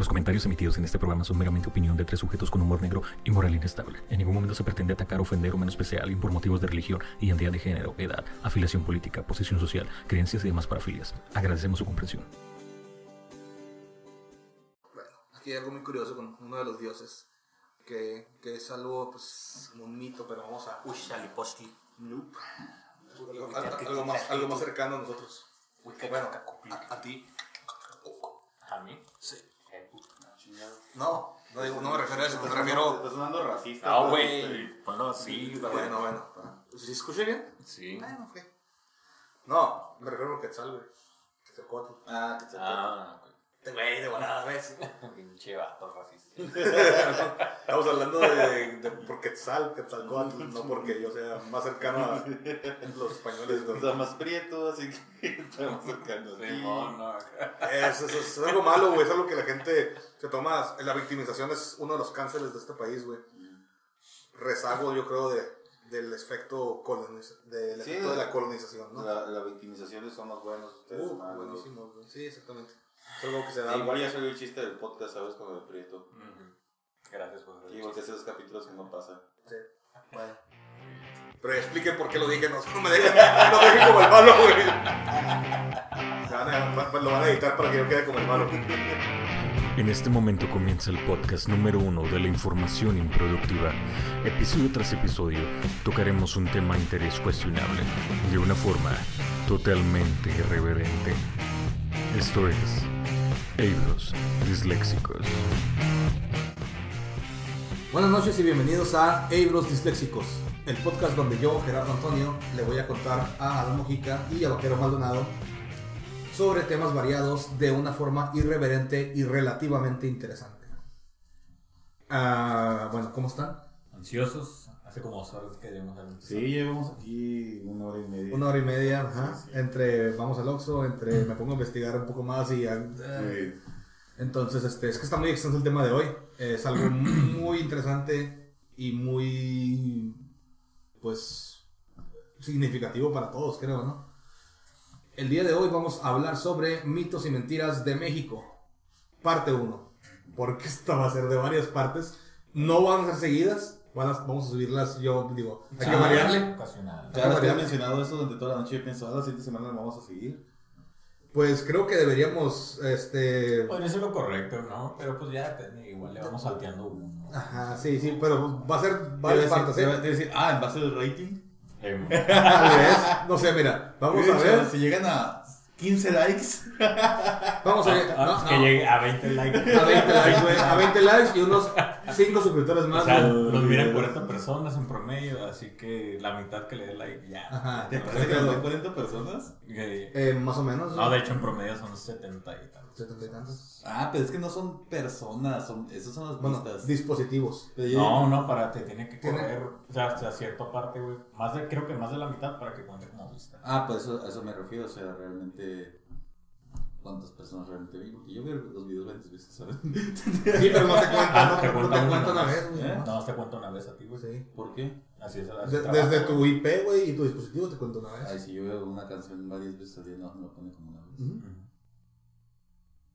Los comentarios emitidos en este programa son meramente opinión de tres sujetos con humor negro y moral inestable. En ningún momento se pretende atacar, ofender o menospreciar a alguien por motivos de religión, identidad de género, edad, afiliación política, posición social, creencias y demás parafilias. Agradecemos su comprensión. Bueno, aquí hay algo muy curioso con uno de los dioses, que, que es algo, pues, un mito, pero vamos a... Uy, Shalipostli. Nope. Algo, más, algo más cercano a nosotros. Uy, qué Bueno, a, a ti. ¿A mí? Sí. No, no, digo, no me refiero a eso, me refiero... Estás sonando racista. Ah, pues, güey. Así, güey. Bueno, bueno. ¿Sí escuché bien? Sí. Bueno, fue. No, me refiero a Quetzal, güey. Quetzalcóatl. Ah, que se Ah, Este güey, de volada, ¿ves? Pinche vato racista. Estamos hablando de, de por Quetzal, Quetzalcóatl, no porque yo sea más cercano a los españoles. ¿no? Está más prieto, así que estamos cercanos. Sí, no, no. Es, es, es algo malo, güey. Es algo que la gente se toma. La victimización es uno de los cánceres de este país, güey. Rezago, yo creo, de, del efecto, coloniz del Sí, efecto de de- la colonización, ¿no? La, la victimización de somos buenos, ustedes Uh, malos. buenísimo, güey. Sí, exactamente. Es algo que se da. Sí, igual ya soy el chiste del podcast, ¿sabes? Con el prieto. Ujú. Gracias por Y porque esos capítulos que no pasa. Sí. Bueno. Pero expliquen por qué lo dije, no, no me dejen, no me dejen como el malo, güey. Lo van a editar para que yo quede como el malo. En este momento comienza el podcast número uno de la información improductiva. Episodio tras episodio tocaremos un tema de interés cuestionable de una forma totalmente irreverente. Esto es Eidos Disléxicos. Buenas noches y bienvenidos a Eibros Disléxicos, el podcast donde yo, Gerardo Antonio, le voy a contar a Adán Mojica y a Vaquero Maldonado sobre temas variados de una forma irreverente y relativamente interesante. Ah, bueno, ¿cómo están? Ansiosos. Hace como dos horas que debemos haber empezado. Sí, llevamos aquí una hora y media. Una hora y media, ajá, Sí, sí. entre vamos al Oxxo, entre me pongo a investigar un poco más y... Sí. Entonces, este, es que está muy extenso el tema de hoy. Es algo muy interesante y muy, pues, significativo para todos, creo, ¿no? El día de hoy vamos a hablar sobre mitos y mentiras de México, parte 1. Porque esta va a ser de varias partes. No van a ser seguidas, van a- vamos a subirlas, yo digo, hay que Ah, variarle. Ocasional. Que variable. mencionado esto durante toda la noche, yo pienso, a la siguiente semana lo vamos a seguir. Pues creo que deberíamos, este... Podría ser lo correcto, ¿no? Pero pues ya depende. Igual le vamos salteando uno. Ajá, sí, sí, pero va a ser varias partes, ¿eh? decir, ah, en base al rating. Em, Tal vez, no sé, mira, vamos a ver, Si llegan a 15 likes. vamos a ver, ah, no, que no, llegue a 20 likes. a 20 likes, güey, a 20 likes y unos 5 suscriptores O más, sea, güey. nos miran 40 personas en promedio, así que la mitad que le dé like ya. Ajá. ¿Te parece que nos ven 40 personas? Que- Eh, más o menos, No, de hecho en promedio son 70 y tantos. 70 y tantos. Ah, pero es que no son personas, son, esos son las Bueno, vistas. dispositivos. No, no, para te tiene que Tiene- correr, o sea, hasta cierta parte, güey. Más de, creo que más de la mitad para que cuente como vista. Ah, pues eso, a eso me refiero, o sea, realmente. ¿Cuántas personas realmente vi? Porque yo veo los videos varias veces, ¿sabes? Sí, pero no te cuenta, Ah, no, te no cuenta te uno cuenta una vez, güey. ¿Eh? ¿no? No, te cuento una vez a ti, güey. Sí. ¿Por qué? Así es así De- desde tu. IP, güey, y tu dispositivo te cuenta una Ay, vez. si yo veo una canción varias veces al día, no, me lo pone como una vez.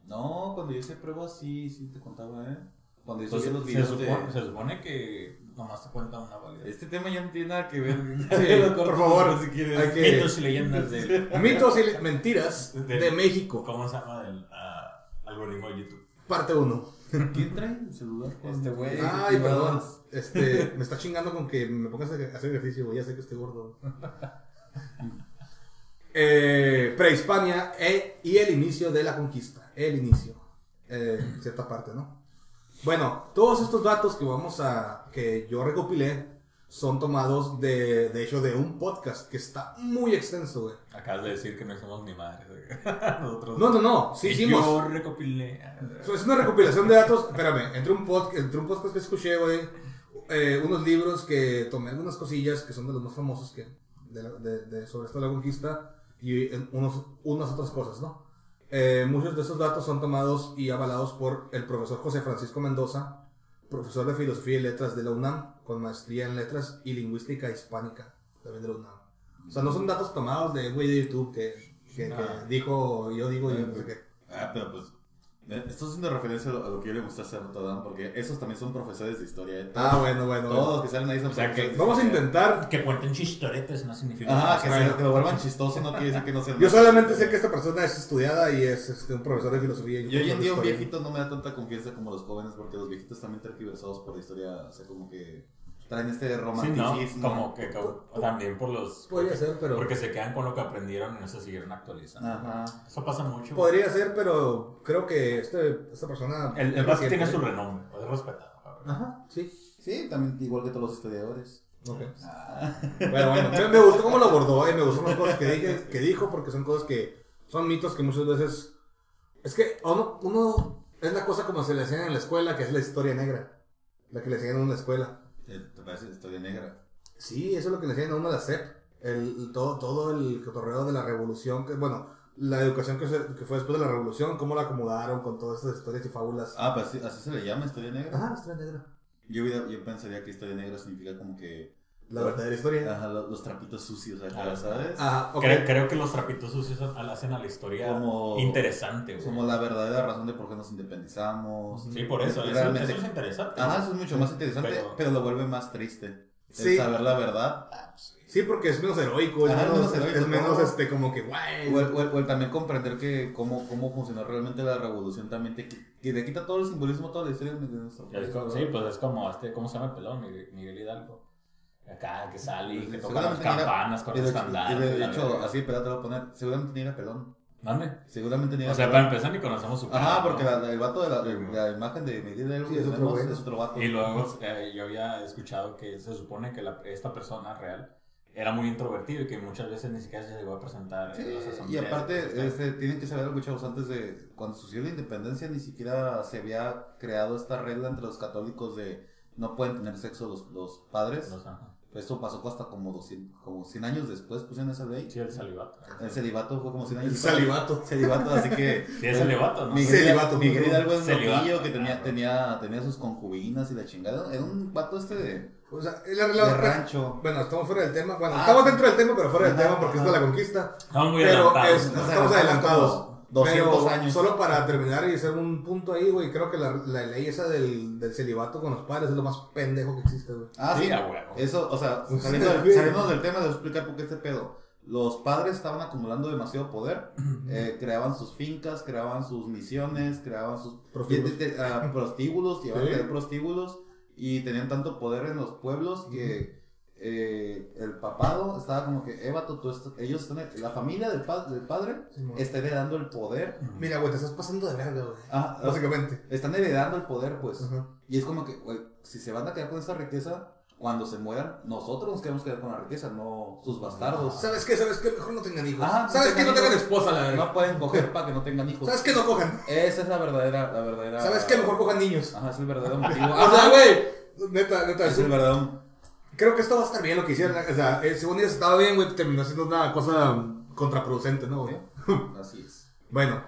No, cuando yo hice pruebas, sí, sí te contaba, ¿eh? Cuando yo subía los se, videos supone, de. se supone que nomás te cuenta una válida. Este tema ya no tiene nada que ver. Sí, por favor, si quieres. que- Mitos y leyendas del... Mitos y le- mentiras De- de México, ¿Cómo se llama? Del ah, algoritmo de YouTube. parte 1. ¿Quién trae el celular? Este güey. Ay, perdón. Este, me está chingando con que me pongas a hacer ejercicio, güey. Ya sé que estoy gordo. eh, prehispania e- y el inicio de la conquista. El inicio. Eh, cierta parte, ¿no? Bueno, todos estos datos que vamos a. que yo recopilé son tomados de, de hecho, de un podcast que está muy extenso, güey. Acabas de decir que no somos ni madres. güey. Nosotros. No, no, no. Sí hicimos. Yo recopilé. Es una recopilación de datos. Espérame, entre un, pod, entre un podcast que escuché, güey, eh, unos libros que tomé algunas cosillas que son de los más famosos que de la- de- de- sobre esto de la conquista y unos, unas otras cosas, ¿no? Eh, muchos de esos datos son tomados y avalados por el profesor José Francisco Mendoza, profesor de Filosofía y Letras de la UNAM, con maestría en Letras y Lingüística Hispánica, también de la UNAM. O sea, no son datos tomados de güey de YouTube que, que, que dijo, yo digo y no sé qué. Ah, pero pues. Eh, Esto es haciendo referencia a lo que yo le gustó hacer a Todán, porque esos también son profesores de historia. ¿eh? Ah, bueno, bueno. Todos bueno. que salen ahí son O sea, que Vamos a intentar. Que cuenten chistoretes no significa Ajá, que, nada. se- que lo vuelvan chistoso no quiere decir que no sean. Yo solamente sé que esta persona es estudiada y es este, un profesor de filosofía. Y hoy en día un viejito no me da tanta confianza como los jóvenes, porque los viejitos también tergiversados por la historia, o sea, como que traen este Sí, ¿no? romanticismo. Como que también por los... Podría ser, pero. Porque se quedan con lo que aprendieron y no se siguieron actualizando. Ajá. Eso pasa mucho. Podría ser, pero creo que este, esta persona. El, el reciente. tiene su renombre, es respetado. Ajá, sí. Sí, también igual que todos los historiadores. Ok. Ah. Bueno, bueno, me, me gustó cómo lo abordó, eh, me gustó las cosas que, dije, que dijo, porque son cosas que son mitos que muchas veces. Es que uno, uno es la cosa como se le enseña en la escuela, que es la historia negra. La que le enseñan en la escuela. ¿Te te parece historia negra? Sí, eso es lo que le enseñan a uno a la SEP. El, todo, todo el cotorreo de la revolución, que bueno, la educación que, se- que fue después de la revolución, cómo la acomodaron con todas estas historias y fábulas. Ah, pues sí, así se le llama historia negra. Ajá, historia negra. Yo, yo pensaría que historia negra significa como que. La verdadera historia. Ajá, lo- los, trapitos sucios acá, Ah, ¿sabes? Ajá, ok. Creo, creo que los trapitos sucios al- hacen a la historia Como- interesante, güey. Como la verdadera razón de por qué nos independizamos. Sí, por eso. Eso, Realmente- eso es interesante. Ajá, eso es mucho más interesante, pero, Pero- lo vuelve más triste. El Sí. saber la verdad. Sí, porque es menos heroico, es Ajá, es menos, menos heroico, es menos, todo. este, como que, guay. O el, o el- o el también comprender que cómo, cómo funcionó realmente la revolución también te, que te quita todo el simbolismo, toda la historia de nuestro Es país. como- ¿verdad? sí, pues es como este, ¿cómo se llama el pelón? Miguel, Miguel Hidalgo. Acá que sale y que toca las campanas con y de el hecho- estandarte. y de hecho, así, pero te lo voy a poner. Seguramente ni era pelón. ¿Dónde? Seguramente ni era O sea, pelón. para empezar ni conocemos su cara, Ajá, ¿no? porque la- la- el vato de la, de la imagen de Miguel Sí, que es otro tenemos güey. es otro vato. Y luego eh, yo había escuchado que se supone que la- esta persona real era muy introvertido y que muchas veces ni siquiera se llegó a presentar Sí, las y aparte, este, tienen que saber algo, chavos, antes de cuando sucedió la independencia, ni siquiera se había creado esta regla entre los católicos de no pueden tener sexo los, los padres. Los- ajá. Esto pasó hasta como, 200, como 100 años después, pusieron esa ley. Sí, el salivato. El celibato fue como 100 años El después. salivato. Celibato, así que. Sí, es celibato, ¿no? Miguel, Celibato, Miguel perdón. Hidalgo es Celibato, loquillo que tenía, claro. tenía, tenía sus concubinas y la chingada. Era un vato este de, O sea, la, de la- rancho. Bueno, estamos fuera del tema. Bueno, Ah, estamos dentro del tema, pero fuera del Ajá, tema porque ajá. es de la conquista. Estamos muy Pero adelantados. es- estamos adelantados. Como 200 Pero años. Solo para terminar y hacer un punto ahí, güey. Creo que la, la ley esa del, del celibato con los padres es lo más pendejo que existe, güey. Ah, sí. Sí. Eso, o sea, Sí. saliendo, del- saliendo del tema, a explicar por qué este pedo. Los padres estaban acumulando demasiado poder, eh, creaban sus fincas, creaban sus misiones, creaban sus Prostíbulos. de- de- ah, prostíbulos, llevaban Sí. prostíbulos y tenían tanto poder en los pueblos que eh, el papado estaba como que, Evato, tú estás- ellos están, la familia del, pa- del padre está heredando el poder. Mira, güey, te estás pasando de verga, güey. Ah, Básicamente. están heredando el poder, pues. Ajá. Y es como que, güey, si se van a quedar con esta riqueza, cuando se mueran, nosotros nos queremos quedar con la riqueza, no sus bastardos. ¿Sabes qué? ¿Sabes qué? Mejor no tengan hijos. Ah, no ¿Sabes qué? No tengan esposa, la verga. No pueden coger para que no tengan hijos. ¿Sabes qué? No cojan. Esa es la verdadera, la verdadera. ¿Sabes qué? Mejor cojan niños. Ajá, es el verdadero motivo. O sea, güey. Neta, neta. es el verdadero. Creo que esto va a estar bien lo que hicieron. O sea, eh, según ellos estaba bien, güey. Terminó siendo una cosa contraproducente, ¿no, güey? Así es. Bueno,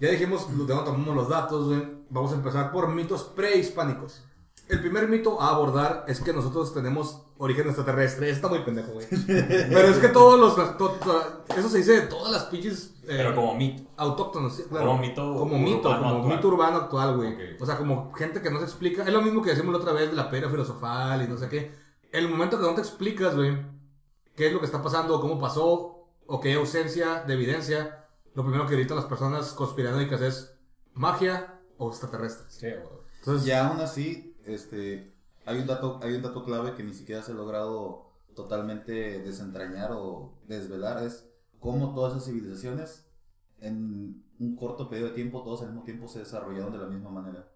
ya dijimos, de dónde tomamos los datos, güey. Vamos a empezar por mitos prehispánicos. El primer mito a abordar es que nosotros tenemos origen extraterrestre. Está muy pendejo, güey. Pero es que todos los. to- to- eso se dice de todas las pinches. eh, Pero como mito. autóctonos, sí, claro. Como mito Como mito, urbano como actual. mito urbano actual, güey. Ok. O sea, como gente que no se explica. Es lo mismo que decimos la otra vez de la pera filosofal y no sé qué. El momento que no te explicas, güey, qué es lo que está pasando, cómo pasó, o qué ausencia de evidencia, lo primero que gritan las personas conspiranoicas es magia o extraterrestres. Sí, güey. Entonces, Y aún así, este, hay un dato, hay un dato clave que ni siquiera se ha logrado totalmente desentrañar o desvelar es cómo todas esas civilizaciones en un corto periodo de tiempo, todos al mismo tiempo se desarrollaron de la misma manera.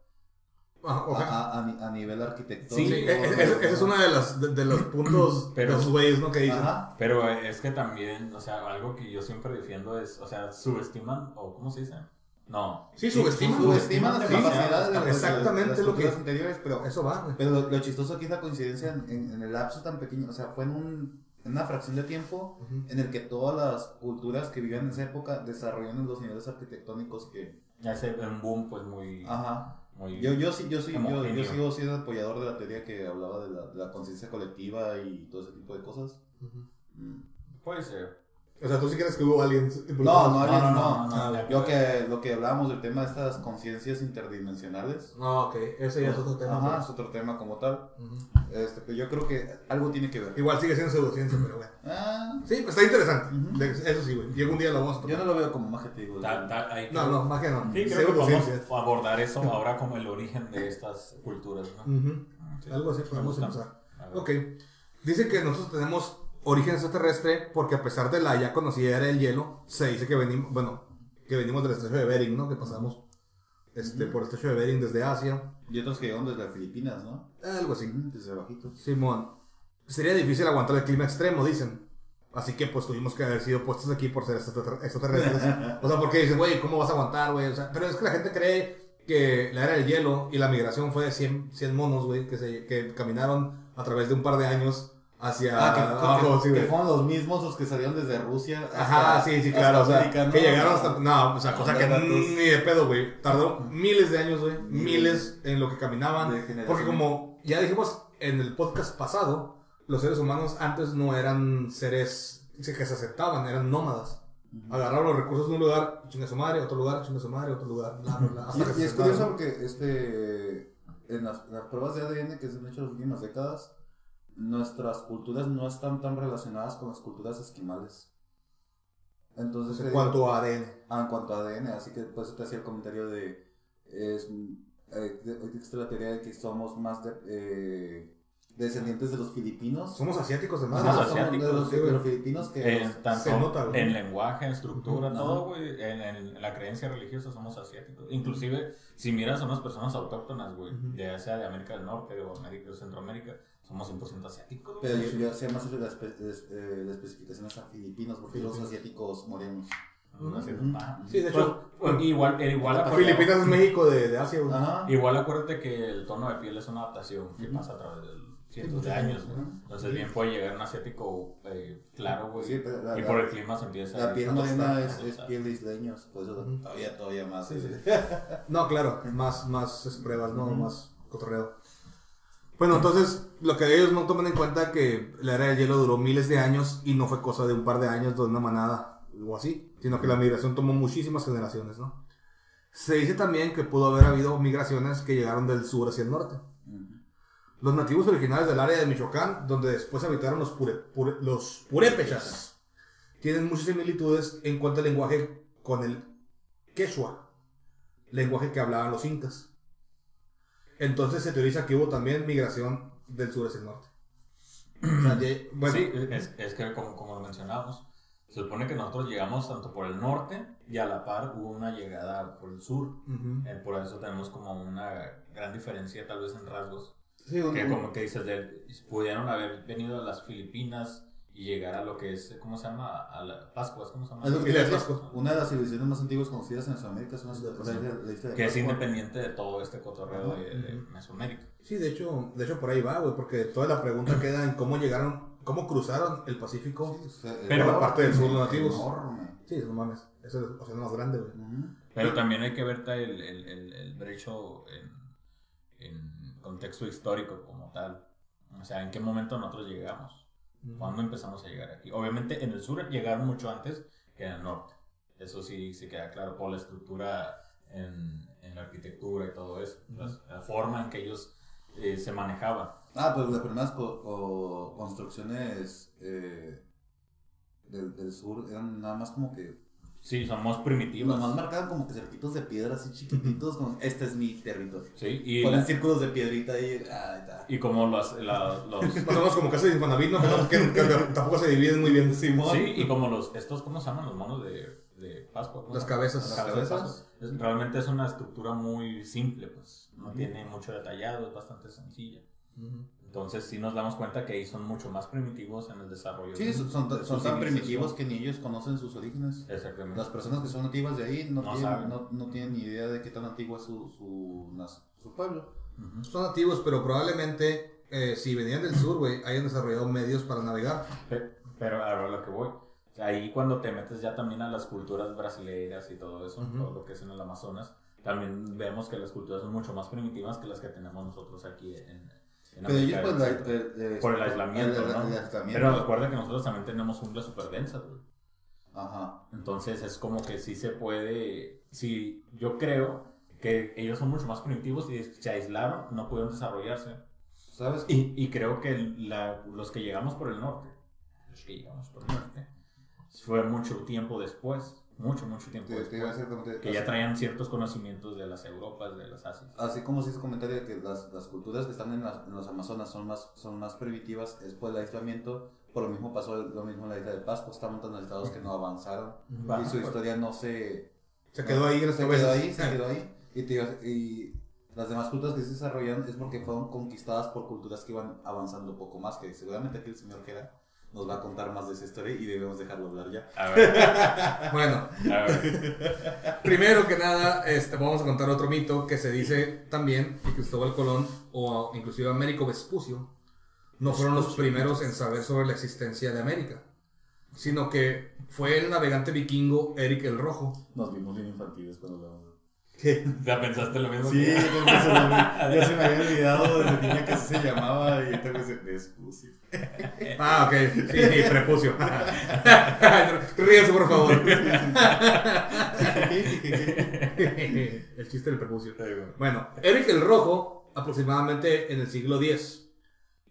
Ah, A, a- a ni- a nivel arquitectónico. Sí, e- e- ese ese es uno de, las, de, de los puntos Pero- de los güeyes, ¿no? Que dicen. Ajá. Pero es que también, o sea, algo que yo siempre defiendo es, o sea, subestiman, o ¿cómo se dice? No. Sí, subestiman. Subestiman las capacidades de Exactamente de las lo que- anteriores, pero Eso va, güey. Pero lo, lo chistoso aquí es la coincidencia en, en- en el lapso tan pequeño, o sea, fue en, un- en una fracción de tiempo en el que todas las culturas que vivían en esa época desarrollaron los niveles arquitectónicos que... Ya sé, un boom, pues muy. Ajá. muy Yo, yo, sí, yo, sí, yo, yo sigo siendo apoyador de la teoría que hablaba de la, conciencia colectiva y todo ese tipo de cosas. Ujú. Mm. Puede ser. O sea, tú sí crees que hubo aliens. No, no, aliens, no, no. no, no, Yo que lo que hablábamos del tema de estas conciencias interdimensionales. No, ok, ese ya es otro tema. Ajá, pues. es otro tema como tal. Ujú. Este, pero yo creo que algo tiene que ver. Igual sigue siendo pseudociencia, pero bueno. Ah, Sí, pues está interesante. Ujú. De- Eso sí, güey. Y algún día lo vamos a yo tocar. no lo veo como magia, te digo. Ta- ta- ahí No, creo- no, más que no. Sí, creo que podemos Pseudociencia. abordar eso ahora como el origen de estas culturas, ¿no? Ujú. Sí. Algo así podemos empezar. Ok. Dice que nosotros tenemos origen extraterrestre porque a pesar de la ya conocida era del hielo, se dice que venimos, bueno, que venimos del estrecho de Bering, ¿no? Que pasamos este, por el estrecho de Bering desde Asia. Y otros que llegaron desde las Filipinas, ¿no? Algo así. Desde abajito. Simón. Sería difícil aguantar el clima extremo, dicen. Así que pues tuvimos que haber sido puestos aquí por ser extrater- extraterrestres. o sea, porque dicen, güey, ¿cómo vas a aguantar, güey? O sea, pero es que la gente cree que la era del hielo y la migración fue de 100, 100 monos, güey, que, se, que caminaron a través de un par de años hacia Ah, que, abajo, que- sí, que fueron los mismos los que salieron desde Rusia. hasta- Ajá, sí, sí, hasta claro. O sea, que llegaron hasta. No, o sea, cosa que ni de pedo, güey. Tardó miles de años, güey. Miles en lo que caminaban. Porque, como ya dijimos en el podcast pasado, los seres humanos antes no eran seres que se aceptaban, eran nómadas. Agarraron los recursos de un lugar, chinga su madre, otro lugar, chinga su madre, otro lugar, bla, bla, bla, hasta Y, que y se es curioso porque este, en las, las pruebas de ADN que se han hecho en las últimas décadas, nuestras culturas no están tan relacionadas con las culturas esquimales. Entonces, En cuanto a ADN. ah, en cuanto a ADN, así que por eso te hacía el comentario de. Es, eh, existe la teoría de que somos más de, eh, descendientes de los filipinos. Somos asiáticos de Ajá, más. Somos asiáticos, de los, sí, de los filipinos que. En, los- tanto se nota, güey. en lenguaje, en estructura, Ujú. todo, güey. En, en- la creencia religiosa somos asiáticos. Inclusive, si miras a unas personas autóctonas, güey, Ujú. ya sea de América del Norte o América Centroamérica, somos 100% asiáticos. pero yo, yo hacía más la, espe- es- eh, la especificación a filipinos, porque los asiáticos morenos. Ujú. Así, Ujú. ajá. Sí, de hecho, Pues, pues, igual, eh, igual, acuérdate- Filipinas es México de, de Asia, güey. Ajá. Igual acuérdate que el tono de piel es una adaptación que Ujú. pasa a través de cientos de años. güey. Ujú. Entonces, bien puede llegar un asiático eh, claro, güey. Sí, pero la- y la- por el clima se empieza La piel morena es, es piel de isleños, por eso Ujú. todavía, todavía más. Sí, eh, sí. No, claro, más, más es pruebas, ¿no? Más cotorreo. Bueno, entonces, lo que ellos no toman en cuenta que la era del hielo duró miles de años y no fue cosa de un par de años de una manada o así, sino que la migración tomó muchísimas generaciones, ¿no? Se dice también que pudo haber habido migraciones que llegaron del sur hacia el norte. Los nativos originales del área de Michoacán, donde después habitaron los, pure- pure- los purépechas, tienen muchas similitudes en cuanto al lenguaje con el quechua, lenguaje que hablaban los incas. Entonces se teoriza que hubo también migración del sur hacia el norte. O sea, ya- bueno, Sí, es, es que como, como lo mencionamos, se supone que nosotros llegamos tanto por el norte y a la par hubo una llegada por el sur. Eh, por eso tenemos como una gran diferencia tal vez en rasgos. Sí, Que un- como que dices, de- pudieron haber venido a las Filipinas y llegar a lo que es, ¿cómo se llama? A la Pascuas, ¿cómo se llama? Es lo que Pascua. Una de las civilizaciones más antiguas conocidas en Sudamérica es una de la isla, la isla de Que es Pascua. independiente de todo este cotorreo de, de. Mesoamérica. sí, de hecho, de hecho por ahí va, güey, porque toda la pregunta queda en cómo llegaron, cómo cruzaron el Pacífico. Sí, o sea, Pero era la parte del sur, los nativos. Enorme. Sí, no mames, eso es el océano más grande, güey. Pero también hay que ver el, el, el, el brecho en, en contexto histórico como tal. O sea, en qué momento nosotros llegamos. ¿Cuándo empezamos a llegar aquí? Obviamente en el sur llegaron mucho antes que en el norte. Eso sí, sí queda claro por la estructura en, en la arquitectura y todo eso. Las- la forma en que ellos eh, se manejaban. Ah, pues las primeras co- co- construcciones eh, del, del sur eran nada más como que. Sí, somos primitivos. Nomás marcaban como que cerquitos de piedra así chiquititos. como, este es mi territorio. Sí, y, Ponen círculos de piedrita ahí. Ah, y como los, la- los, Más o menos como casa de Infonavit, ¿no? Que, no- que- que tampoco se dividen muy bien. Simón. Sí, y como los, estos, ¿cómo se llaman los monos de, de Pascua? ¿Cómo Las cabezas. Las cabezas realmente es una estructura muy simple, pues. No tiene mucho detallado, es bastante sencilla. Ujú. Entonces sí nos damos cuenta que ahí son mucho más primitivos en el desarrollo. Sí, de- son, son, de son tan primitivos que ni ellos conocen sus orígenes. Exactamente. Las personas que son nativas de ahí no, No tienen, no, no tienen ni idea de qué tan antiguo es su, su, su pueblo. Ujú. Son nativos, pero probablemente eh, si venían del sur, güey, hayan desarrollado medios para navegar. Pe- Pero ahora lo que voy. ahí cuando te metes ya también a las culturas brasileñas y todo eso, Ujú. todo lo que es en el Amazonas, también vemos que las culturas son mucho más primitivas que las que tenemos nosotros aquí en, en Pero ellos pues, la- de- de- Por el aislamiento, el- el- ¿no? el aislamiento. Pero recuerda que nosotros también tenemos junglas súper densas, güey. Ajá. Entonces es como que sí se puede, sí, yo creo que ellos son mucho más primitivos y se aislaron, no pudieron desarrollarse. ¿Sabes? Y, y creo que la- los que llegamos por el norte, los que llegamos por el norte, fue mucho tiempo después, mucho, mucho tiempo Te- después, te- que ya traían ciertos conocimientos de las Europas, de las Asias. Así como se hizo comentario de que las, las culturas que están en, las- en los Amazonas son más, son más primitivas, es por el aislamiento. Por lo mismo pasó lo mismo en la isla de Pascua. Estaban tan aislados que no avanzaron. Va. Y su historia no se. Se quedó ahí Se quedó ahí, se quedó ahí. Y, te y las demás culturas que se desarrollaron es porque fueron conquistadas por culturas que iban avanzando poco más. Que seguramente aquí el señor Gera nos va a contar más de esa historia y debemos dejarlo hablar ya. A ver, Bueno, a ver. primero que nada, este, vamos a contar otro mito que se dice también que Cristóbal Colón o inclusive Américo Vespucio no fueron los primeros en saber sobre la existencia de América, sino que fue el navegante vikingo Eric el Rojo. Nos vimos bien infantiles cuando hablamos. ¿Ya pensaste lo mismo? Sí, que- se me, ya se me había olvidado desde niña que así se llamaba y entonces se despucio. Ah, ok, sí, sí, prepucio. Ríense, por favor. el chiste del prepucio. Bueno, Eric el Rojo, aproximadamente en el siglo X.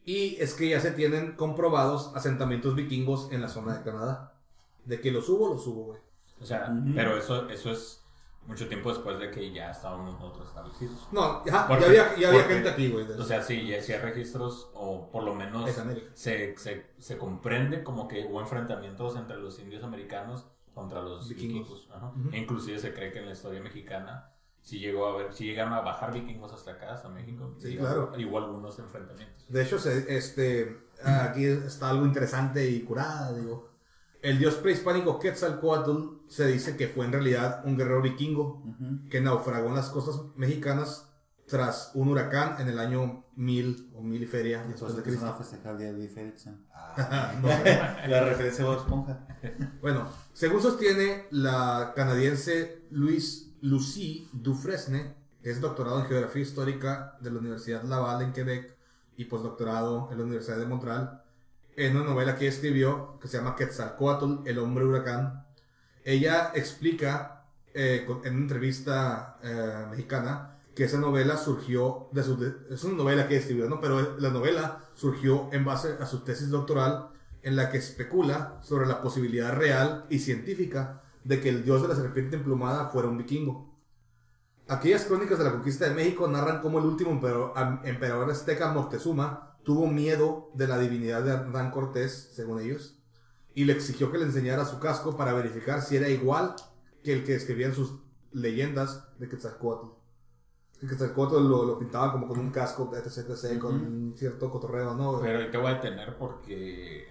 Y es que ya se tienen comprobados asentamientos vikingos en la zona de Canadá. De que los hubo, los hubo, güey. O sea, pero eso, eso es mucho tiempo después de que ya estábamos nosotros establecidos. No, ya, Porque- ya había, ya había porque- gente aquí, güey. O sea, sí, ya hay registros, o por lo menos se, se, se comprende como que hubo enfrentamientos entre los indios americanos contra los Vikingos. vikingos. ajá. E inclusive se cree que en la historia mexicana sí llegó a haber, sí llegaron a bajar vikingos hasta acá, hasta México. Sí, claro. Hubo algunos enfrentamientos. De hecho, se- este, aquí está algo interesante y curada, digo. El dios prehispánico Quetzalcoatl se dice que fue en realidad un guerrero vikingo que naufragó en las costas mexicanas tras un huracán en el año 1000 o mil y feria después de Cristo. el día de Félixen. No. La referencia a Esponja. Bueno, según sostiene la canadiense Louise Lucie Dufresne, es doctorado en Geografía Histórica de la Universidad Laval en Quebec y postdoctorado en la Universidad de Montreal, en una novela que escribió que se llama Quetzalcoatl, el hombre huracán. Ella explica eh, en una entrevista eh, mexicana que esa novela surgió de su... de- es una novela que escribió, ¿no? Pero la novela surgió en base a su tesis doctoral en la que especula sobre la posibilidad real y científica de que el dios de la serpiente emplumada fuera un vikingo. Aquellas crónicas de la conquista de México narran cómo el último emperador azteca Moctezuma tuvo miedo de la divinidad de Hernán Cortés, según ellos, y le exigió que le enseñara su casco para verificar si era igual que el que escribían sus leyendas de Quetzalcóatl. El Quetzalcóatl lo, lo pintaba como con un casco, etc, etc, con un cierto cotorreo, ¿no? Pero te voy a detener porque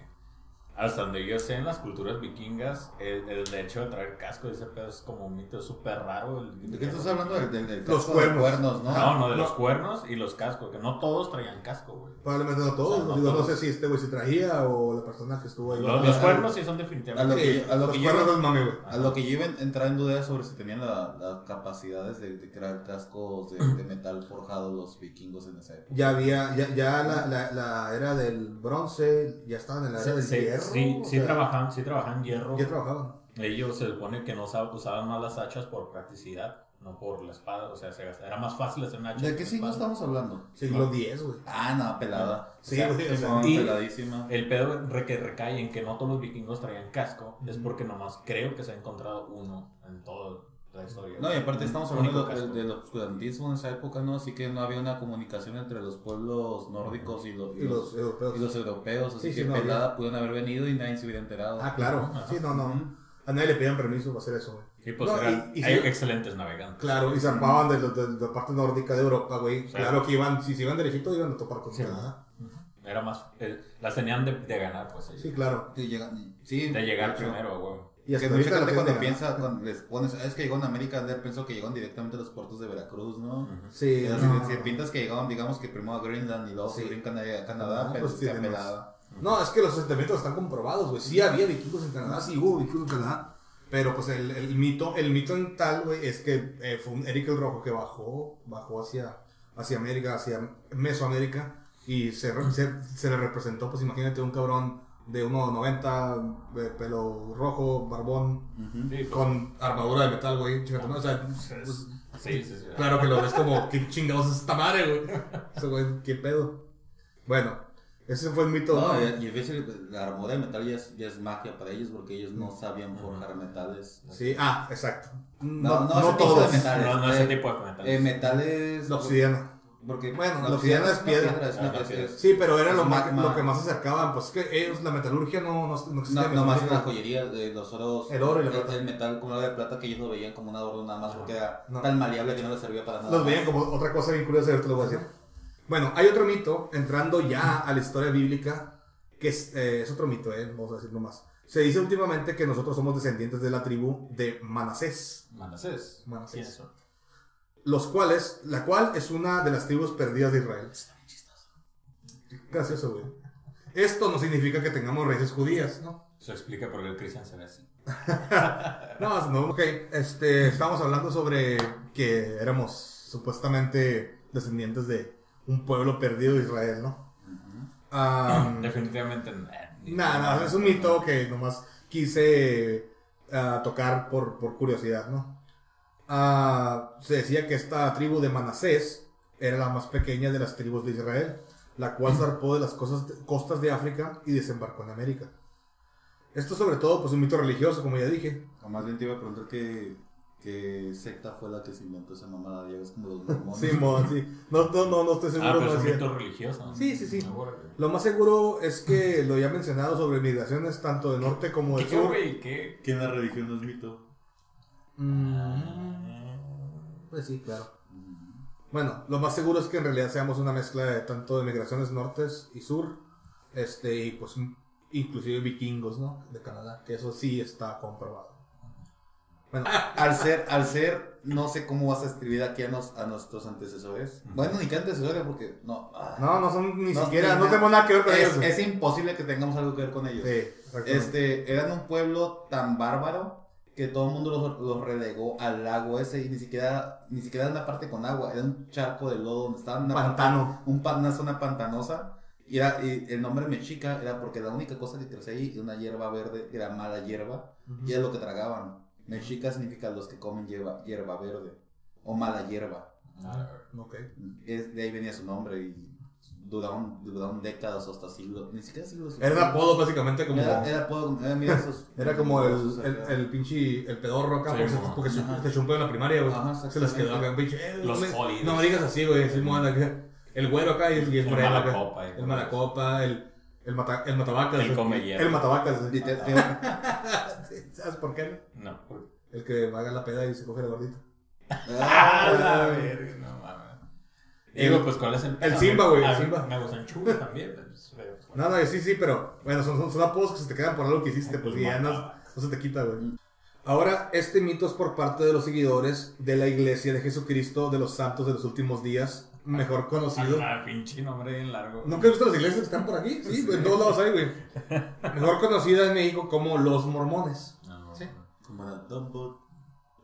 hasta donde yo sé en las culturas vikingas, el, el hecho de traer casco de ese pedo es como un mito súper raro. el- ¿De qué estás hablando? Del, del, del Los cuernos. de cuernos, ¿no? No, no, de los No. cuernos y los cascos, que no todos traían casco, güey. Probablemente no todos, O sea, no digo, no todos. sé si este güey se traía o la persona que estuvo ahí. Los, los a- cuernos sí son a lo definitivamente. que- a lo los que cuernos yo-. A lo que yo iba a entrar en duda sobre si tenían la- las capacidades de, de crear cascos de, de metal forjado los vikingos en esa época. Ya había, ya, ya la, la, la era del bronce, ya estaban en la era Sí, del sí, hierro. sí, o sí sea, trabajan, sí trabajan hierro. Ya trabajaban. Ellos se supone que no usa- usaban más las hachas por practicidad, no por la espada. O sea, se gasta- era más fácil hacer una hacha. ¿De qué siglo estamos hablando? Siglo. X, güey. Ah, no, pelada. Sí, güey, o sea, peladísima. El pedo re- que recae en que no todos los vikingos traían casco es porque nomás creo que se ha encontrado uno en toda la historia. No, y aparte estamos hablando del, del obscurantismo en esa época, ¿no? Así que no había una comunicación entre los pueblos nórdicos y los, Y los europeos. y los europeos. Así Sí, sí, que no pelada pudieron haber venido y nadie se hubiera enterado. Ah, claro. Ajá. Sí, no, no. A nadie le pedían permiso para hacer eso, güey. Sí, pues No, eran- y- y hay sí. excelentes navegantes. Claro, y zarpaban de, la- de la parte nórdica de Europa, güey. Sí. Claro que iban, si se iban derechito, iban a topar con Sí. Canadá. Era más. eh, las tenían de, de ganar, pues. Sí, claro. De llegan, sí, De llegar primero, güey. Y hasta Que mucha gente cuando piensa, cuando les pones, "Ah, es que llegó en América, pensó que llegaron directamente a los puertos de Veracruz, ¿no? Sí, no. si, si pintas que llegaron, digamos que primero a Greenland y luego Sí. a a Canadá, Ah, pero pues se. No, es que los asentamientos están comprobados, güey. Sí había vikingos en Canadá, sí hubo vikingos en Canadá. Pero pues el, el mito, el mito en tal, güey, es que eh, fue un Eric el Rojo que bajó, bajó hacia, hacia América, hacia Mesoamérica. Y se, se, se le representó, pues imagínate un cabrón de 1.90, de pelo rojo, barbón. Sí, pues, con armadura de metal, güey. Chécate, ¿no? O sea, pues, sí, sí, sí. claro que lo ves como, ¿qué chingados es esta madre, güey? Ese güey, ¿qué pedo? Bueno, ese fue el mito. No, ¿no? y a veces la armadura de metal ya es, ya es magia para ellos porque ellos no sabían forjar metales. Sí, ah, exacto. No, No, no, ese no tipo todos. de metales. No, no eh, ese tipo de metales. eh, metales. La obsidiana. Porque, Bueno, la obsidiana es una piedra. es una la piedra. piedra. Sí, pero era lo, más, lo que más se acercaban. Pues es que ellos, la metalurgia no, no, no existía. No, Mesoamérica. la joyería de los oros. El oro y la el- plata. El metal como era de plata que ellos lo veían como un adorno nada más porque era No. tan maleable que no les servía para nada. Los más. veían como otra cosa bien curiosa, ahorita lo voy a decir. Bueno, hay otro mito, entrando ya a la historia bíblica, que es, eh, es otro mito, eh, vamos a decirlo más. Se dice últimamente que nosotros somos descendientes de la tribu de Manasés, Manasés. Manasés. ¿Quiénes son? Los cuales, la cual es una de las tribus perdidas de Israel. Gracioso, güey. Esto no significa que tengamos raíces judías, ¿no? Eso explica por qué el Cristian se ve así. No, no, ok. Este, estamos hablando sobre que éramos supuestamente descendientes de un pueblo perdido de Israel, ¿no? Definitivamente. ni- Nada, nada, es un mito que nomás quise ah, tocar por, por curiosidad, ¿no? Ah, se decía que esta tribu de Manasés era la más pequeña de las tribus de Israel, la cual zarpó de las cosas- costas de África y desembarcó en América. Esto sobre todo, pues un mito religioso, como ya dije. O más bien te iba a preguntar qué, qué secta fue la que se inventó esa mamada. Ya ves como los mormones. Sí, mo, sí. No, no, no, no estoy Ah, seguro. pero no es un mito religioso. Sí, sí, sí. Lo más seguro es que lo ya mencionado sobre migraciones tanto del norte como del ¿Qué, sur. güey? ¿Qué? ¿Qué en la religión no es mito? Mm, Pues sí, claro. Bueno, lo más seguro es que en realidad seamos una mezcla de tanto de migraciones nortes y sur, este, y pues inclusive vikingos, ¿no? De Canadá, que eso sí está comprobado. Bueno, Al ser, al ser, no sé cómo vas a escribir aquí a, nos- a nuestros antecesores. Bueno, ni que antecesores porque no. ah, no, no son ni no, siquiera, no nada. tenemos nada que ver con es, ellos. es imposible que tengamos algo que ver con ellos. Sí, exactamente. Este, eran un pueblo tan bárbaro que todo el mundo los, los relegó al lago ese y ni siquiera, ni siquiera era una parte con agua, era un charco de lodo donde estaban una Pantano. un una zona pantanosa. Y, era, y el nombre mexica era porque la única cosa que crecía ahí era una hierba verde, era mala hierba, y era lo que tragaban. Mexica significa los que comen hierba, hierba verde o mala hierba. Ah, Ok. Es, de ahí venía su nombre y duraron, duraron décadas o hasta siglos, ni siquiera siglos. Era un apodo básicamente como... Era, era, apodo- era, mira esos- Era como el, esos el, el pinche, el pedorro acá, Sí, porque, se, porque se, chumpó en la primaria, güey. Ajá, se les quedó acá, pinche, eh, Los no, me, no me digas así, güey, acá. El güero acá y, y es El moreno acá. malacopa, El malacopa, el, el, mata, el matavacas. El come hierro. El matavacas. Y te- te- ¿Sabes por qué? No. ¿por El que haga la peda y se coge la gordita. Ah, la verga, no mames. Digo, pues, ¿cuál es el el Simba, güey, el Ah, Simba. Me gustan chulos también. pues, pero, pues, No, no, sí, sí, pero bueno, son, son, son apodos que se te quedan por algo que hiciste, pues y ya no, no se te quita, güey. Ahora, este mito es por parte de los seguidores de la iglesia de Jesucristo de los santos de los últimos días, mejor conocido. Ah, pinche nombre bien largo. ¿Nunca has visto las iglesias que están por aquí? Sí, en todos lados hay, güey. Mejor conocida en México como los mormones. No, Sí. Como Dumbo,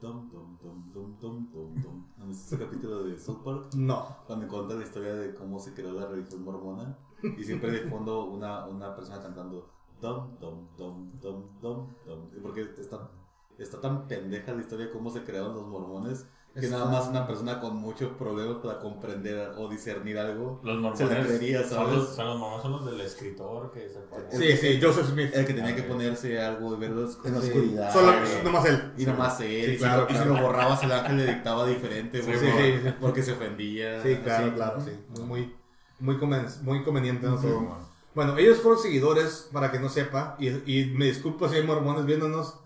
Dum, dum, dum, dum, dum, dum, dum. ¿No viste ese capítulo de South Park? No. Cuando cuenta la historia de cómo se creó la religión mormona y siempre de fondo una, una persona cantando dum, dum, dum, dum, dum, dum. Porque está, está tan pendeja la historia de cómo se crearon los mormones que Está- nada más una persona con muchos problemas para comprender o discernir algo Los se mormones creería, son ¿sabes? los, son los mormones son los del escritor que se pone. Sí, sí, Joseph Smith. El que tenía que ponerse algo y verlo en la oscuridad. Solo, nomás él. Y nomás él, Sí, y, claro, si, lo- y si claro. lo borrabas el ángel le dictaba diferente, Sí, güey, sí, por- sí, sí. porque se ofendía. Sí, claro, así. claro, sí. Muy, muy, muy, conven- muy conveniente, ¿no? Bueno. Bueno, ellos fueron seguidores, para que no sepa, y, y me disculpo si hay mormones viéndonos.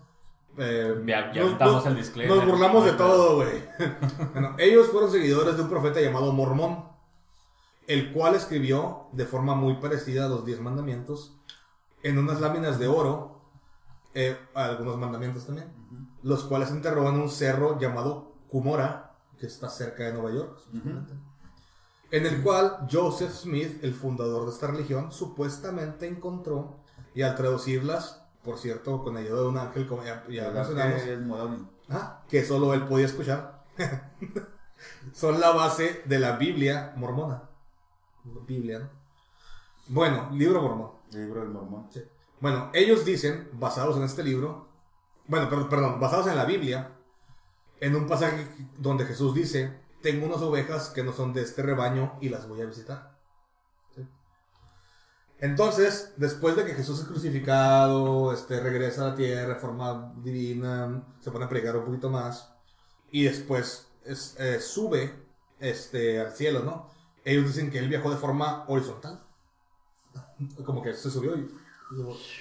Eh, Ya, ya nos- el disclaimer. Nos burlamos de todo, güey. bueno, ellos fueron seguidores de un profeta llamado Mormón, el cual escribió de forma muy parecida a los diez mandamientos en unas láminas de oro, eh, algunos mandamientos también, los cuales enterró en un cerro llamado Cumora, que está cerca de Nueva York, en el cual Joseph Smith, el fundador de esta religión, supuestamente encontró, y al traducirlas, por cierto, con ayuda de un ángel, como ya, ya mencionamos. Ah, que solo él podía escuchar. Son la base de la Biblia mormona. Biblia, ¿no? Bueno, libro mormón. Libro del mormón. Sí. Bueno, ellos dicen, basados en este libro, bueno, per- perdón, basados en la Biblia, en un pasaje donde Jesús dice, tengo unas ovejas que no son de este rebaño y las voy a visitar. Entonces, después de que Jesús es crucificado, este, regresa a la tierra de forma divina, se pone a predicar un poquito más, y después es- eh, sube este, al cielo, ¿no? Ellos dicen que él viajó de forma horizontal. Como que se subió y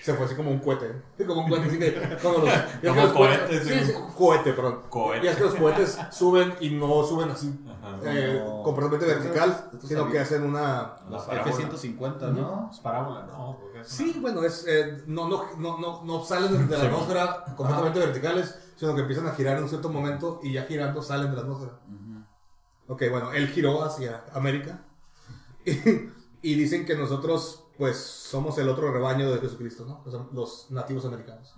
se fue así como un cohete. ¿eh? Como un cohete, así que. Como, los, Como los cohetes- cohetes, Sí, cohete, perdón. Cohete. Y es que los cohetes suben y no suben así, Ajá. eh, completamente vertical, sino que hacen una. La Los parábola. F-150, ¿no? Es parábola, no. Sí, una- bueno, es, eh, no, no, no, no, salen de la atmósfera completamente verticales, sino que empiezan a girar en un cierto momento y ya girando salen de la atmósfera. Ok, bueno, él giró hacia América y, y dicen que nosotros, pues, somos el otro rebaño de Jesucristo, ¿no? Los, los nativos americanos.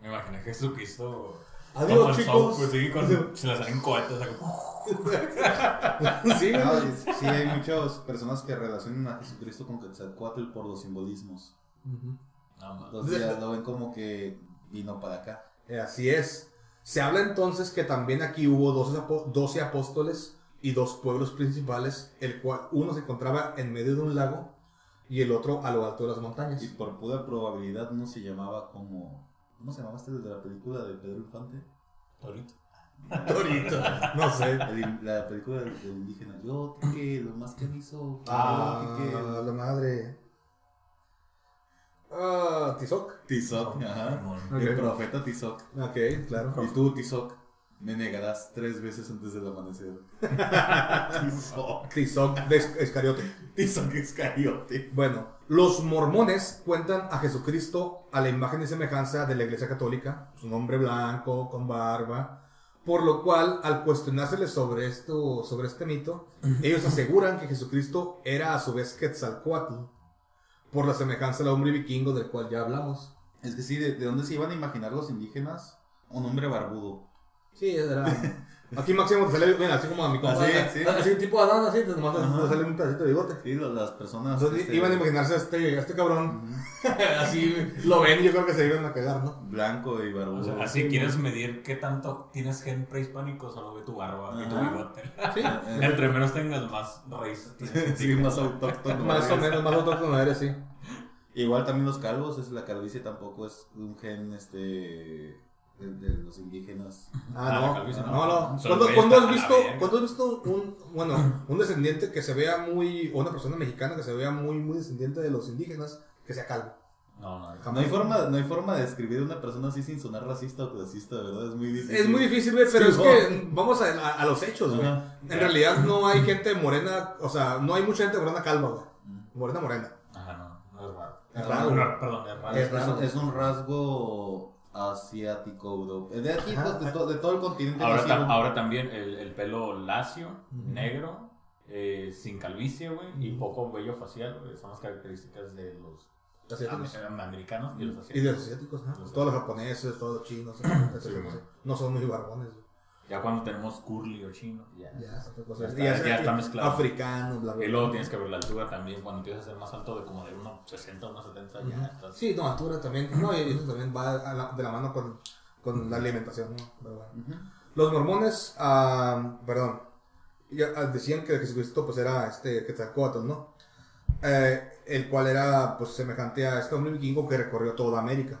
Me imaginé Jesucristo. Adiós, como chicos. Soul, pues, sí, con- se le salen cohetes. sí, No, sí, hay muchas personas que relacionan a Jesucristo con Quetzalcoatl por los simbolismos. No. Entonces ya lo ven como que vino para acá. Eh, Así es. Se habla entonces que también aquí hubo 12, apo- 12 apóstoles y dos pueblos principales, el cual uno se encontraba en medio de un lago y el otro a lo alto de las montañas. Y por pura probabilidad no se llamaba como... ¿Cómo se llamaba este de la película de Pedro Infante? Torito. Torito, no sé. El la película del, del indígena. Yo te quiero más que mi sopa. Ah, quiero. la madre. Ah, Tizoc. Tizoc, ajá. El profeta Tizoc. Ok, claro. Y tú, Tizoc, me negarás tres veces antes del amanecer. Tizoc. Tizoc de Es- Escariote. Tizoc Iscariote. Bueno, los mormones cuentan a Jesucristo a la imagen y semejanza de la Iglesia Católica, su nombre blanco, con barba, por lo cual, al cuestionárseles sobre esto, sobre este mito, ellos aseguran que Jesucristo era a su vez Quetzalcoatl, por la semejanza al hombre vikingo del cual ya hablamos. Es que sí, ¿de, de dónde se iban a imaginar los indígenas? Un hombre barbudo. Sí, era. Aquí Máximo te sale, mira, así como a mi compa. Así, sí. así tipo Adán, así, te, nomás te- sale un pedacito de bigote. Sí, las personas... Entonces este, iban a imaginarse a este, a este cabrón. así lo ven y yo creo que se iban a cagar, ¿no? Blanco y barbudo. O sea, así quieres medir qué tanto tienes gen prehispánico, solo ve tu barba y tu bigote. Sí. Entre menos tengas, más raíces tienes. sí, más autóctono. Más o menos, más autóctono eres, sí. Igual también los calvos, es la calvicie tampoco es un gen este de, de los indígenas. Ah, Ah, no. no, no. no. ¿Cuándo, cuándo has visto. ¿cuándo has visto un, bueno, un descendiente que se vea muy, o una persona mexicana que se vea muy, muy descendiente de los indígenas, que sea calvo? No, no. No hay forma, no hay forma de describir a una persona así sin sonar racista o clasista, ¿verdad? Es muy difícil. Es muy difícil, güey, pero Sí, es no. que vamos a, a- a los hechos, güey. En realidad no hay gente morena, o sea, no hay mucha gente morena calva, güey. Morena morena. Ajá, no, no es raro. Es raro. no, Perdón, es raro. Es Es, raro. es un rasgo asiático, europeo. De aquí, Ajá. de, to- de todo el continente. Ahora, masivo. tam- ahora también el, el pelo lacio, negro, eh, sin calvicie, güey, y poco vello facial, güey. Son las características de los Asiáticos. am- americanos y los Y asiáticos. de los asiáticos, ¿no? Los Todos los japoneses, todos los chinos, etcétera, Sí, no son muy barbones, güey. Ya cuando tenemos curly o chino, ya. Ya, es otra cosa. Ya está- Y ya está mezclado. Africano, bla, bla, Y bla. luego tienes que ver la altura también. Cuando empiezas a ser más alto, de como de 1,60, 1,70, ya estás. Sí, no, altura también. No, y eso también va la- de la mano con, con la alimentación, ¿no? Pero bueno. Ujú. Los mormones, ah, perdón, ya, ah, decían que Jesucristo pues era este Quetzalcóatl, ¿no? Eh, el cual era pues semejante a este hombre vikingo que recorrió toda América.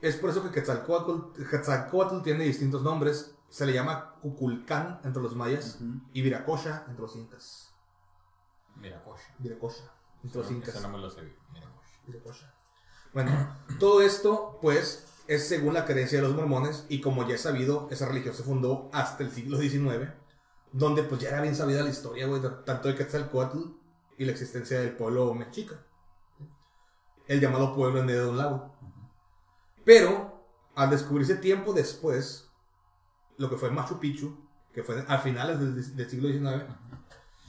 Es por eso que Quetzalcóatl, Quetzalcóatl tiene distintos nombres. Se le llama Cuculcán entre los mayas Ujú. y Viracocha entre los incas. Mira, coche. Viracocha entre los incas. Eso no me lo sé. Viracocha. Bueno, todo esto, pues, es según la creencia de los mormones, y como ya es sabido, esa religión se fundó hasta el siglo XIX, donde pues ya era bien sabida la historia, güey, de- tanto de Quetzalcoatl y la existencia del pueblo mexica. El llamado pueblo en medio de un lago. Pero, al descubrirse tiempo después, lo que fue Machu Picchu, que fue a finales del, del siglo XIX,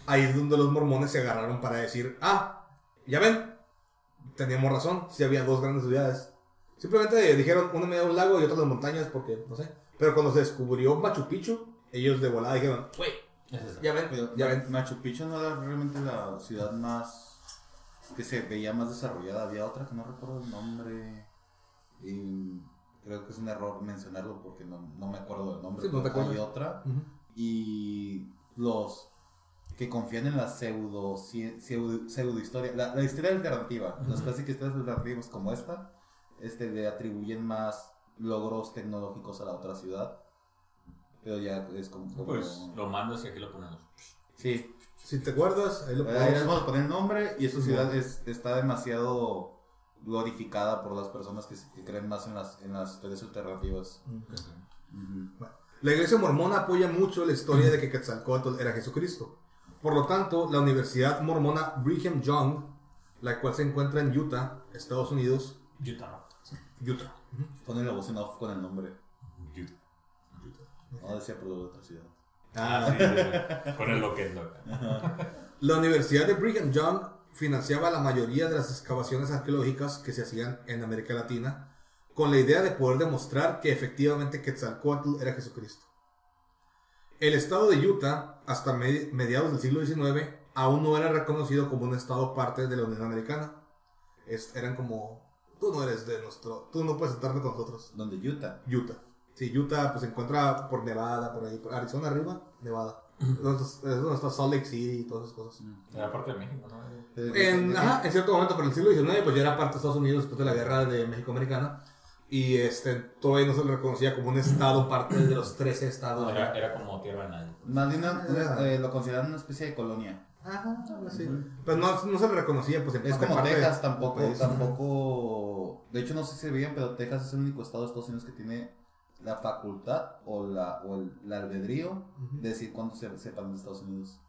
ahí es donde los mormones se agarraron para decir, ah, ya ven, teníamos razón, si había dos grandes ciudades. Simplemente dijeron una en medio de un lago y otra en las montañas porque, no sé. Pero cuando se descubrió Machu Picchu, ellos de volada dijeron, güey, ya ven, Pero ya ven. Machu Picchu no era realmente la ciudad más que se veía más desarrollada. Había otra que no recuerdo el nombre. Y creo que es un error mencionarlo porque no, no me acuerdo del nombre. Sí, no te pero hay acuerdas. otra. Y los que confían en la pseudo, pseudo, pseudo historia, la, la historia alternativa, las clásicas historias alternativas como esta, este, le atribuyen más logros tecnológicos a la otra ciudad. Pero ya es como... como- Pues lo mandas y aquí lo ponemos. sí, Si te acuerdas, ahí lo ahí puedes. les vamos a poner el nombre y esta Sí, ciudad es, está demasiado glorificada por las personas que, que creen más en las, en las historias alternativas. Ujú. La iglesia mormona apoya mucho la historia de que Quetzalcóatl era Jesucristo. Por lo tanto, la Universidad Mormona Brigham Young, la cual se encuentra en Utah, Estados Unidos, Utah. Utah. Ponen la voz en off con el nombre. Utah. No decía por la otra ciudad. Ah, sí, sí, sí. Con el loquendo. La Universidad de Brigham Young financiaba la mayoría de las excavaciones arqueológicas que se hacían en América Latina con la idea de poder demostrar que efectivamente Quetzalcóatl era Jesucristo. El estado de Utah, hasta me- mediados del siglo XIX, aún no era reconocido como un estado parte de la Unión Americana. Es- eran como, tú no eres de nuestro, tú no puedes sentarte con nosotros. Donde Utah. Utah. Sí, Utah pues se encuentra por Nevada, por ahí, por Arizona arriba, Nevada. Es donde está- Salt Lake City y todas esas cosas. Era parte de México, ¿no? En, ajá, en cierto momento, pero en el siglo XIX, pues ya era parte de Estados Unidos después de la guerra de México-Americana. Y este, todavía no se le reconocía como un estado parte de los 13 estados. Era, era como tierra de nadie. Más bien una- eh, lo consideran una especie de colonia. Ajá, así. Pero no, no se le reconocía, pues en Es como parte Texas, del tampoco, tampoco. De hecho, no sé si se veían, pero Texas es el único estado de Estados Unidos que tiene la facultad o la o el, el albedrío de decir cuándo se sepan de Estados Unidos.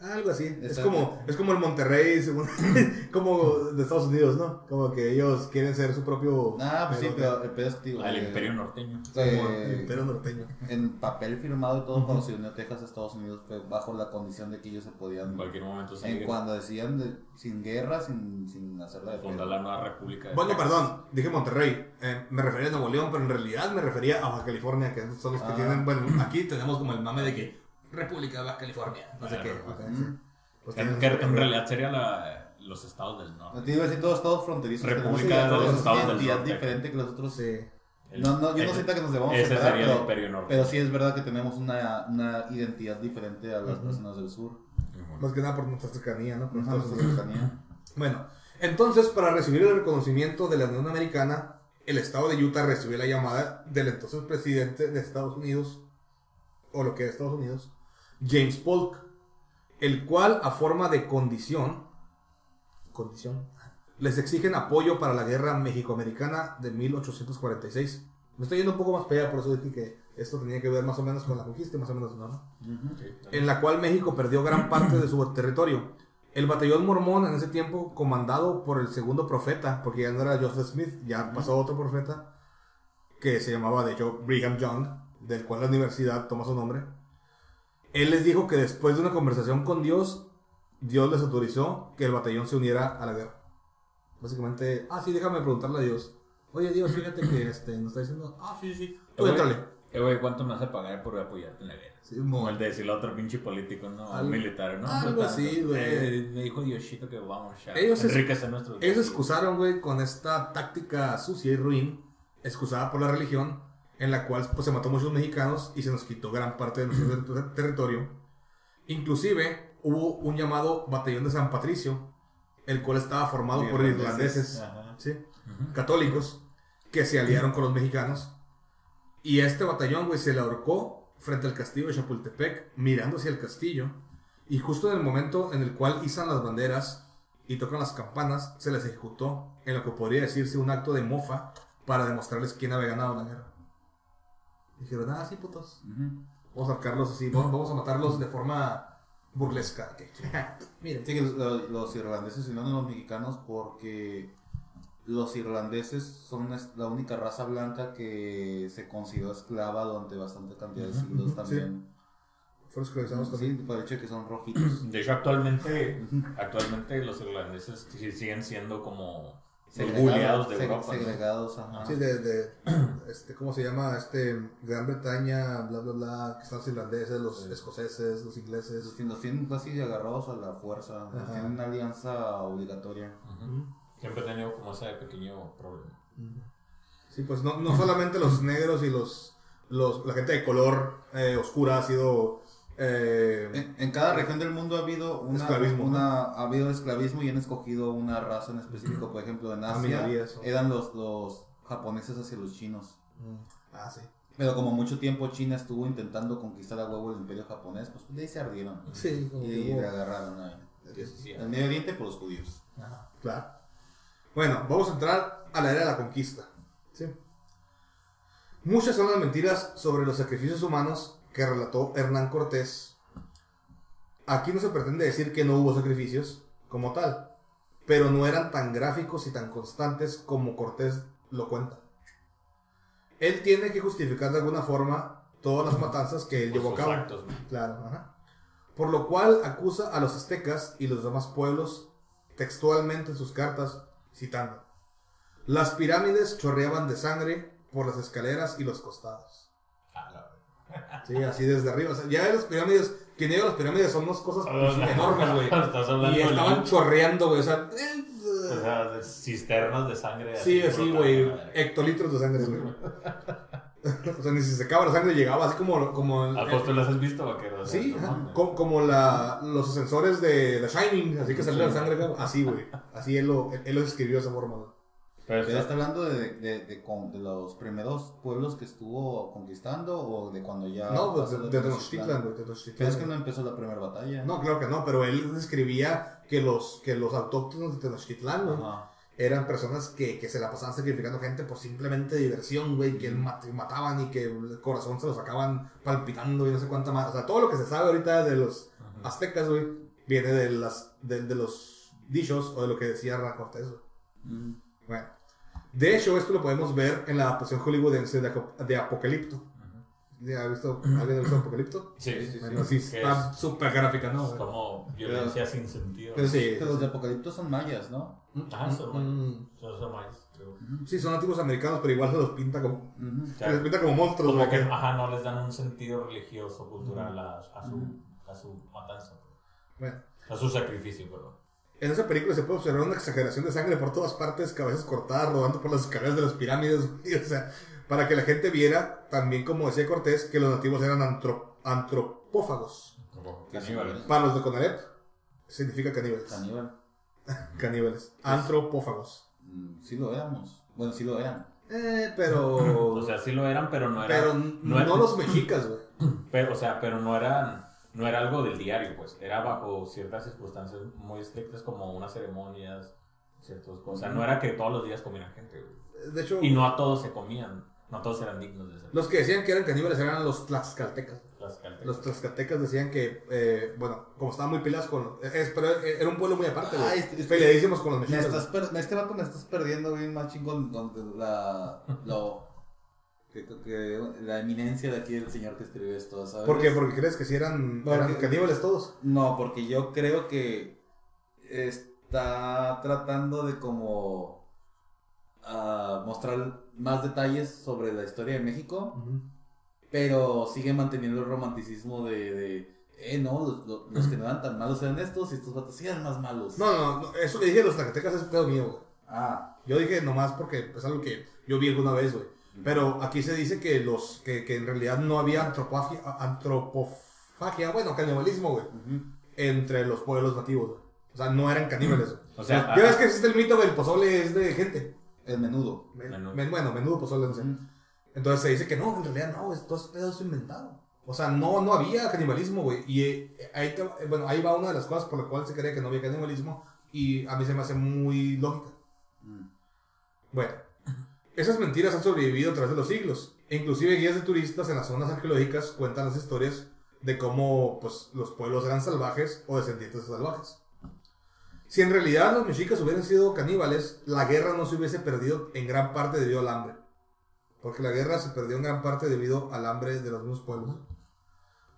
Algo así. Es como, es como el Monterrey, según- como de Estados Unidos, ¿no? Como que ellos quieren ser su propio. Ah, pues sí, pero- el pedo es que digo, Ah, el eh, imperio norteño. eh, el imperio norteño. en papel firmado y todo, cuando se unió Texas a Estados Unidos, fue bajo la condición de que ellos se En podían. cualquier momento En se cuando decían de- sin guerra, sin, sin hacerla de fundar la nueva república. de Bueno, Texas. perdón, dije Monterrey. Eh, me refería a Nuevo León, pero en realidad me refería a Baja California, que son los que Ah. tienen. Bueno, aquí tenemos como el mame de que República de Baja California. No sé qué. sí. Pues En, tienen- que en realidad sería la, los estados del norte. No te iba a decir todos estados fronterizos. República de los una Estados del identidad Norte. diferente que los otros. Sí. El- No, no, yo no siento que nos debamos Ese separar, sería el pero, imperio norte. pero sí es verdad que tenemos una, una identidad diferente a las Ujú. personas del sur. Más que nada por nuestra cercanía, ¿no? Estados nuestra Unidos. cercanía. Bueno, entonces, para recibir el reconocimiento de la Unión Americana, el estado de Utah recibió la llamada del entonces presidente de Estados Unidos, o lo que era Estados Unidos, James Polk, el cual, a forma de condición, condición, les exigen apoyo para la guerra México-Americana de 1846. Me estoy yendo un poco más para allá, por eso dije que esto tenía que ver más o menos con la conquista, más o menos no, en la cual México perdió gran parte de su territorio. El batallón mormón en ese tiempo, comandado por el segundo profeta, porque ya no era Joseph Smith, ya pasó otro profeta, que se llamaba de hecho Brigham Young, del cual la universidad toma su nombre. Él les dijo que después de una conversación con Dios, Dios les autorizó que el batallón se uniera a la guerra. Básicamente, ah, sí, déjame preguntarle a Dios. Oye, Dios, fíjate que este, nos está diciendo, ah, sí, sí, sí, tú Eh, entrale. Eh, güey, ¿cuánto me vas a pagar por apoyarte en la guerra? Sí, Como mo- el de decirle a otro pinche político, ¿no? Algo- militar, ¿no? algo así, tanto. güey. Eh, me dijo Diosito que vamos ya. Ellos enriquecer nuestros Ellos excusaron, güey, con esta táctica sucia y ruin, excusada por la religión, en la cual pues, se mató muchos mexicanos y se nos quitó gran parte de nuestro ter- territorio. Inclusive hubo un llamado Batallón de San Patricio, el cual estaba formado por Irlandeses. ¿sí? Católicos que se aliaron con los mexicanos. Y este batallón, güey, se le ahorcó frente al castillo de Chapultepec, mirando hacia el castillo. Y justo en el momento en el cual izan las banderas y tocan las campanas, se les ejecutó en lo que podría decirse un acto de mofa para demostrarles quién había ganado la guerra. Dijeron, ah, sí, putos. Vamos a sacarlos así, vamos vamos a matarlos de forma burlesca. Miren, Sí, que los, los irlandeses a los mexicanos porque los irlandeses son la única raza blanca que se consideró esclava durante bastante cantidad de siglos Sí. también. fueron esclavizados Sí, también. por el hecho de que son rojitos. De hecho, actualmente, actualmente los irlandeses sí siguen siendo como buleados de Europa, ¿no? Segregados, ajá. Sí, de, de este, ¿cómo se llama? Este, Gran Bretaña, bla, bla, bla, que están los irlandeses, los escoceses, los ingleses. Los, los tienen casi agarrados a la fuerza. Ajá. tienen una alianza obligatoria. Siempre he tenido como ese pequeño problema. Sí, pues no, no solamente los negros y los, los la gente de color eh, oscura ha sido... eh, En, en cada región del mundo ha habido una, Esclavismo, una- ha habido esclavismo y han escogido una raza en específico. Por ejemplo, en Asia eran los, los japoneses hacia los chinos. ah, sí. Pero como mucho tiempo China estuvo intentando conquistar a huevo el imperio japonés, pues de ahí se ardieron. Sí, como Y le agarraron a el Medio Oriente por los judíos. Ajá. Claro. Bueno, vamos a entrar a la era de la conquista. Sí. Muchas son las mentiras sobre los sacrificios humanos que relató Hernán Cortés. Aquí no se pretende decir que no hubo sacrificios como tal, pero no eran tan gráficos y tan constantes como Cortés lo cuenta. Él tiene que justificar de alguna forma todas las matanzas que él llevó a cabo. actos, ¿no? Claro, ajá. Por lo cual acusa a los aztecas y los demás pueblos textualmente en sus cartas, citando: Las pirámides chorreaban de sangre por las escaleras y los costados. Sí, así desde arriba. O sea, ya las pirámides, quien llega a las pirámides son unas cosas pues, enormes, güey. Y de- estaban chorreando, güey. O sea, O sea, de cisternas de sangre. sí, así, güey. Hectolitros de sangre, güey. o sea, ni si se secaba la sangre llegaba así como. como el- Apóstoles, ¿has visto, vaquero? Sí, no ajá, mames. co- como la, los ascensores de The Shining, así que salía la sangre, así, güey. Así él lo, él lo escribió de esa forma, güey. Pero ¿Pero está- hablando de, de, de, con- de los primeros pueblos que estuvo conquistando o de cuando ya... No, pues de, Tenochtitlan? Güey, de Tenochtitlan. Pero es que no empezó la primera batalla. No, claro que no, pero él describía que los, que los autóctonos de Tenochtitlan, güey, eran personas que, que se la pasaban sacrificando gente por simplemente diversión, güey, que mat- mataban y que el corazón se lo sacaban palpitando y no sé cuánta más. O sea, todo lo que se sabe ahorita de los Ajá. aztecas, güey, viene de, las, de, de los dichos o de lo que decía Hernán Cortés, güey. Mm. Bueno, de hecho, esto lo podemos ver en la adaptación hollywoodense de, de Apocalipto. ¿Ya ¿Ha visto, ¿Alguien ha visto Apocalipto? Sí, sí, sí. Bueno, sí, está es- súper gráfica, ¿no? Es como violencia sin sentido. Pero sí, Que los de Apocalipto son mayas, ¿no? Ajá, son Mm, mayas. Son son mayas, creo. Sí, son nativos americanos, pero igual se los pinta como, se pinta como monstruos. como que- ajá, no les dan un sentido religioso, cultural a, a su, a su matanza. Bueno, A su sacrificio, perdón. En esa película se puede observar una exageración de sangre por todas partes, cabezas cortadas, rodando por las escaleras de las pirámides, güey, o sea, para que la gente viera, también como decía Cortés, que los nativos eran antro- antropófagos. Caníbales. Para los de Conalep, significa caníbales. Caníbal. Caníbales. Antropófagos. Mm, Sí lo éramos. Bueno, sí lo eran. Eh, pero... O sea, sí lo eran, pero no era. pero no los mexicas, güey. Pero, o sea, pero no eran. No era algo del diario, pues. Era bajo ciertas circunstancias muy estrictas, como unas ceremonias, ciertas cosas. O sea, no era que todos los días comieran gente, güey. De hecho, Y no a todos se comían. No todos eran dignos de ser. los que decían que eran caníbales eran los tlaxcaltecas. Las caltecas. Los tlaxcaltecas decían que, eh, bueno, como estaban muy pilados con... es- pero era un pueblo muy aparte, güey. Ah, este- este- Peleadísimos con los Me mexicas. estás per- este vato me estás perdiendo bien más chingón con la, lo, que, que- la eminencia de aquí del señor que escribió esto, ¿sabes? ¿Por qué? Porque crees que si eran, caníbales todos. No, porque yo creo que está tratando de como ah, mostrar más detalles sobre la historia de México, pero sigue manteniendo el romanticismo de, de eh, no, los, los- los que no eran tan malos eran estos y estos vatos sí eran más malos. No, no, no, eso que dije de los tlaxcaltecas es pedo mío, güey. Ah, Yo dije nomás porque es algo que yo vi alguna vez, güey. Pero aquí se dice que los que, que en realidad no había antropofagia, antropofagia bueno, canibalismo, güey, entre los pueblos nativos, güey. O sea, no eran caníbales, güey. O sea, ya ves que existe el mito del pozole es de gente. el menudo. Men- Menudo. men- bueno, menudo pozole, no sé. Entonces se dice que no, en realidad no, esto es pedazo inventado. O sea, no, no había canibalismo, güey. Y eh, ahí, te eh, bueno, ahí va una de las cosas por las cuales se cree que no había canibalismo. Y a mí se me hace muy lógica. Bueno, esas mentiras han sobrevivido a través de los siglos. E inclusive guías de turistas en las zonas arqueológicas cuentan las historias de cómo pues, los pueblos eran salvajes o descendientes de salvajes. Si en realidad los mexicas hubieran sido caníbales, la guerra no se hubiese perdido en gran parte debido al hambre. Porque la guerra se perdió en gran parte debido al hambre de los mismos pueblos.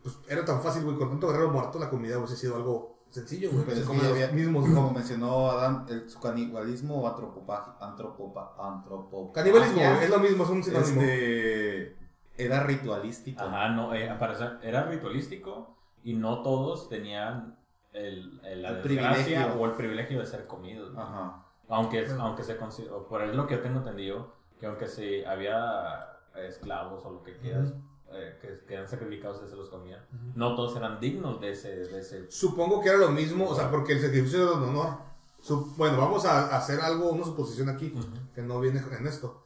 Pues era tan fácil, güey, con tanto guerrero muerto, la comida hubiese sido algo sencillo, güey. Pero es que había- mismos. como mencionó Adán, el, su canibalismo o antropopa, antropopa, antropo, Canibalismo, güey, es lo mismo, es un sinónimo. este, era ritualístico. Ajá, no, eh, para ser- era ritualístico y no todos tenían el, el- la El desgracia privilegio. o el privilegio de ser comidos. ¿no? Ajá. Aunque, Bueno. aunque se consideró, por ahí lo que yo tengo entendido, que aunque se había esclavos o lo que quieras, eh, que, que eran sacrificados y se los comían, no todos eran dignos de ese, de ese Supongo que era lo mismo, o sea, porque el sacrificio era de honor. Su- bueno, vamos a hacer algo, una suposición aquí, que no viene en esto.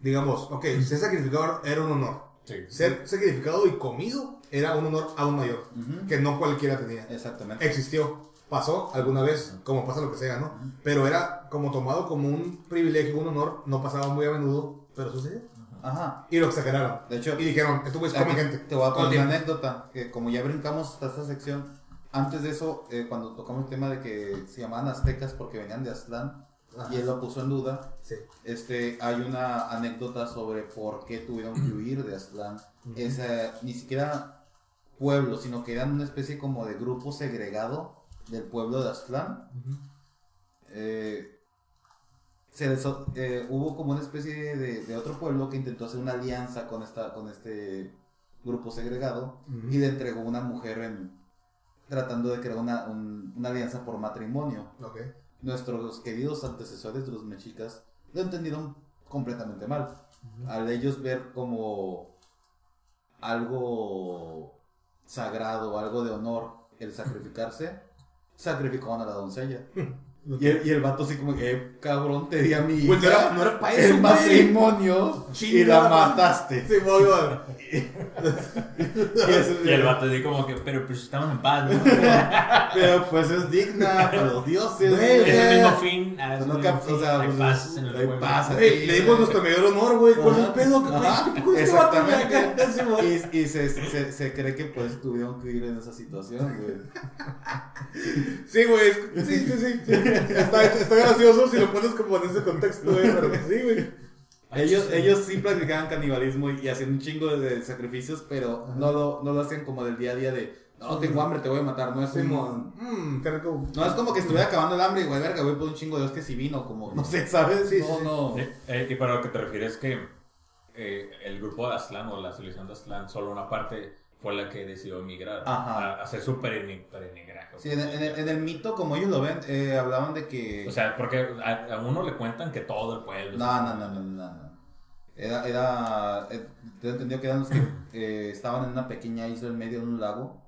Digamos, ok, ser sacrificado era un honor. Sí. Ser sacrificado y comido era un honor aún mayor, Ujú. que no cualquiera tenía. Exactamente. Existió, pasó alguna vez, como pasa lo que sea, ¿no? Pero era como tomado como un privilegio, un honor, no pasaba muy a menudo, pero sucedió. Ajá. Y lo exageraron. De hecho, Y dijeron, esto es come gente. Te voy a contar una anécdota, que como ya brincamos hasta esta sección, antes de eso, eh, cuando tocamos el tema de que se llamaban aztecas porque venían de Aztlán, Ajá. y él lo puso en duda, Sí. este, hay una anécdota sobre por qué tuvieron que huir de Aztlán. Esa, ni siquiera pueblo, sino que eran una especie como de grupo segregado del pueblo de Aztlán. Eh, se les- eh, hubo como una especie de, de otro pueblo que intentó hacer una alianza con, esta, con este grupo segregado y le entregó una mujer en, tratando de crear una, un- una alianza por matrimonio. Nuestros queridos antecesores de los mexicas lo entendieron completamente mal. Al ellos ver como algo sagrado, algo de honor, el sacrificarse, sacrificaban a la doncella. Y el, y el vato así como que, eh, cabrón, te di a mi Pues no era, no era para eso, el güey. matrimonio y la mataste. Sí, voy, voy. Y el vato dice como que, pero pues estamos en paz, ¿no? Pero pues es digna para los dioses. Güey, güey. es el mismo fin. ah, es no cap- o sea, hay pues, paz en el hay pueblo. paz. Güey, le dimos nuestro mayor honor, güey. ¿Cuál es el Ajá. pedo? Ajá, ¿Qué con este vato, güey? Exactamente. Y, y se, se, se cree que pues tuvieron que ir en esa situación, güey. Sí, güey. es- Sí, sí, sí. sí. Está, está gracioso si lo pones como en ese contexto, güey. Pero sí, güey. Ellos, ellos sí practicaban canibalismo y hacían un chingo de, sacrificios, pero no lo, no lo hacían como del día a día de, no, tengo hambre, te voy a matar, no es Simón. Mmm, qué rico. No es como que estuviera acabando el hambre y, güey, verga, voy por un chingo de hostias y vino, como, no sé, ¿sabes? Sí, no, sí, no. Eh, eh, y para lo que te refieres que eh, el grupo de Aztlán o la selección de Aztlán, solo una parte fue la que decidió emigrar Ajá. a hacer su peregrinaje. Sí, en, el- en el, en el mito, como ellos lo ven, eh, hablaban de que... O sea, porque a, a uno le cuentan que todo el pueblo. No, no, no, no, no, no. Era, era, eh, tengo entendido que eran los que eh, estaban en una pequeña isla en medio de un lago.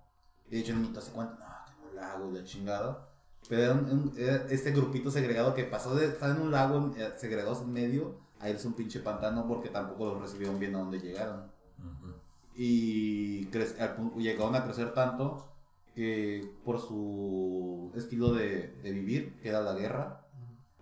Y de hecho en mito se cuenta, no, que un lago la chingada. Pero era, un- un- era este grupito segregado que pasó de estar en un lago eh, segregados en medio a irse a un pinche pantano porque tampoco los recibieron bien a donde llegaron. Y llegaron a crecer tanto que por su estilo de, de vivir, que era la guerra,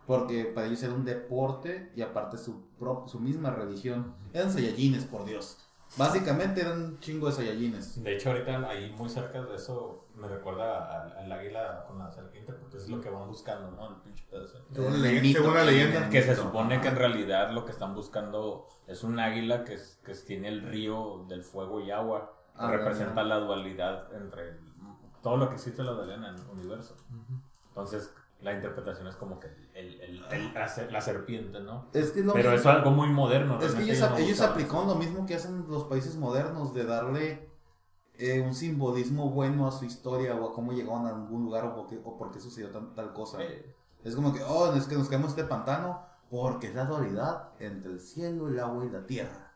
porque para ellos era un deporte y aparte su, su misma religión, eran Saiyajines, por Dios. Básicamente eran un chingo de Saiyajines. De hecho, ahorita ahí muy cerca de eso me recuerda al, al águila con la serpiente, porque es lo que van buscando, ¿no? El pinche pedazo. Según la leyenda- mito según la que leyenda. viene. Que se supone que en realidad lo que están buscando es un águila que, es- que tiene el río del fuego y agua, que Ah, representa la dualidad entre el- todo lo que existe la dualidad en el universo. Entonces, la interpretación es como que el- el- el- la, ser- la serpiente, ¿no? Es que, lo Pero mismo- eso es algo muy moderno. es que ellos, no ellos aplicaron lo mismo que hacen los países modernos, de darle eh, un simbolismo bueno a su historia o a cómo llegaron a algún lugar o por qué, o por qué sucedió tan- tal cosa. Eh, Es como que, oh, es que nos caemos en este pantano porque es la dualidad entre el cielo, el agua y la tierra.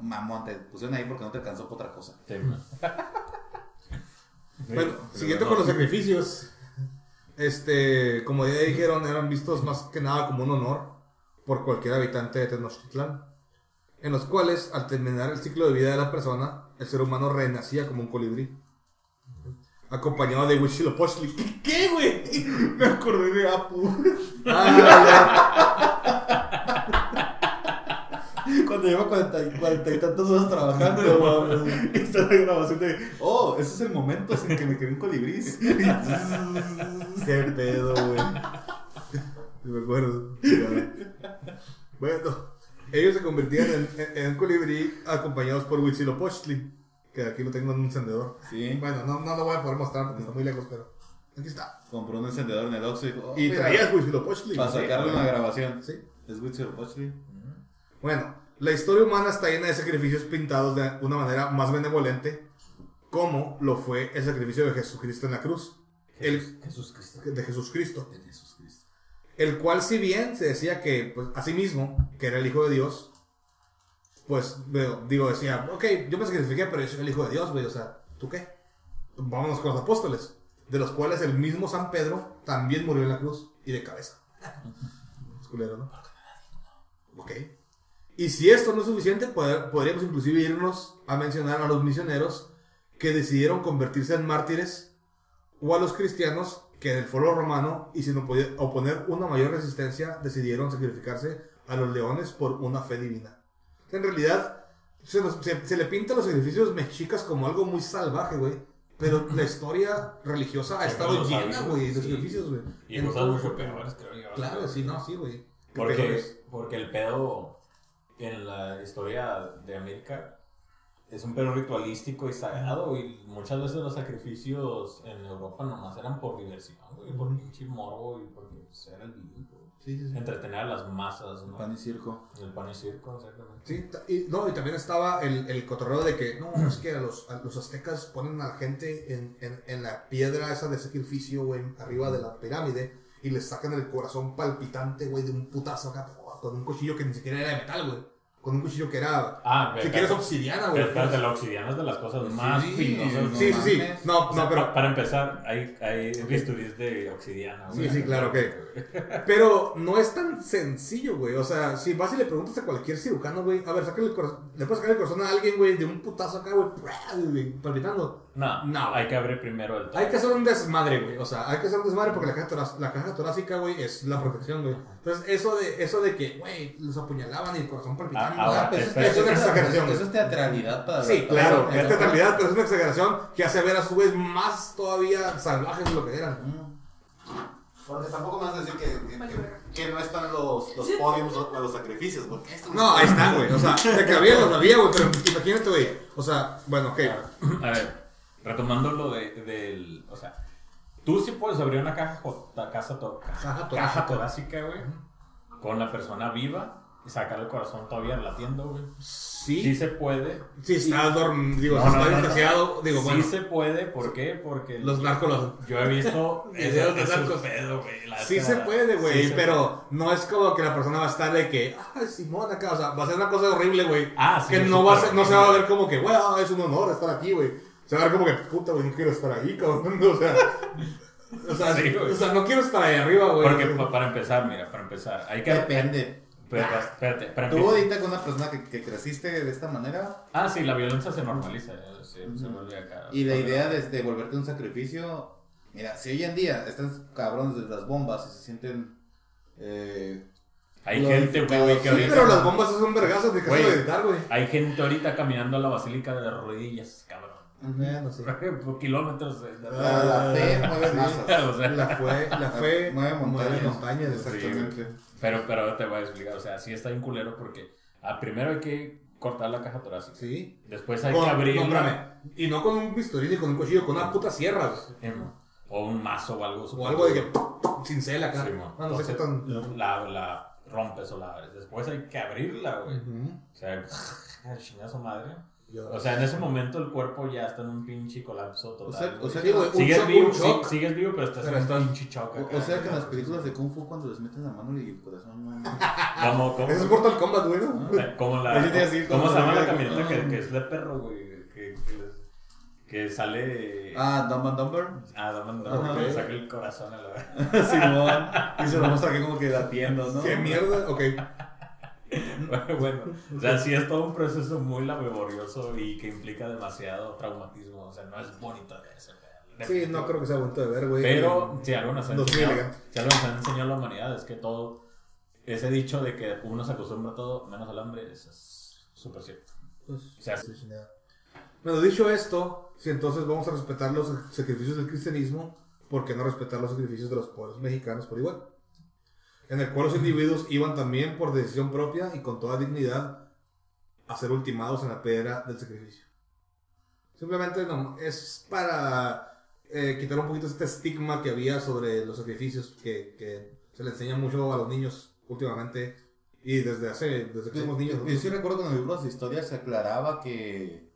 Mamón, te pusieron ahí porque no te alcanzó por otra cosa. sí. Bueno, siguiendo pero con los sacrificios, este, como ya dijeron, eran vistos más que nada como un honor por cualquier habitante de Tenochtitlán, en los cuales, al terminar el ciclo de vida de la persona, el ser humano renacía como un colibrí, acompañado de Huitzilopochtli. ¿Qué, qué, güey? Me acordé de Apu. Cuando llevo 40, y- 40 y tantas horas trabajando, y está la grabación de, oh, ese es el momento en que me quedé un colibrí. Qué pedo, güey. Me acuerdo. Bueno, ellos se convertían en, en, en un colibrí acompañados por Huitzilopochtli, que aquí lo tengo en un encendedor. Sí. Bueno, no, no lo voy a poder mostrar porque está muy lejos, pero Aquí está. Compró un encendedor en el Oxxo y oh, Y traías Huitzilopochtli. Para sacarlo en la grabación. Sí. Es Huitzilopochtli. Bueno, la historia humana está llena de sacrificios pintados de una manera más benevolente, como lo fue el sacrificio de Jesucristo en la cruz. El, Jesús Cristo. de Jesucristo. De Jesús Cristo. El cual, si bien se decía que, pues, a sí mismo, que era el Hijo de Dios, pues, digo, decía, ok, yo me sacrifiqué, pero yo soy el Hijo de Dios, güey, o sea, ¿tú qué? Vámonos con los apóstoles, de los cuales el mismo San Pedro también murió en la cruz y de cabeza. Es culero, ¿no? Ok. Y si esto no es suficiente, pod- podríamos inclusive irnos a mencionar a los misioneros que decidieron convertirse en mártires o a los cristianos que en el foro romano y sin oponer una mayor resistencia decidieron sacrificarse a los leones por una fe divina. En realidad, se, nos- se- se le pinta a los sacrificios mexicas como algo muy salvaje, güey. Pero la historia religiosa ha estado llena, güey, de sacrificios, güey. Y En cosas mucho peores, creo yo. Claro, sí, no, sí, güey. ¿Qué Porque, porque el pedo en la historia de América es un pedo ritualístico y sagrado, y muchas veces los sacrificios en Europa nomás eran por diversión, güey, por pinche morbo y porque pues, era el. Sí, sí, sí. Entretener a las masas, ¿no? Pan y circo. El pan y circo, exactamente. Sí, y, no, y también estaba el, el cotorreo de que, no, es que a los, a los aztecas ponen a la gente en, en, en la piedra esa de sacrificio, güey, arriba de la pirámide, y les sacan el corazón palpitante, güey, de un putazo acá, con un cuchillo que ni siquiera era de metal, güey. Con un cuchillo que era, Ah, si quieres, obsidiana, güey. pero la obsidiana es de las cosas más Sí, finosas. no Sí, sí, sí. No, O sea, no, pero pa- para empezar, hay, hay bisturís de obsidiana. Sí, güey. sí, claro que- Pero no es tan sencillo, güey. O sea, si vas y le preguntas a cualquier cirujano, güey, a ver, sácale el corazón. Le puedes sacar el corazón a alguien, güey, de un putazo acá, güey, güey, palpitando. No, No. hay que abrir primero el Hay que hacer un desmadre, güey. O sea, hay que hacer un desmadre porque la caja, torá- la caja torácica, güey, es la protección, güey. Entonces, eso de, eso de que, güey, los apuñalaban y el corazón palpitando. Ah, ahora, pues, espera, es una exageración. Eso es teatralidad para Sí, claro, para- es teatralidad, pero es una exageración que hace ver a su vez más todavía salvajes de lo que eran. Porque tampoco me vas a decir que, que, que- que no están los, los podiums o los sacrificios, porque esto No, ahí están, güey. O sea, de que había, los había, güey. Pero imagínate, güey. O sea, bueno, ok. A ver, retomando lo de, del. O sea, tú sí puedes abrir una caja, casa to- Caja torácica. caja torácica, güey, con la persona viva y sacar el corazón todavía latiendo, güey. Sí Sí. se puede. Sí, está dormido. Digo, No, si no, está no. Digo, sí bueno. se puede, ¿por qué? Porque Los narcos yo he visto Videos de narcos. Sí se puede, güey. sí pero no es como que la persona va a estar de que, ay, Simón acá. O sea, va a ser una cosa horrible, güey. Ah, sí, Que no, va a ser- no se va a ver como que, güey, ah, es un honor estar aquí, güey. Se va a ver como que, puta, güey, no quiero estar ahí, cabrón. O sea, o sea, Sí, o sea no quiero estar ahí arriba, güey. Porque pa- para empezar, mira, para empezar, hay que. Depende. Pero, espérate, para ¿Tú ahorita con una persona que, que creciste de esta manera Ah, sí, la violencia se normaliza, eh, se, se vuelve acá. y la idea de, de volverte un sacrificio, mira, si hoy en día están cabrones de las bombas y se sienten... Eh, Hay gente, güey, que sí, Sí, ahorita. pero las bombas son vergazos de editar, güey. Hay gente ahorita caminando a la basílica de rodillas, cabrón. Bueno, sí. Por kilómetros. de- de- la, la fe mueve sí. masas. o sea, La fe, la fe Mueve montañas. montañas, Exactamente. pero, pero te voy a explicar, o sea, sí está bien culero porque ah, primero hay que cortar la caja torácica. Sí. Después hay Con- que abrir. no. Y no con un bisturí ni con un cuchillo, con una puta sierra, güey. O un mazo o algo. O algo de que cincel acá. Sí, mo. Ah, no sé qué tan. la, la rompes o la abres. Después hay que abrirla, güey. O sea, chinga su madre. Yo- O sea, en ese momento el cuerpo ya está en un pinche colapso total. O sea, o sea que, güey, sigues shock, vivo, un shock. sí, sigues vivo, pero estás Pero en un pinche shock. o, acá. o sea que en las películas de Kung Fu cuando les meten la mano y el corazón no... Como, como, Ese es Mortal Kombat, güey, ¿no? como la. Así, ¿Cómo como se llama la- camioneta que, Ah. que es de perro, güey? Que, que, les- que sale. Ah, Dumb and Dumber. Ah, dame Ajá. que le saca el corazón a la vez. Simón. Y se lo muestra aquí como que latiendo, ¿no? ¿Qué mierda? Ok. bueno, o sea, sí es todo un proceso muy laborioso y que implica demasiado traumatismo. O sea, no es bonito de verse. Sí, no creo que sea bonito de ver, güey. Pero si algo nos ha No enseñado, si algo nos ha enseñado la humanidad es que todo, ese dicho de que uno se acostumbra a todo menos al hambre, eso es súper cierto. Pues, O sea, sí. Bueno, dicho esto, si entonces vamos a respetar los sacrificios del cristianismo, ¿por qué no respetar los sacrificios de los pueblos mexicanos por igual? En el cual los individuos iban también por decisión propia y con toda dignidad a ser ultimados en la piedra del sacrificio. Simplemente no, es para eh, quitar un poquito este estigma que había sobre los sacrificios que, que se le enseña mucho a los niños últimamente y desde hace, desde que somos niños. Yo, yo sí recuerdo que en los libros de historia se aclaraba que,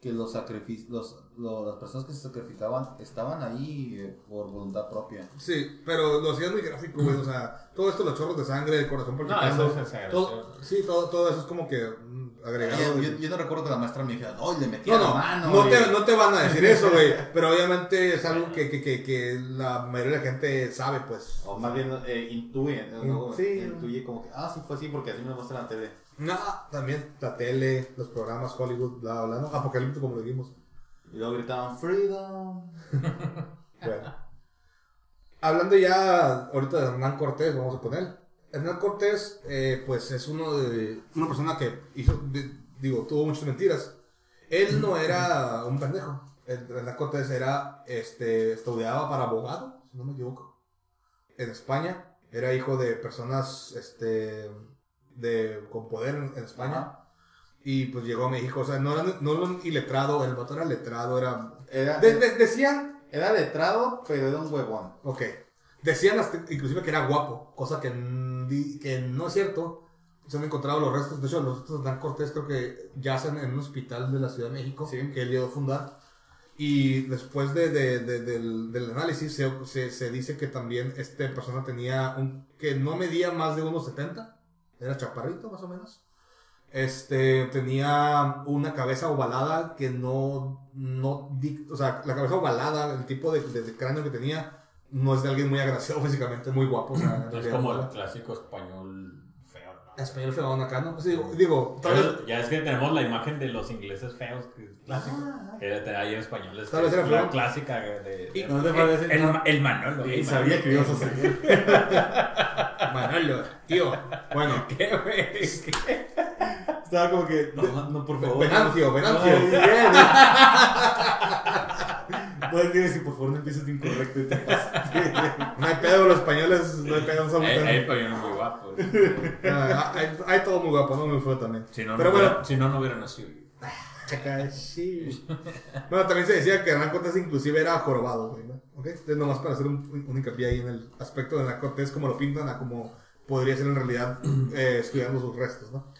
que los sacrificios, los, lo- las personas que se sacrificaban estaban ahí eh, por voluntad propia. Sí, pero lo hacían muy gráfico, güey. O sea, todo esto, los chorros de sangre, el corazón No, palpitando. eso es todo, sí, todo, todo eso es como que mm, agregado. Yo, yo- yo no recuerdo que la maestra me dijera, ¡oh, le metía No, la no, mano! no te, no te van a decir eso, güey. Pero obviamente es algo que, que, que, que la mayoría de la gente sabe, pues. O más bien eh, intuye, ¿no? Sí. Intuye como que, ah, sí fue así porque así me lo muestra en la tele. No, también la tele, los programas Hollywood, bla, bla, ¿no? Apocalíptico, como lo dijimos. Y luego gritaban, ¡Freedom! Bueno. Hablando ya ahorita de Hernán Cortés, vamos a poner. Hernán Cortés, eh, pues es uno de. Una persona que hizo. de- digo, tuvo muchas mentiras. Él no era un pendejo. Hernán Cortés era. Este, estudiaba para abogado, si no me equivoco. En España. Era hijo de personas. Este. De, con poder en, en España. Ajá. Y pues llegó a México. O sea, no era, no era un iletrado. El vato era letrado. Era. Era, de- de- decían era letrado, pero era un huevón. Ok. Decían hasta, inclusive que era guapo, cosa que, que no es cierto. Se han encontrado los restos, de hecho los restos de Dan Cortés creo que yacen en un hospital de la Ciudad de México, Sí. que él llegó a fundar. Y después de, de- de- del, del análisis se, se, se dice que también esta persona tenía un... que no medía más de 1,70. Era chaparrito más o menos. Este, tenía una cabeza ovalada que no, no, o sea, la cabeza ovalada, el tipo de, de- de cráneo que tenía, no es de alguien muy agraciado físicamente, muy guapo. O sea, Es como el clásico español. Español feón acá, ¿no? Sí, digo, digo, tal vez, Ya es que tenemos la imagen de los ingleses feos, que es clásico. Era ahí españoles. Tal vez era la feo. clásica de. de- ¿No te parece? el, el, el Manolo. Y el sabía Manolo. que ibas a seguir. Manolo, tío, bueno, ¿Qué, güey? ¿Qué? Estaba como que, no, no, por favor. Venancio, Venancio. Ay, No hay que por favor, no empieces de incorrecto y te. No hay pedo, los españoles, no hay pedo, pero yo no muy guapo. Ah, hay, hay todo muy guapo, no muy feo también. Si no, Pero no bueno, hubiera- si no, no hubiera nacido. Bueno, también se decía que Hernán Cortés inclusive era jorobado, güey, ¿no? ¿Ok? Entonces, nomás para hacer un, un hincapié ahí en el aspecto de Hernán Cortés, como lo pintan a como podría ser en realidad eh, estudiando sus restos, ¿no?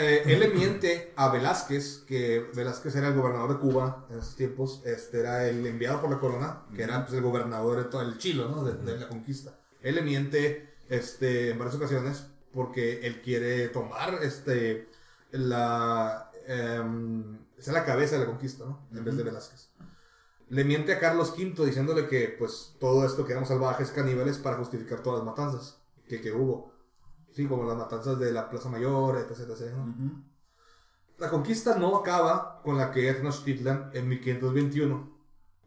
Eh, él le miente a Velázquez, que Velázquez era el gobernador de Cuba en esos tiempos, este era el enviado por la corona, que era pues, el gobernador de todo el Chilo, ¿no? De, de la conquista. Él le miente este, en varias ocasiones porque él quiere tomar este, la, ser la cabeza de la conquista, ¿no? En vez de Velázquez. Le miente a Carlos V diciéndole que pues todo esto que eran salvajes caníbales para justificar todas las matanzas que, que hubo. Sí, como las matanzas de la Plaza Mayor, etc. etc., ¿no? Ujú. La conquista no acaba con la caída de Tenochtitlan en 1521,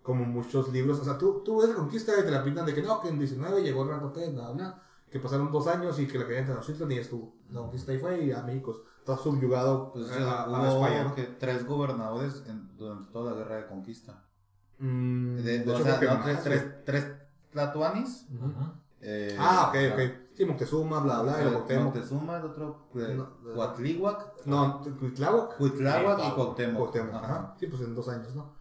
como muchos libros. O sea, tú, tú ves la conquista y te la pintan de que no, que en 19 llegó Hernán Cortés, nada, nada, que pasaron dos años y que la caída de Tenochtitlan y estuvo. La conquista ahí fue y a México está subyugado Pues, a, a hubo España, ¿no? que tres gobernadores en- durante toda la guerra de conquista. Mm, De, de o hecho, sea, creo que no, tres, tres, tres tlatoanis. Ujú. eh, Ah, ok, ok. Sí, Moctezuma, bla, bla, y el Cuauhtémoc. Moctezuma, el otro, eh. Cuatlihuac, No, Cuitláhuac. Cuitláhuac y Cuauhtémoc. Cuauhtémoc, ajá. Sí, pues en dos años, ¿no?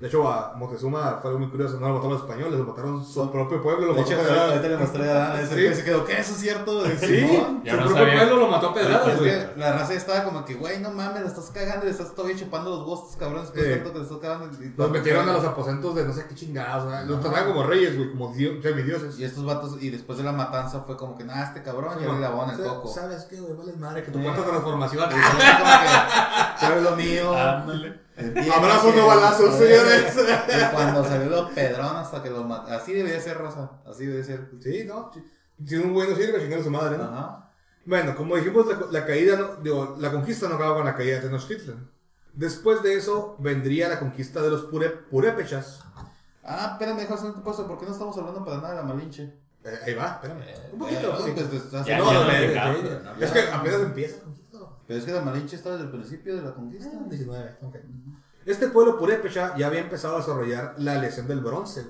De hecho, a Moctezuma fue algo muy curioso. No lo mataron los españoles, lo mataron su propio pueblo. Lo De mató hecho, a pedradas. ahorita le mostré a Dana ese Sí. que se quedó, ¿qué? ¿Eso es cierto? Sí, Simón. Ya su no propio sabía. pueblo lo mató a pedradas, Es que la raza ya estaba como que, güey, no mames, le estás cagando, le estás todavía chupando los huevos, cabrones, que Sí. es tanto que le estás cagando. y- Los metieron a los aposentos de no sé qué chingados. o sea, Los trataban como reyes, güey, como dios, semidioses. Y estos vatos, y después de la matanza fue como que, nah, este cabrón Sí, ya le lavó en o el coco. ¿Sabes qué, güey? Vale madre, que tu Sí. cuarta transformación. Y fue como que, "Pero es lo mío. Ándale. Abrazos, no balazos, señores. Y cuando salió pedrón hasta que lo mató. Así debería ser, Rosa. Así debe ser. Sí, ¿no? Si- un güey no sirve, chingar a su madre, ¿no? Ajá. Bueno, como dijimos, la, la caída, no- digo, la conquista no acaba con la caída de Tenochtitlan. Después de eso vendría la conquista de los pure, purépechas. Ah, espérame, José, no te paso. ¿Por qué no estamos hablando para nada de la Malinche? Eh, ahí va, espérame. Eh, un poquito. Eh, pues, pues, no, ya no, es que apenas empieza. Pero es que la Malinche está desde el principio de la conquista. Ah, 19, ok. Este pueblo purépecha ya había empezado a desarrollar la lesión del bronce.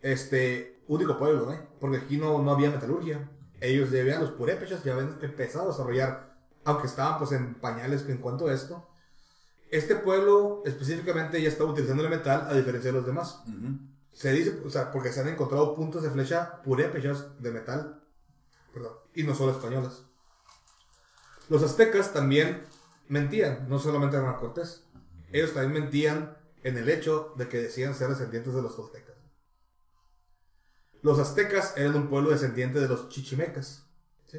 Este, único pueblo, ¿eh? Porque aquí no, no había metalurgia. Ellos ya habían, los purépechas ya habían empezado a desarrollar, aunque estaban pues en pañales en cuanto a esto, Este pueblo específicamente ya estaba utilizando el metal a diferencia de los demás. Ujú. Se dice, o sea, porque se han encontrado puntos de flecha purépechas de metal. Perdón. Y no solo españolas. Los aztecas también mentían, no solamente Hernán Cortés. Ellos también mentían en el hecho de que decían ser descendientes de los toltecas. Los aztecas eran un pueblo descendiente de los chichimecas, ¿sí?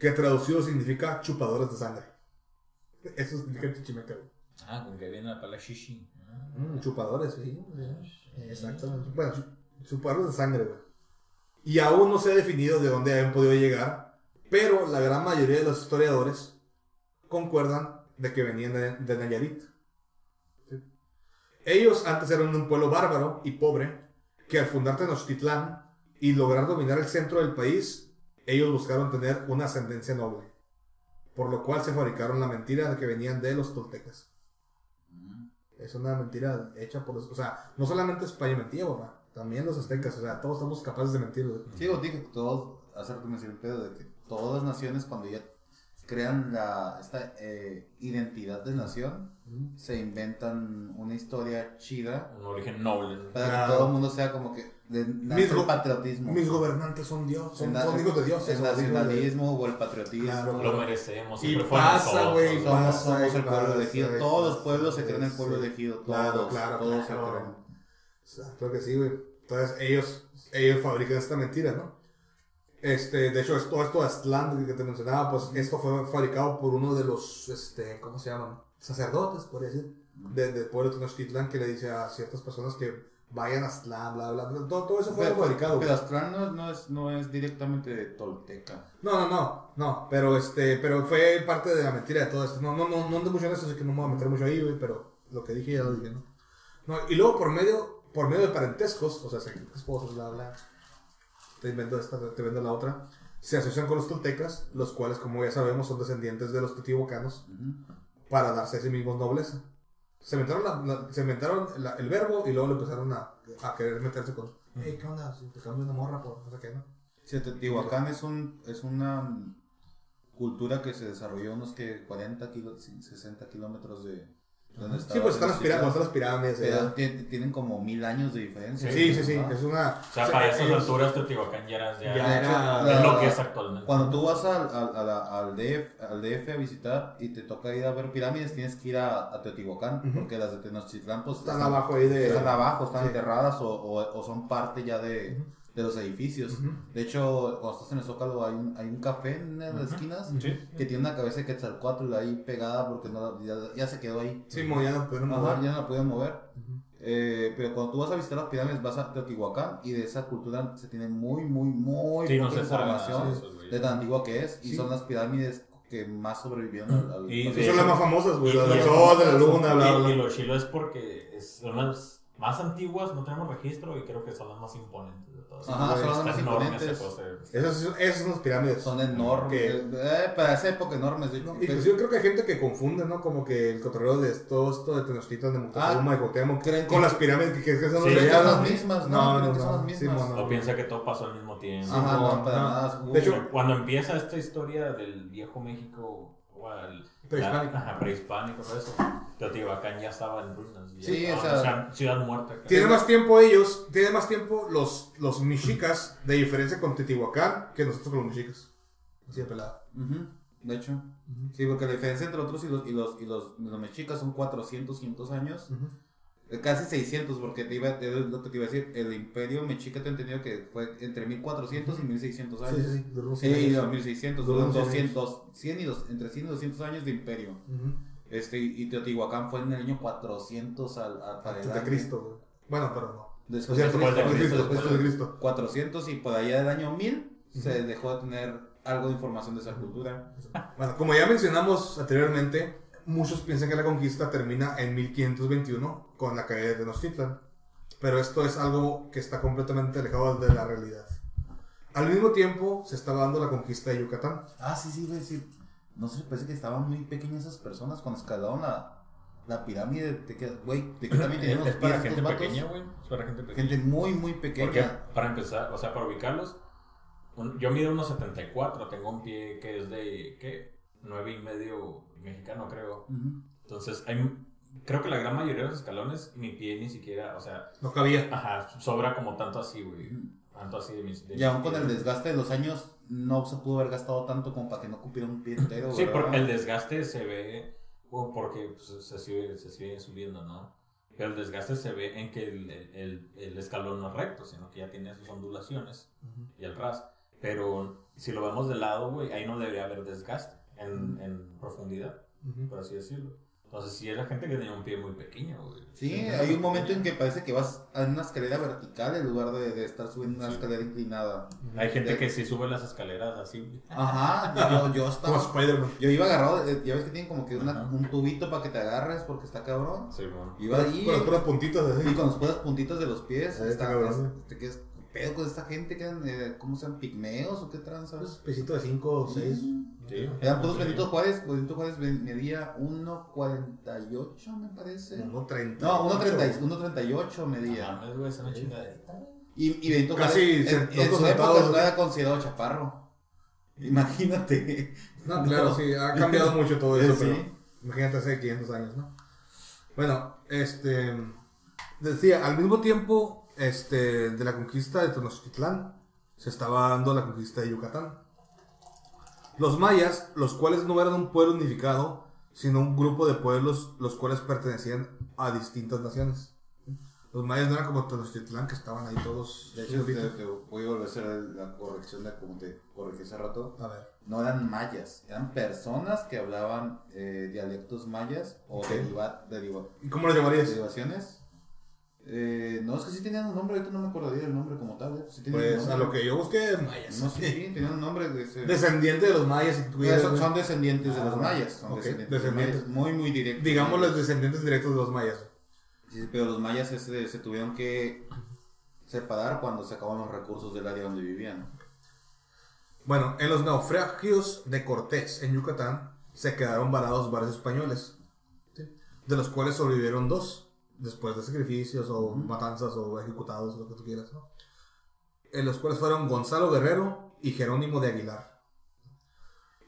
que traducido significa chupadores de sangre. Eso significa chichimeca. güey. Ah, con que viene la palabra shishi. Ah. Mm, chupadores, sí. Exactamente. Bueno, chu- chupadores de sangre, güey. Y aún no se ha definido de dónde habían podido llegar, pero la gran mayoría de los historiadores concuerdan de que venían de, de Nayarit. ¿Sí? Ellos antes eran un pueblo bárbaro y pobre, que al fundar Tenochtitlán y lograr dominar el centro del país, ellos buscaron tener una ascendencia noble. Por lo cual se fabricaron la mentira de que venían de los toltecas. Es una mentira hecha por los... O sea, no solamente España mentía, ¿verdad? También los aztecas. O sea, todos estamos capaces de mentir. Sí, os dije que todos, hace rato mencioné el pedo de que todas las naciones cuando ya crean la, esta eh, identidad de nación, se inventan una historia chida Un origen noble. ¿no? para Claro. que todo el mundo sea como que de, Mis patriotismo. Mis gobernantes son Dios. Son, son hijos de Dios. El de- nacionalismo o el patriotismo. Claro. Lo merecemos. Y pasa, güey, Somos, pasa, somos el y pueblo pasa, elegido. y Todos los pasa, pueblos se creen el sí. pueblo elegido. Todos, Claro, claro, todos claro. se creen. O sea, creo que sí, güey. Entonces ellos, ellos fabrican esta mentira, ¿no? Este, de hecho, todo esto de Aztlán que te mencionaba, pues esto fue fabricado por uno de los, este, ¿cómo se llaman? Sacerdotes, podría decir, de- del pueblo de Tenochtitlán, que le dice a ciertas personas que vayan a Aztlán, bla, bla, bla. Todo, todo eso fue Pero, fabricado. pero Aztlán no, no es, no es directamente de tolteca. No, no, no, no, pero este, pero fue parte de la mentira de todo esto. No, no, no, no ando mucho en eso, así que no me voy a meter mucho ahí, güey, pero lo que dije ya lo dije, ¿no? No, y luego por medio, por medio de parentescos, o sea, se- esposos, bla, bla, te invento esta, te vendo la otra, se asocian con los toltecas, los cuales, como ya sabemos, son descendientes de los teotihuacanos, para darse a sí mismos nobleza. Se inventaron, la- la- se inventaron la- el verbo y luego le empezaron a, a querer meterse con, hey, ¿qué onda? Si te cambio una morra por no sé qué, ¿no? Sí, Teotihuacán es, un, es una cultura que se desarrolló unos que 40 kilo, 60 kilómetros de Sí, pues están las, Tenochtitlan. están las pirámides. Pero tienen como mil años de diferencia. Sí, sí, sí, ¿no? es una... O sea, para esas ellos- alturas Teotihuacán ya era, ya, Ya era- es la- lo que es actualmente. Cuando tú vas al, al, a la- al, DF, al DF a visitar y te toca ir a ver pirámides, tienes que ir a, a Teotihuacán, Ujú. porque las de Tenochtitlán pues, Están abajo ahí de... están abajo, están Sí. enterradas o, o- o son parte ya de, Ujú. De los edificios. Ujú. De hecho, cuando estás en el Zócalo hay un, hay un café en las Ujú. esquinas Sí. que tiene una cabeza de Quetzalcóatl ahí pegada porque no, ya, ya se quedó ahí. Sí, ya no Ajá, mover. ya no la pueden mover. Ujú. Eh, pero cuando tú vas a visitar las pirámides vas a Teotihuacán y de esa cultura se tiene muy, muy, muy Sí, no poca nada información güey. de tan antigua que es y Sí. son las pirámides que más sobrevivieron al, al Y de son las más famosas, güey. y- Las del y- sol, de la luna, bla, Y, bla. y lo chilo es porque es- son las más antiguas, no tenemos registro y creo que son las más imponentes de. Ajá, son las Está más imponentes. cosa. Esas, son- son las pirámides. son enormes Que- eh, para esa época enormes de hecho. No, Inclusive creo que hay gente que confunde, ¿no? Como que el cotorreo de todo esto de Tenochtitlan, de Moctezuma y Cuauhtémoc creen con que- las pirámides que, que son los Sí, de son ¿no? las mismas, ¿no? No, no, que son no. las mismas. Sí, no. O piensa que todo pasó al mismo tiempo. Ajá, no, no, para no. nada. De hecho, Cuando empieza esta historia del viejo México, o el- Prehispánico. ajá, prehispánico, todo eso, Teotihuacán ya estaba en ruinas. Sí, estaba- o sea- ciudad muerta. acá. Tiene más tiempo ellos, tiene más tiempo los, los mexicas de diferencia con Teotihuacán que nosotros con los mexicas. Así de pelado. Ujú, De hecho, sí, porque la diferencia entre nosotros y los, y los, y los, los mexicas son 400, 500 años. Ujú. Eh, Casi 600, porque te iba, te- lo que te iba a decir, el imperio mexica te he entendido que fue entre 1400 y 1600 años. Sí, sí, sí. duró Sí, cien y años. los 1600, Duró duran cien 200, 100 y dos, entre 100 y 200 años de imperio. Ujú. Este, y Teotihuacán fue en el año 400 al, Antes de. Cristo. Bueno, pero no. Después de de Cristo, después de de Cristo. 400 y por allá del año 1000 se dejó de tener algo de información de esa cultura. Bueno, como ya mencionamos anteriormente, muchos piensan que la conquista termina en 1521 con la caída de Tenochtitlan. Pero esto es algo que está completamente alejado de la realidad. Al mismo tiempo, se estaba dando la conquista de Yucatán. Ah, sí, sí, decir. No sé, parece que estaban muy pequeñas esas personas cuando escalaron la, la pirámide. Te quedas, güey, ¿de qué también los para gente vatos? pequeña, güey. Es para gente pequeña. Gente muy, muy Porque pequeña. para empezar, o sea, para ubicarlos, un- yo mido unos 74, tengo un pie que es de, ¿qué? 9 y medio mexicano, creo. Ujú. Entonces, hay, creo que la gran mayoría de los escalones, mi pie ni siquiera, o sea, No cabía. ajá, sobra como tanto así, güey. Tanto así de mis. de Y aún con el desgaste de los años, no se pudo haber gastado tanto como para que no cupiera un pie entero. Sí, ¿verdad? porque el desgaste se ve, o porque pues, se, sigue, se sigue subiendo, ¿no? Pero el desgaste se ve en que el, el- el escalón no es recto, sino que ya tiene sus ondulaciones y el ras. Pero si lo vemos de lado, güey, ahí no debería haber desgaste en, en profundidad, Ujú. por así decirlo. Entonces, si era gente que tenía un pie muy pequeño, güey. Sí, hay un momento en que parece que vas a una escalera vertical en lugar de, de estar subiendo una Sí. escalera inclinada. Hay gente De- que sí sube las escaleras así. Ajá, yo, yo Como estaba... Spider-Man. Yo iba agarrado, eh, ya ves que tienen como que una- un tubito para que te agarres porque está cabrón. Sí, bueno. Iba ahí Con los puros puntitos y así. con los puros puntitos de los pies. Ahí está está, cabrón. es- te quedas ¿qué pedo con esta gente que eran, eh, ¿cómo sean? ¿Pigmeos o qué tranza? Un pesito de 5 o 6. Sí. Eran puros Benito Juárez, Benito Juárez medía 1.48 me parece. 1.30. No, 1.30 1.38 medía. Ah, güey, es una chingadera. Y, y Benito Casi Juárez se- en, en su época no era considerado chaparro. Imagínate. No, claro, sí, ha cambiado mucho todo eso, Sí. pero imagínate hace 500 años, ¿no? Bueno, este, decía, al mismo tiempo, este, de la conquista de Tenochtitlán, se estaba dando la conquista de Yucatán. Los mayas, los cuales no eran un pueblo unificado, sino un grupo de pueblos los cuales pertenecían a distintas naciones. Los mayas no eran como Tenochtitlán, que estaban ahí todos. De hecho, te, voy a volver a hacer la corrección de como te corregí hace rato. A ver. No eran mayas, eran personas que hablaban eh, dialectos mayas o Ok. deriva- deriva- ¿Y cómo lo llamarías? derivaciones. Eh, no, es que sí tenían un nombre, ahorita no me acordaría del nombre como tal. ¿eh? Sí Pues a lo que yo busqué, mayas. No, sí, sí, tenían un nombre de ese. Descendiente de los mayas, si Eh, son, son descendientes de Ah, los mayas. Son descendientes, de los descendientes. mayas, Muy, muy directos. digamos los descendientes directos de los mayas. Sí, pero los mayas este, se tuvieron que separar cuando se acabaron los recursos del área donde vivían. Bueno, en los naufragios de Cortés en Yucatán se quedaron varados varios españoles, de los cuales sobrevivieron dos, después de sacrificios o matanzas o ejecutados, lo que tú quieras, ¿no? En los cuales fueron Gonzalo Guerrero y Jerónimo de Aguilar.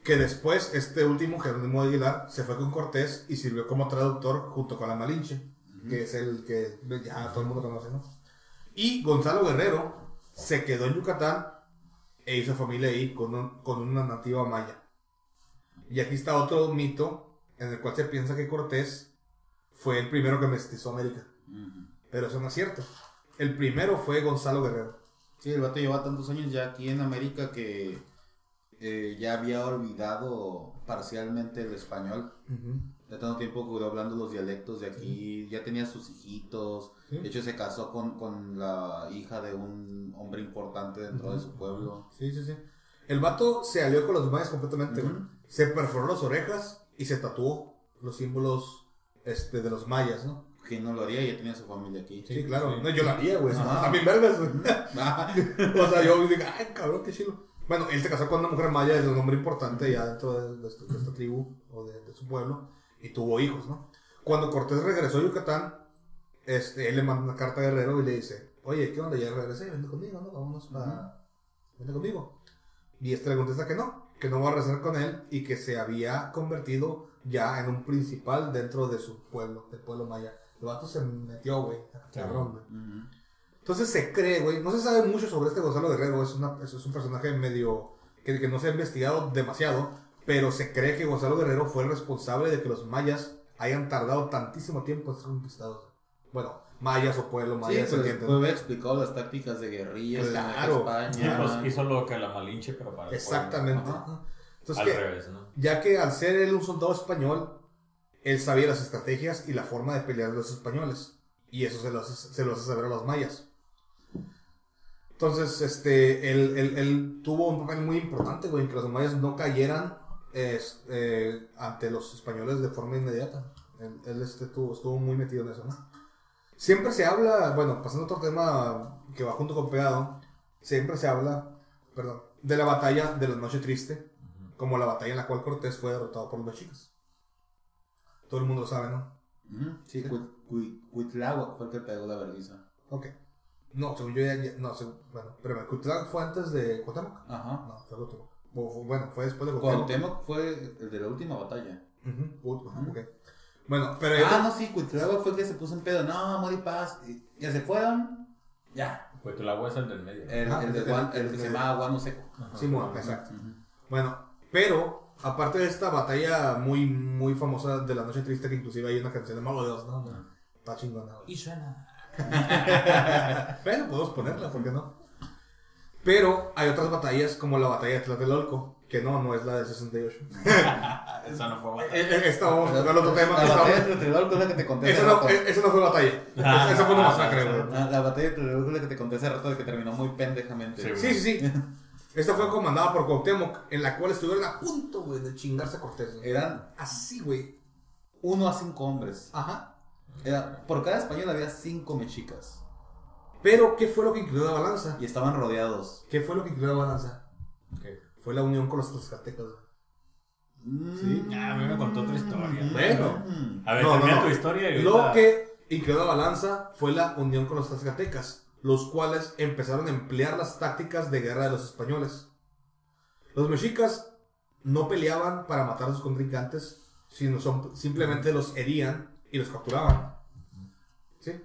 Que después, este último, Jerónimo de Aguilar, se fue con Cortés y sirvió como traductor junto con la Malinche, que es el que ya todo el mundo conoce, ¿no? Y Gonzalo Guerrero se quedó en Yucatán e hizo familia ahí con, un- con una nativa maya. Y aquí está otro mito en el cual se piensa que Cortés fue el primero que mestizó América. Pero eso no es cierto. El primero fue Gonzalo Guerrero. Sí, el vato lleva tantos años ya aquí en América que eh, ya había olvidado parcialmente el español. De tanto tiempo que duró hablando los dialectos de aquí, ya tenía sus hijitos. Sí. De hecho, se casó con, con la hija de un hombre importante dentro de su pueblo. Sí, sí, sí. El vato se alió con los mayas completamente. Se perforó las orejas y se tatuó los símbolos este, de los mayas, ¿no? ¿Quién no lo haría? Ya tenía su familia aquí. Sí, claro. sí. No, yo lo haría, güey. Ajá. También vergas, güey. Ah, o sea, yo digo, ay, cabrón, qué chido. Bueno, él se casó con una mujer maya de un hombre importante ya dentro de, de esta, de esta tribu o de, de su pueblo y tuvo hijos, ¿no? Cuando Cortés regresó a Yucatán, este, él le manda una carta a Guerrero y le dice, oye, ¿qué onda? Ya regresé, vente conmigo, ¿no? Vámonos para... Vente conmigo. Y este le contesta que no, que no va a regresar con él y que se había convertido ya en un principal dentro de su pueblo, del pueblo maya. El vato se metió, güey, cabrón, güey. ujú. Entonces se cree, güey, no se sabe mucho sobre este Gonzalo Guerrero, es, una, es, un personaje medio que, que no se ha investigado demasiado, pero se cree que Gonzalo Guerrero fue el responsable de que los mayas hayan tardado tantísimo tiempo en ser conquistados. Bueno, mayas o pueblo Sí, maya, pues, puede haber explicado las tácticas de guerrillas en Claro. Sí, España. pues hizo lo que la Malinche, pero para el Exactamente. Ajá. Entonces, que, Al revés, ¿no? ya que al ser él un soldado español, él sabía las estrategias y la forma de pelear de los españoles. Y eso se lo hace, se lo hace saber a los mayas. Entonces, este, él, él- él tuvo un papel muy importante, güey, en que los mayas no cayeran eh, ante los españoles de forma inmediata. Él, él, este, tuvo- estuvo muy metido en eso, ¿no? Siempre se habla, bueno, pasando a otro tema que va junto con Pegado, siempre se habla, perdón, de la batalla de la Noche Triste, como la batalla en la cual Cortés fue derrotado por los mexicas. Todo el mundo lo sabe, ¿no? Sí, Cuit- Cuit- Cuitláhuac fue el que pegó la vergüenza. Ok. No, según yo ya, ya- no, según, bueno, pero Cuitláhuac fue antes de Cuauhtémoc. Ajá. No, fue Cuauhtémoc. Bueno, fue después de Cuauhtémoc. Cuauhtémoc fue el de la última batalla. Ujú, Cuauhtémoc, ok. Bueno, pero Ah, no, sí, Cuitlagua fue que se puso en pedo. No, amor y paz. Ya se fueron. Ya. Agua es el del medio. El, Ah, el, de el- Guan- el- el que se el- llamaba Guano Seco. Ajá. Simón, exacto. Bueno, pero aparte de esta batalla muy, muy famosa de la noche triste, que inclusive hay una canción de Mago de Dios, ¿no? Está chingona. güey. Y suena. Bueno, podemos ponerla, ¿por qué no? Pero hay otras batallas como la batalla de Tlatelolco, que no, no es la del 68. Esa no fue batalla. Eh, eh, Esta vamos a otro tema. La batalla de Tlatelolco es la que te conté Esa hace no, rato. eh, esa no fue batalla. Ah, Esa- esa fue una ah, masacre, ah, güey. La, la batalla de Tlatelolco es la que te conté hace rato de que terminó muy pendejamente. Sí, sí, sí. Esta fue comandada por Cuauhtémoc, en la cual estuvieron a punto, güey, de chingarse a Cortés. güey. Eran Así, güey. uno a cinco hombres. Ajá. Era, por cada español había cinco mexicas. Pero, ¿qué fue lo que incluyó la balanza? Y estaban rodeados. ¿Qué fue lo que incluyó la balanza? ¿Qué? Fue la unión con los tlaxcaltecas. güey. Sí. Ah, a mí me contó otra historia. Bueno. A ver, No, no, termina no. tu historia y Lo ahorita- que incluyó la balanza fue la unión con los tlaxcaltecas, los cuales empezaron a emplear las tácticas de guerra de los españoles. Los mexicas no peleaban para matar a sus contrincantes, sino son- simplemente los herían y los capturaban. ¿Sí?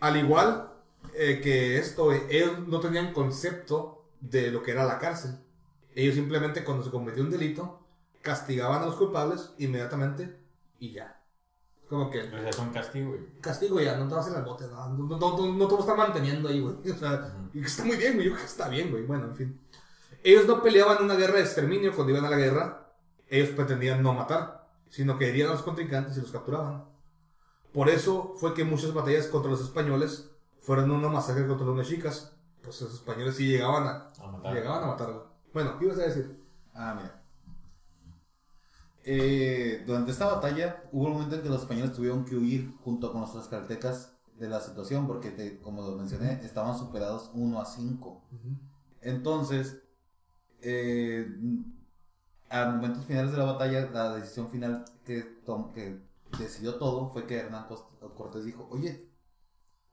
Al igual eh, que esto, eh, ellos no tenían concepto de lo que era la cárcel. Ellos simplemente cuando se cometió un delito, castigaban a los culpables inmediatamente y ya. Como que Pues es un castigo, güey. castigo ya, no te vas en el bote, no, no, no, no, no te vas a estar manteniendo ahí, güey. O sea, y que está muy bien, güey, yo creo que está bien, güey. Bueno, en fin. Ellos no peleaban una guerra de exterminio cuando iban a la guerra. Ellos pretendían no matar, sino que herían a los contrincantes y los capturaban. Por eso fue que muchas batallas contra los españoles fueron una masacre contra los mexicas. Pues los españoles sí llegaban a, A matar. llegaban a matar. Bueno, ¿qué ibas a decir? Ah, mira. Eh, durante esta batalla hubo un momento en que los españoles tuvieron que huir junto con los tlaxcaltecas de la situación porque, te- como lo mencioné, estaban superados 1 a 5. Entonces, eh, a momentos finales de la batalla, la decisión final que, tom- que decidió todo fue que Hernán Cortés dijo, oye,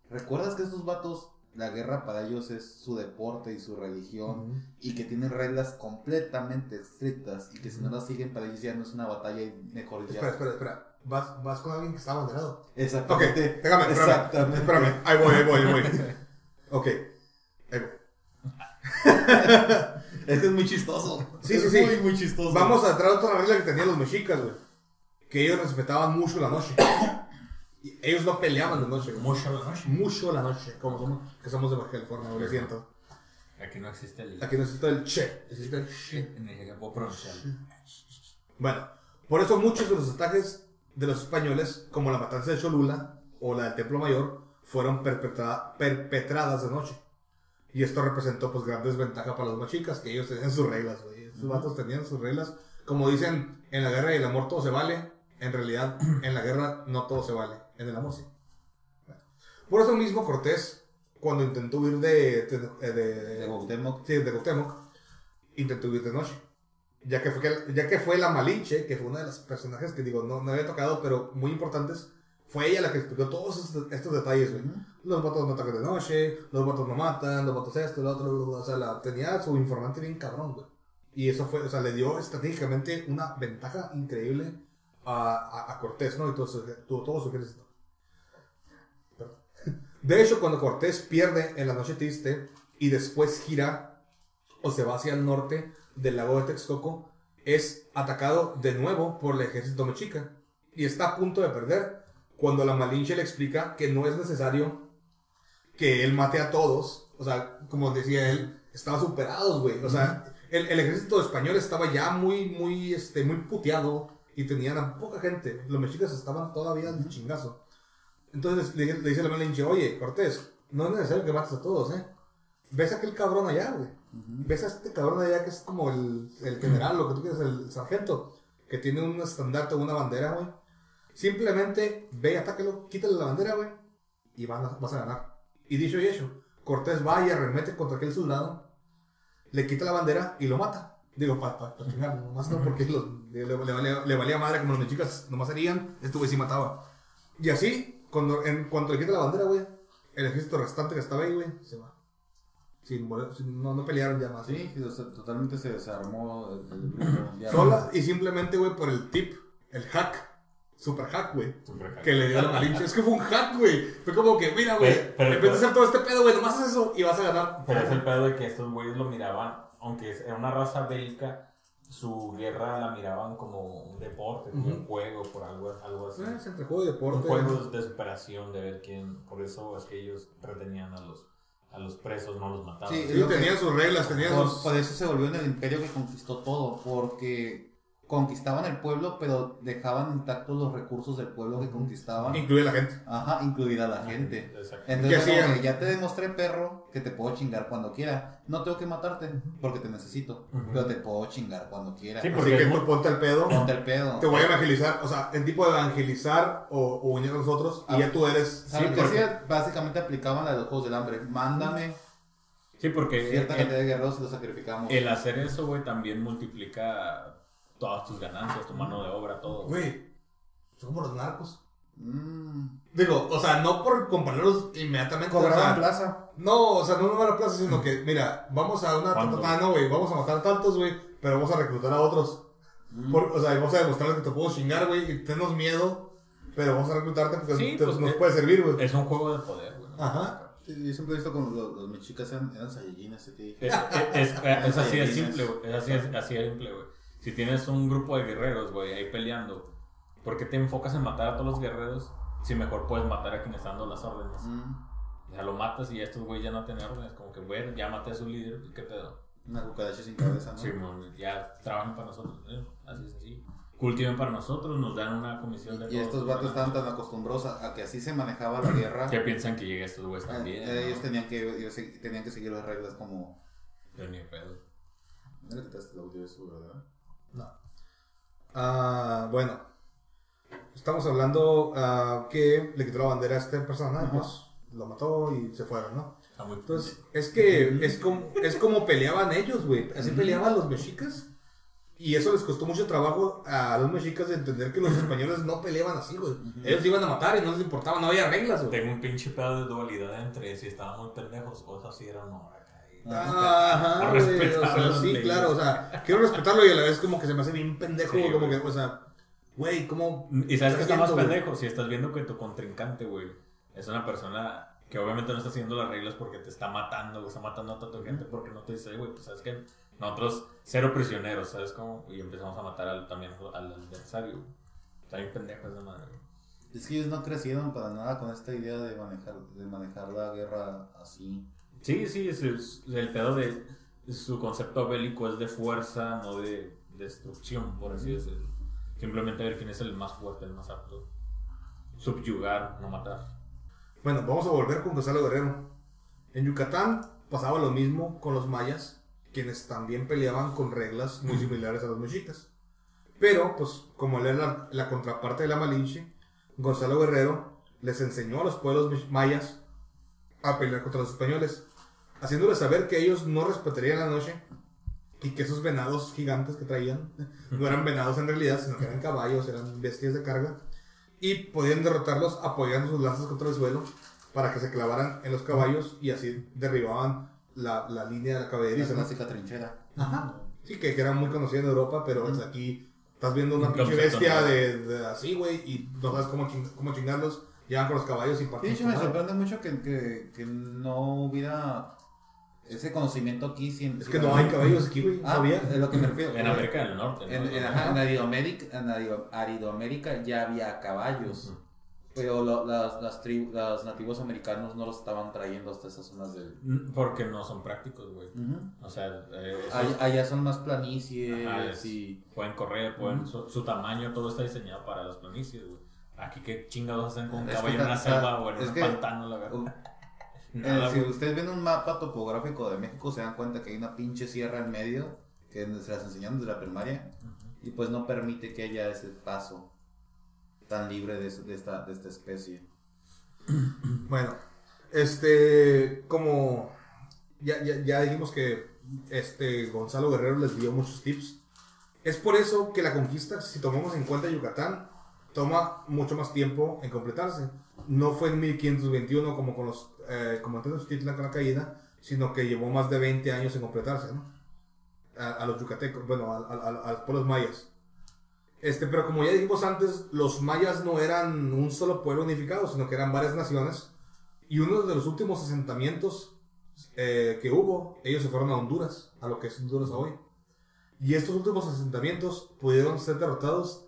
¿recuerdas que estos vatos, la guerra para ellos es su deporte y su religión? y que tienen reglas completamente estrictas y que si no las siguen para ellos ya no es una batalla y mejor ya. Espera, espera, espera. Vas, vas con alguien que está abanderado. Ok, Exactamente. déjame, espérame. Exactamente. Espérame, ahí voy, ahí voy, ahí voy. Ok, ahí voy. Es que es muy chistoso. Sí, sí, sí. Muy, muy chistoso. Vamos a traer otra regla que tenían los mexicas, güey. Que ellos respetaban mucho la noche. Y ellos no peleaban de noche. Mucho la noche. Mucho la noche, como somos, que somos de Baja California, lo siento. Aquí no existe el. Aquí necesito el che, necesito el che. Bueno, por eso muchos de los ataques de los españoles, como la matanza de Cholula o la del Templo Mayor, fueron perpetra- perpetradas de noche. Y esto representó pues gran desventaja para los mexicas, que ellos tenían sus reglas, güey. Esos vatos tenían sus reglas. Como dicen, en la guerra y el amor todo se vale. En realidad, en la guerra no todo se vale. En el amor sí. Bueno. Por eso mismo Cortés, cuando intentó huir de, de, de- De. Sí, de Cuauhtémoc, intentó huir de noche. Ya que, fue que, ya que fue la Malinche, que fue una de las personajes que digo, no, no había tocado, pero muy importantes, fue ella la que explicó todos estos, estos detalles, güey. Los vatos no atacan de noche, los vatos no matan, los vatos esto, lo otro, o sea, la, tenía su informante bien cabrón, güey. Y eso fue, o sea, le dio estratégicamente una ventaja increíble a, a, a Cortés, ¿no? Y todo su, todo, todo su ejército. De hecho, cuando Cortés pierde en la noche triste y después gira o se va hacia el norte del lago de Texcoco, es atacado de nuevo por el ejército mexica y está a punto de perder cuando la Malinche le explica que no es necesario que él mate a todos. O sea, como decía él, estaban superados, güey. O sea, el, el ejército español estaba ya muy, muy, este, muy puteado y tenían a poca gente. Los mexicas estaban todavía de chingazo. Entonces le, le dice la Malinche, oye, Cortés, no es necesario que mates a todos, ¿eh? Ves a aquel cabrón allá, güey. Ves a este cabrón allá que es como el, el general, lo que tú quieras, el sargento, que tiene un estandarte o una bandera, güey. Simplemente ve, atáquelo, quítale la bandera, güey, y van a- vas a ganar. Y dicho y hecho, Cortés va y arremete contra aquel soldado, le quita la bandera y lo mata. Digo, para pa, pa chingar, nomás no, porque los- le, le valía, le valía madre como los chicas nomás harían, güey sí mataba. Y así, cuando, en cuanto le quita la bandera, güey, el ejército restante que estaba ahí, güey, se va. Sin, sin- no, no pelearon ya más. Sí, o sea, totalmente se desarmó el, el grupo. Ya- Sola y simplemente, güey, por el tip, el hack, super hack, güey. Super hack. Que le dio a la Malinche. Es que fue un hack, güey. Fue como que, mira, güey. En vez de hacer todo este pedo, güey, nomás haz eso y vas a ganar. Pero es el pedo de que estos güeyes lo miraban, aunque era una raza bélica, su guerra la miraban como un deporte, como un Ujú. juego, por algo, algo así. Eh, es entre juego y un deporte. juego de superación, de ver quién. Por eso es que ellos retenían a los, a los presos, no los mataban. Sí, Sí, lo que- tenían sus reglas, tenían Por, sus... por eso se volvió en el imperio que conquistó todo, porque conquistaban el pueblo, pero dejaban intactos los recursos del pueblo que conquistaban. Incluye la gente. Ajá, incluida la gente. Exacto. ¿Qué Entonces, como que ya te demostré, perro, que te puedo chingar cuando quiera. No tengo que matarte porque te necesito, pero te puedo chingar cuando quiera. Sí, Así porque que es muy- tú ponte el pedo. Ponte el pedo. Te voy a evangelizar. O sea, en tipo de evangelizar o, o unir a nosotros. Y Ah. ya tú eres... ¿Sabes Sí, qué porque- hacía? Básicamente aplicaban la de los juegos del hambre. Mándame Sí, porque cierta el, cantidad de guerreros y los sacrificamos. el hacer eso, güey, también multiplica todas tus ganancias, tu mano de obra, todo. Güey, son como los narcos. Mm. Digo, o sea, no por compararlos inmediatamente. o sea, plaza. No, o sea, no nos van a plaza, sino que, mira, vamos a una tatatá, no, güey, vamos a matar a tantos, güey, pero vamos a reclutar a otros. Mm. Por- o sea, y vamos a demostrarles que te puedo chingar, güey, y tennos miedo, pero vamos a reclutarte porque Sí, te- pues, nos eh, puede servir, güey. Es un juego de poder, güey. ¿no? Ajá. Yo siempre he visto como los, los mexicas eran, eran así que- Es, es- es- es así de simple, güey. Es así, es así de simple, güey. Si tienes un grupo de guerreros, güey, ahí peleando, ¿por qué te enfocas en matar a todos los guerreros si mejor puedes matar a quien está dando las órdenes? Mm. Sea, lo matas y ya estos güey ya no tienen órdenes. Como que, güey, ya maté a su líder, ¿qué pedo? Una cucaracha sin cabeza, ¿no? Sí, mon, ya trabajan para nosotros, ¿eh? así es así. Cultiven para nosotros, nos dan una comisión de Y estos todos vatos estaban tan acostumbrados a, a que así se manejaba la guerra. ¿Qué piensan que lleguen estos güeyes Eh, también? eh, ellos no? tenían que, ellos tenían que seguir las reglas como... Pero ni pedo. No le quitaste el audio eso, ¿verdad? Ah, bueno. Estamos hablando ah, que le quitó la bandera a esta persona, y pues lo mató y se fueron, ¿no? Entonces, es que es como, es como peleaban ellos, güey. Así peleaban los mexicas. Y eso les costó mucho trabajo a los mexicas de entender que los españoles no peleaban así, güey. Ellos iban a matar y no les importaba, no había reglas, güey. Tengo un pinche pedo de dualidad entre si estaban muy pendejos o eso sí era Ajá, güey, o sea, sí, leyes. claro, o sea, quiero respetarlo y a la vez como que se me hace bien pendejo, Sí, como güey. que, o sea, güey, ¿cómo? Y sabes que está más güey. pendejo si estás viendo que tu contrincante, güey, es una persona que obviamente no está siguiendo las reglas porque te está matando, está matando a tu gente porque no te dice, güey, pues sabes que nosotros cero prisioneros, ¿sabes cómo? Y empezamos a matar al, también al adversario. Está bien pendejo esa madre. Es que ellos no crecieron para nada con esta idea de manejar, de manejar la guerra así. Sí, sí, es, es- el pedo de su concepto bélico es de fuerza, no de destrucción, por así decirlo. Simplemente ver quién es el más fuerte, el más apto. Subyugar, no matar. Bueno, vamos a volver con Gonzalo Guerrero. En Yucatán pasaba lo mismo con los mayas, quienes también peleaban con reglas muy similares a los mexicas. Pero, pues, como él era la, la contraparte de la Malinche, Gonzalo Guerrero les enseñó a los pueblos mayas a pelear contra los españoles, haciéndoles saber que ellos no respetarían la noche y que esos venados gigantes que traían no eran venados en realidad, sino que eran caballos, eran bestias de carga y podían derrotarlos apoyando sus lanzas contra el suelo para que se clavaran en los caballos y así derribaban la, la línea de la La caballería. ¿no? clásica trinchera. Ajá. Sí, que, que era muy conocida en Europa, pero pues, aquí estás viendo una Un pinche bestia de, de así, güey, y no sabes cómo, ching- cómo chingarlos. Llegan con los caballos y De parten. hecho, su me sorprende mucho que, que, que no hubiera ese conocimiento aquí. Sin, Es que no hay caballos aquí, güey. Ah, había. es lo que me refiero. En América del Norte, ¿no? En, en, ajá, en Aridoamérica, en Arido- Aridoamérica ya había caballos. Pero lo- las, las, tri- los nativos americanos no los estaban trayendo hasta esas zonas del. Mm, Porque no son prácticos, güey. O sea, eh, Allá, allá son más planicies Ajá, es- y. pueden correr, pueden, su, su tamaño, todo está diseñado para las planicies, güey. Aquí, ¿qué chingados hacen con un caballo en una selva o en un pantano, la verdad? Uh, Nada, Eh, si ustedes ven un mapa topográfico de México, se dan cuenta que hay una pinche sierra en medio que se las enseñan desde la primaria y pues no permite que haya ese paso tan libre de, de esta, de esta especie. Bueno, este, como ya, ya, ya dijimos que este Gonzalo Guerrero les dio muchos tips. Es por eso que la conquista, si tomamos en cuenta Yucatán, toma mucho más tiempo en completarse. No fue en 1521 como con los eh, comandantes de Titlan con la caída, sino que llevó más de 20 años en completarse, ¿no? A, a los yucatecos, bueno, a, a- a- los pueblos mayas. Este, pero como ya dijimos antes, los mayas no eran un solo pueblo unificado, sino que eran varias naciones. Y uno de los últimos asentamientos eh, que hubo, ellos se fueron a Honduras, a lo que es Honduras hoy. Y estos últimos asentamientos pudieron ser derrotados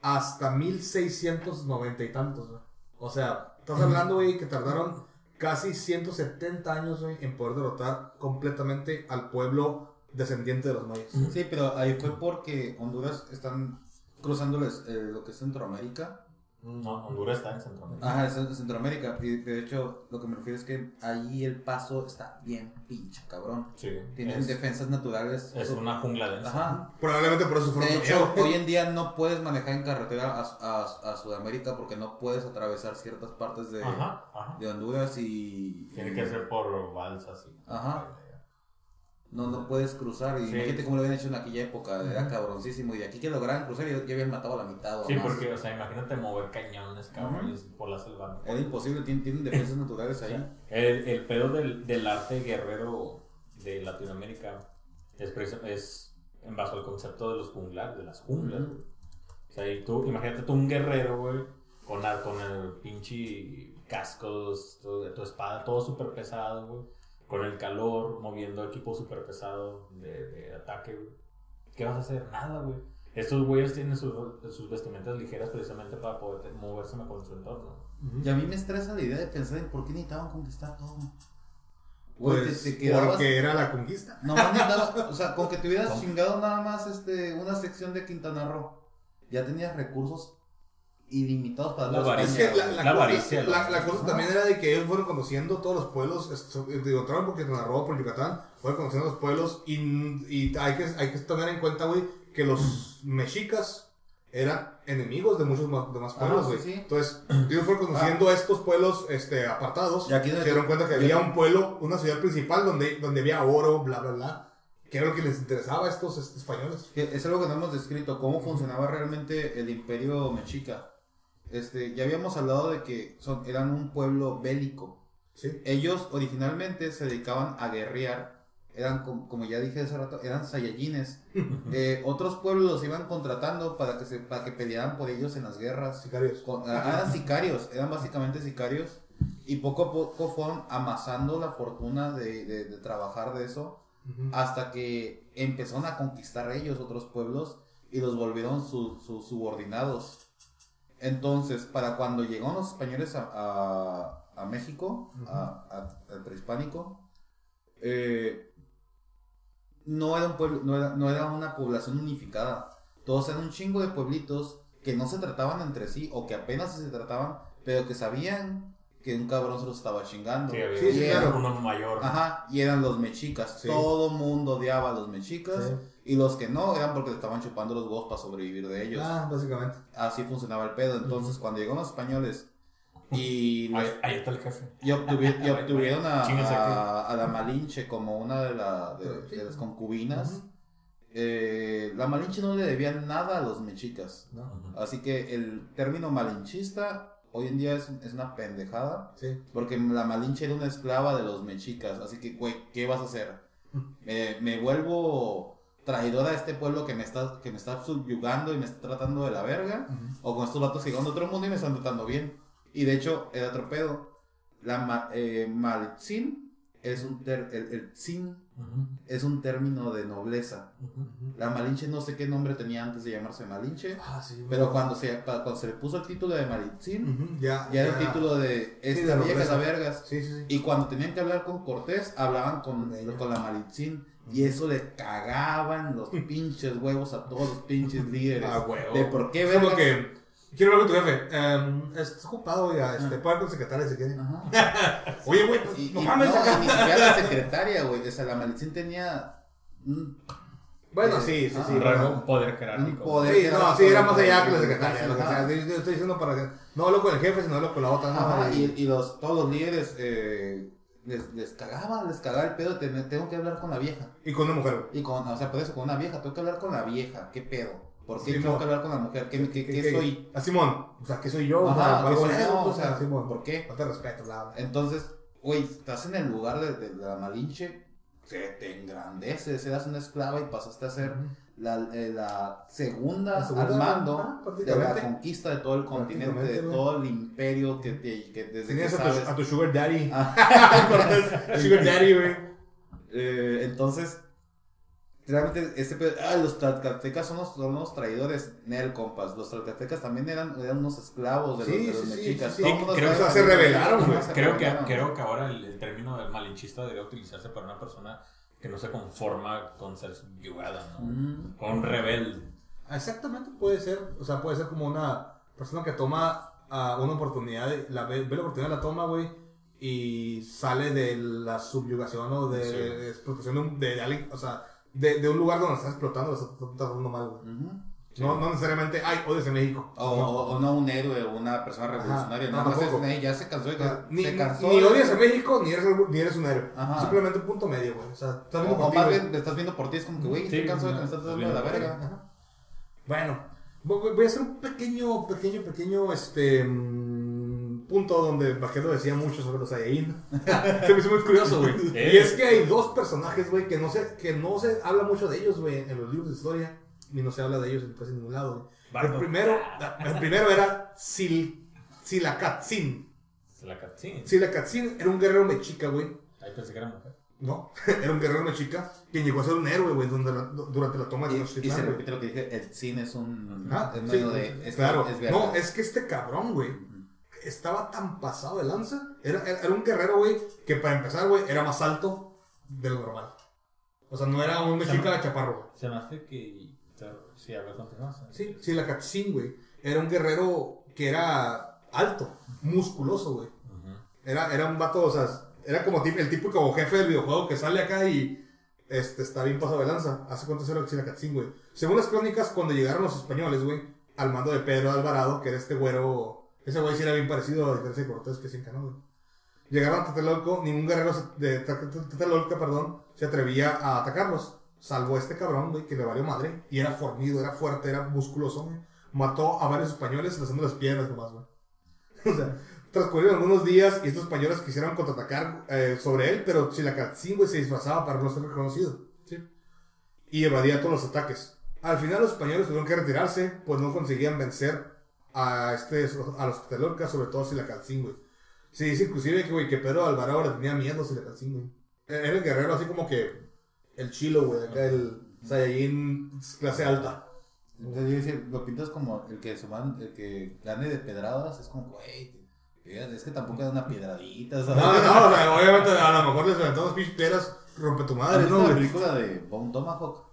hasta 1690 y tantos, güey. O sea, estás hablando, güey, que tardaron casi 170 años, güey, en poder derrotar completamente al pueblo descendiente de los mayas. Sí, pero ahí fue porque Honduras están cruzando les- eh, lo que es Centroamérica. No, Honduras está en Centroamérica. Ajá, es en Centroamérica. Y de hecho, lo que me refiero es que ahí el paso está bien pinche cabrón. Sí. Tienen es, defensas naturales. es una jungla densa. Ajá. Probablemente por eso fueron De hecho, hoy en día no puedes manejar en carretera a, a- a Sudamérica porque no puedes atravesar ciertas partes de, Ajá, ajá. de Honduras y... Tiene y- que ser por balsas y. Ajá. No, no puedes cruzar. Y Sí. imagínate cómo lo habían hecho en aquella época. Era cabroncísimo. Y de aquí que lograran cruzar ya, ya habían matado a la mitad o Sí, más. porque, o sea, imagínate mover cañones, cabrones, por la selva. Era imposible. Tienen, tienen defensas naturales ahí. el, el pedo del, del arte guerrero de Latinoamérica es, es en base al concepto de los junglares, de las junglas. Güey. O sea, y tú, imagínate tú un guerrero, güey, con, ar- con el pinche cascos, tu, tu espada, todo súper pesado, güey. Con el calor, moviendo equipo súper pesado de, de ataque, güey. ¿Qué vas a hacer? Nada, güey. Estos güeyes tienen sus, sus vestimentas ligeras precisamente para poder moverse con su entorno. Y a mí me estresa la idea de pensar en por qué necesitaban conquistar todo. Güey, Pues te, te quedabas... porque era la conquista. No o sea, con que te hubieras chingado nada más este, una sección de Quintana Roo, ya tenías recursos ilimitados para La darle a Es avaricia, que la, la La cosa, avaricia, la- la- la cosa también era de que ellos fueron conociendo todos los pueblos, digo, entraron por Quintana Roo, por Yucatán, fueron conociendo los pueblos y, y hay, que, hay que tener en cuenta, güey, que los mexicas eran enemigos de muchos más, demás Ah, pueblos, sí, güey. sí. Entonces, ellos fueron conociendo estos pueblos este, apartados, Y aquí se dieron cuenta que había un pueblo, una ciudad principal donde, donde había oro, bla, bla, bla, que era lo que les interesaba a estos, estos españoles. Es algo que no hemos descrito, cómo funcionaba realmente el imperio mexica. Este, ya habíamos hablado de que son, eran un pueblo bélico. Sí. Ellos originalmente se dedicaban a guerrear. Eran, com- como ya dije hace rato, eran saiyajines. Eh, otros pueblos los iban contratando para que, se, para que pelearan por ellos en las guerras. Sicarios. Con- ah, eran sicarios, eran básicamente sicarios. Y poco a poco fueron amasando la fortuna de, de- de trabajar de eso. Hasta que empezaron a conquistar ellos otros pueblos y los volvieron su- sus subordinados. Entonces, para cuando llegaron los españoles a, a- a México, a- a- al prehispánico, eh, no era un pueblo, no era, no era una población unificada. Todos eran un chingo de pueblitos que no se trataban entre sí o que apenas se trataban, pero que sabían que un cabrón se los estaba chingando. Sí, había Sí, claro. uno mayor. Ajá, y eran los mexicas. Sí. Todo mundo odiaba a los mexicas. Y los que no eran porque le estaban chupando los huevos para sobrevivir de ellos. Ah, básicamente. Así funcionaba el pedo. Entonces, cuando llegaron los españoles y, Ahí, les- ahí está el jefe. y obtuvi- y obtuvieron a, a- a la Malinche como una de, la- de- de las concubinas, eh, la Malinche no le debía nada a los mexicas. Así que el término malinchista hoy en día es, es una pendejada. Sí. Porque la Malinche era una esclava de los mexicas. Así que, güey, ¿qué vas a hacer? Me, me vuelvo traidora a este pueblo que me está que me está subyugando y me está tratando de la verga. O con estos vatos que llegan de otro mundo y me están tratando bien. Y de hecho, el otro pedo. La ma, eh, es un ter- el, el tzin Ujú. es un término de nobleza. Ujú. La Malinche no sé qué nombre tenía antes de llamarse Malinche. Ah, sí. Pero cuando se, cuando se le puso el título de Malitzin, Ujú, ya, ya era el título de Sí, de esta vieja vergas. Sí. Y cuando tenían que hablar con Cortés, hablaban con, Con la Malitzin. Y eso le cagaban los pinches huevos a todos los pinches líderes. Ah, huevo. De por qué vergas- que. Quiero hablar con tu jefe. Em, estás ocupado, oiga. Este, puede hablar con secretaria si quiere. Ajá. Oye, güey, pues, Y, no y mames. no, acá. ni siquiera la secretaria, güey. O sea, la Malitzin tenía Bueno, Eh, sí, sí, ah, sí. Un bueno. rango- un poder un jerárquico. poder. Sí, no, sí, era más allá que la secretaria. Lo que sea. Yo, yo estoy diciendo para que. No hablo con el jefe, sino hablo con la otra. Ajá, Y- y, y los, todos los líderes eh, les, les cagaba, les cagaba el pedo. tengo que hablar con la vieja. Y con una mujer. Y con, o sea, por eso, con una vieja, tengo que hablar con la vieja. ¿Qué pedo? ¿Por qué tengo que hablar con la mujer? ¿Qué, qué, qué ¿Qué- soy? A Simón. O sea, ¿qué soy yo? Ajá, o ¿qué sea, soy yo? O sea, Simón. ¿por qué? No te respeto, bla. Entonces, güey, estás en el lugar de, de la Malinche. se te engrandece, eras una esclava y pasaste a ser la, eh, la segunda, La segunda, al mando de la conquista de todo el continente, de todo el imperio que, te, que desde que Tenías a sabes. tu, a tu Sugar Daddy. Ah. Sugar Daddy, güey. Eh, entonces, realmente, este, ah, los tlaxcaltecas son los, son los traidores, Nel, compas. Los tlaxcaltecas también eran, eran unos esclavos de los, Sí, de los mexicas. sí, Creo que se rebelaron, güey. Creo que, creo que ahora el, el término del malinchista debería utilizarse para una persona que no se conforma con ser subyugada, ¿no? Mm. Con un rebelde. Exactamente, puede ser. O sea, puede ser como una persona que toma ah, una oportunidad, de- la ve, ve la oportunidad, la toma, güey, y sale de la subyugación o de Sí. explotación de, un- de alguien, o sea, de, de un lugar donde estás explotando, lo estás tratando mal, güey. No, no necesariamente, ay, odias a México. O, No. o- o no un héroe o una persona revolucionaria. no, Nada más es, tampoco. "Ey, ya se cansó sea, ni, se cansó ni odias a México, ni eres, ni eres un héroe. Ajá. Simplemente un punto medio, güey. O sea, estás O, viendo o por ti, güey. le estás viendo por ti, es como que, güey, Sí, estoy cansado de que no, me estás estás dando la verga. Ajá. Bueno, voy a hacer un pequeño, pequeño, pequeño, este, mm, punto donde Vaquero decía mucho sobre los Saiyajin. se me hizo muy curioso, güey. Y es que hay dos personajes, güey, que no se, que no se habla mucho de ellos, güey, en los libros de historia, ni no se habla de ellos en casi ningún lado, güey. El primero, el primero era Sil, sí. Silakatzin era un guerrero mexica, güey. Ahí pensé que era mujer. No, era un guerrero mexica quien llegó a ser un héroe, güey, donde la- durante la toma de Y, se repite lo que dije, el cine es un... Ah, es sí, de... Es, claro. es verdad. no, es que este cabrón, güey, estaba tan pasado de lanza. Era, era, era un guerrero, güey, que para empezar, güey, era más alto de lo normal. O sea, no era un mexica chaparro, güey. Se me hace que. Sí, a ver, continúa. Sí, sí, la Katzin, güey. Era un guerrero que era alto, musculoso, güey. Era, era un vato, o sea, era como el típico jefe del videojuego que sale acá y este, está bien pasado de lanza. Hace cuánto era Chilacatzin, güey. Según las crónicas, cuando llegaron los españoles, güey, al mando de Pedro Alvarado, que era este güero, ese güey sí era bien parecido a diferencia de Cortés que sin güey. Llegaron a Tlatelolco, ningún guerrero se- de Tlatelolco, perdón, se atrevía a atacarlos. Salvo este cabrón, güey, que le valió madre. Y era fornido, era fuerte, era musculoso, güey. Mató a varios españoles lanzando las piedras nomás, güey. O sea, transcurrieron algunos días y estos españoles quisieron contraatacar eh, sobre él, pero Chilacatzin, güey, se disfrazaba para no ser reconocido. ¿sí? Y evadía todos los ataques. Al final los españoles tuvieron que retirarse, pues no conseguían vencer a, este, a los Telorcas, sobre todo Chilacatzin, güey. Se dice inclusive que, güey, que Pedro Alvarado le tenía miedo a Chilacatzin, güey. Era el guerrero así como que el chilo, güey, acá el Saiyajin clase alta. Entonces, yo decía, lo pintas como el que se van, el que gane de pedradas, es como, güey, es que tampoco es una piedradita, No, ¿sabes? no, no, o sea, obviamente a lo mejor les aventamos unas pinches piedras, rompe tu ¿Has madre, ¿no, la güey? película de Bone Tomahawk?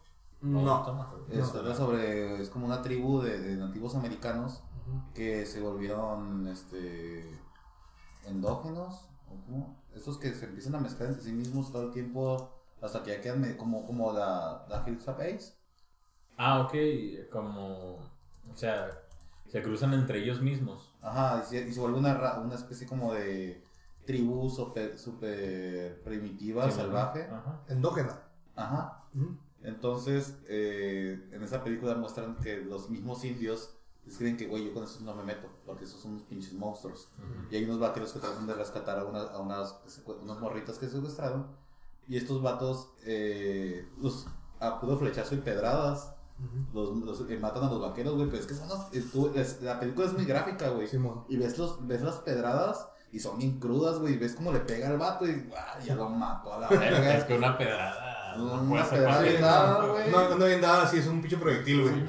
No. Es, sobre, es como una tribu de, de nativos americanos que se volvieron este, endógenos, ¿o cómo? Estos que se empiezan a mezclar entre sí mismos todo el tiempo hasta que ya quedan me- como, como la, la Hillsap Ace. Ah, ok. Como. O sea, se cruzan entre ellos mismos. Ajá, y se, y se vuelve una, ra- una especie como de tribu super, super primitiva, Sí, salvaje. Ajá. Endógena. Ajá. Entonces, eh, en esa película muestran que los mismos indios escriben que, güey, yo con esos no me meto, porque esos son unos pinches monstruos. Y hay unos vaqueros que tratan de rescatar a, una- a unas, unas morritas que secuestraron. Y estos vatos, eh, los, a puro flechazo y pedradas, los, los- eh, matan a los vaqueros, güey. Pero es que son los- tú- es- la película es muy gráfica, güey. Y ves, los, ves las pedradas y son bien crudas, güey. y Ves cómo le pega al vato y ¡guau! ya lo mató a la Es verga. que una pedrada. No Una puede pedrada güey. No, no bien dada, sí, es un pinche proyectil, güey.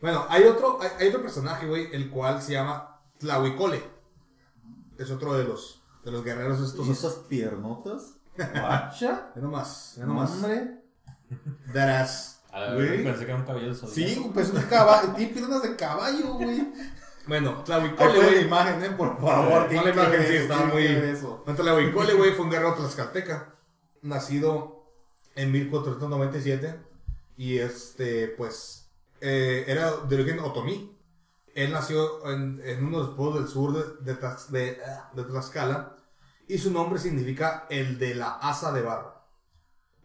Bueno, hay otro, hay, hay otro personaje, güey, el cual se llama Tlahuicole. Es otro de los, de los guerreros estos. ¿Y esas piernotas? ¿Guacha? Ve nomás, ve nomás. Hombre. Darás. A la Güey. vez pensé que era un cabello del zodiaco. Sí, pues un caballo. Tiene piernas de caballo, güey. Bueno, Tlahuicole, pon la güey. imagen, eh, por favor. Pon la imagen, sí, está muy-. Bueno, Tlahuicole, güey, fue un guerrero tlaxcalteca. Nacido en 1497. Y este, pues, eh, era de origen otomí. Él nació en, en uno de los pueblos del sur de, de, de, ah, de Tlaxcala. Y su nombre significa el de la asa de barro.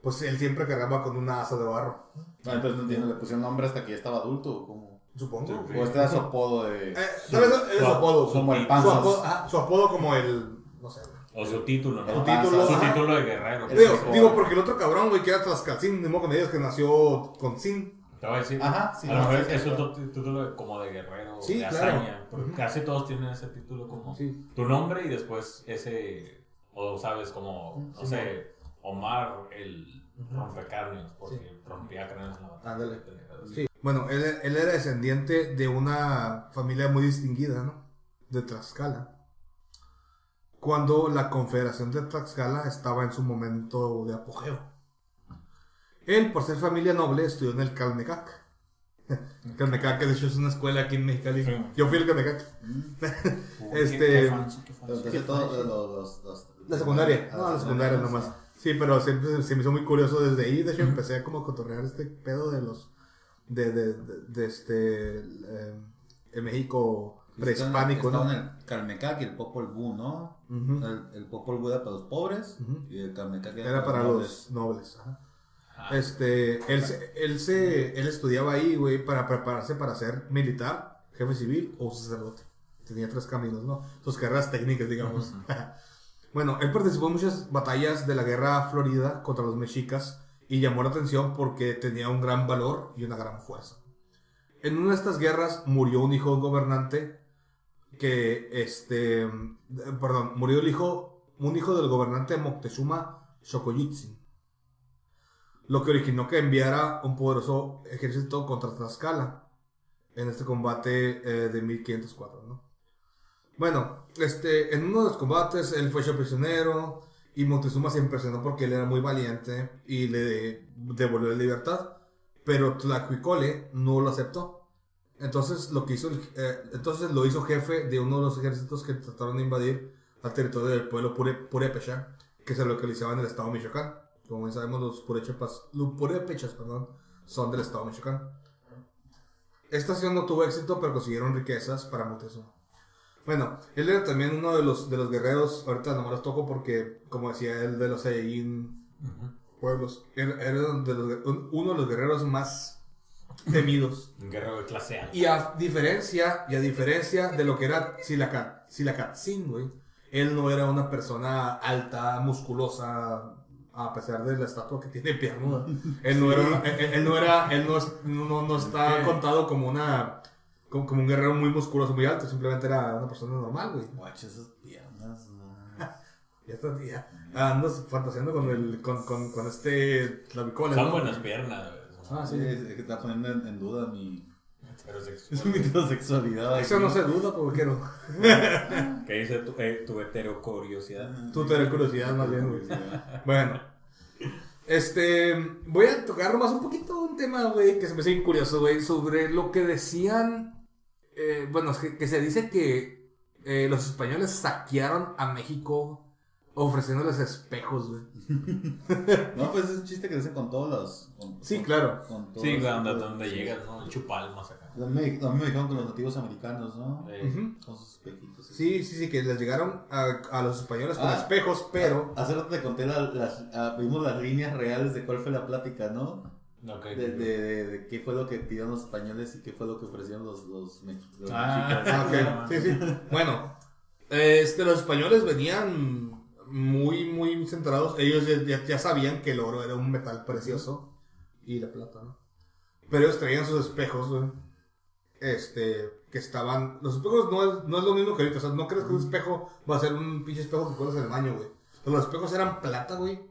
Pues él siempre cargaba con una asa de barro. Ah, entonces no entiendo, le pusieron nombre hasta que ya estaba adulto. o ¿Cómo? Supongo. Sí, O este era su apodo de. Eh, tal vez es su apodo. Como el Su panzas. apodo, ajá, su apodo como el. No sé. O su título, ¿no? Su título, Su título de guerrero. Digo, digo, porque el otro cabrón, güey, que era Tlaxcalcín, de modo con ellos que nació con Sin. Te voy a decir. Ajá, sí, a lo mejor es un claro. tu- título como de guerrero, Sí, de claro. hazaña. Porque Ujú. casi todos tienen ese título como Sí. tu nombre y después ese. O sabes, como, no sé, Omar el rompecráneos, porque rompía cráneos en la batalla. Ándale. Sí. Bueno, él, él era descendiente de una familia muy distinguida, ¿no? De Tlaxcala. Cuando la Confederación de Tlaxcala estaba en su momento de apogeo. Él, por ser familia noble, estudió en el Calmecac. Calmecac, que de hecho es una escuela aquí en Mexicali. Sí. Yo fui al Calmecac. Uy, Este- qué- qué fancy, qué fancy. Todo los, los, los- La secundaria. Ah, No, la secundaria sí. nomás. Sí, pero siempre se me hizo muy curioso desde ahí. De hecho, empecé a como cotorrear este pedo de los. de, de, de, de este. eh, en México prehispánico, ¿no? el Calmecac y el Popol Vuh, ¿no? El, el Popol Vuh era para los pobres y el Calmecac Era para nobles. los nobles. ajá. Este, él, él, se, él estudiaba ahí, güey, para prepararse para ser militar, jefe civil o sacerdote. Tenía tres caminos, ¿no? Sus carreras técnicas, digamos. bueno, él participó en muchas batallas de la guerra florida contra los mexicas y llamó la atención porque tenía un gran valor y una gran fuerza. En una de estas guerras murió un hijo del gobernante que, este, perdón, murió el hijo, un hijo del gobernante Moctezuma Xocoyitzin lo que originó que enviara un poderoso ejército contra Tlaxcala en este combate eh, de 1504, ¿no? Bueno, este, en uno de los combates él fue hecho prisionero y Montezuma se impresionó porque él era muy valiente y le devolvió la libertad, pero Tlacuicole no lo aceptó. Entonces lo que hizo, eh, entonces lo hizo jefe de uno de los ejércitos que trataron de invadir al territorio del pueblo Pure- Purépecha, que se localizaba en el estado de Michoacán. Como bien sabemos, los purépechas, los purépechas, perdón, son del estado de Michoacán. Esta acción no tuvo éxito, pero consiguieron riquezas para Montezuma. Bueno, él era también uno de los, de los guerreros, ahorita nomás los toco porque, como decía él, de los Saiyajin pueblos, era, era de los- un- uno de los guerreros más temidos. Un guerrero de clase A. Y a diferencia, y a diferencia de lo que era Silacat, Silacatzin, güey, él no era una persona alta, musculosa, a pesar de la estatua que tiene piernuda. Él no era, una- él, él no era, él no, es- no, no está Ok. contado como una, como, como un guerrero muy musculoso, muy alto, simplemente era una persona normal, güey. Guacha, esas piernas. Ya está, ya ando fantaseando con el, con, con, con este clavicoles. Son ¿no? buenas piernas, güey. Ah, Sí, sí. es que está poniendo en, en duda mi, Heterosexual. mi heterosexualidad. Eso aquí. no se duda, porque no. ¿Qué dice tu, eh, tu heterocuriosidad? Tú te curiosidad más bien, güey. Bueno. Este, voy a tocar más un poquito un tema, güey, que se me hace curioso, güey, sobre lo que decían, eh, bueno, es que, que se dice que eh, los españoles saquearon a México ofreciéndoles espejos, güey. No, pues es un chiste que dicen con todos los. con- Sí, con- claro. con todos Sí, los- donde, donde llegas, ¿no? Chupalmas acá. A mí, me- a mí me dijeron con los nativos americanos, ¿no? Eh. Con sus espejitos. Sí, sí, sí, que les llegaron a, a los españoles con Ah. espejos, pero... Hace rato te conté la- las. ah, vimos las líneas reales de cuál fue la plática, ¿no? De, de, de, de qué fue lo que pidieron los españoles y qué fue lo que ofrecieron los, los, los Ah. mexicanos. Ah, ok. Sí, sí. Bueno, este, los españoles venían muy, muy centrados. Ellos ya, ya- ya sabían que el oro era un metal precioso y la plata, ¿no? Pero ellos traían sus espejos, güey. Este, que estaban. Los espejos no es, no es lo mismo que ahorita. O sea, no crees que un espejo va a ser un pinche espejo que pones en el baño, güey. Los espejos eran plata, güey.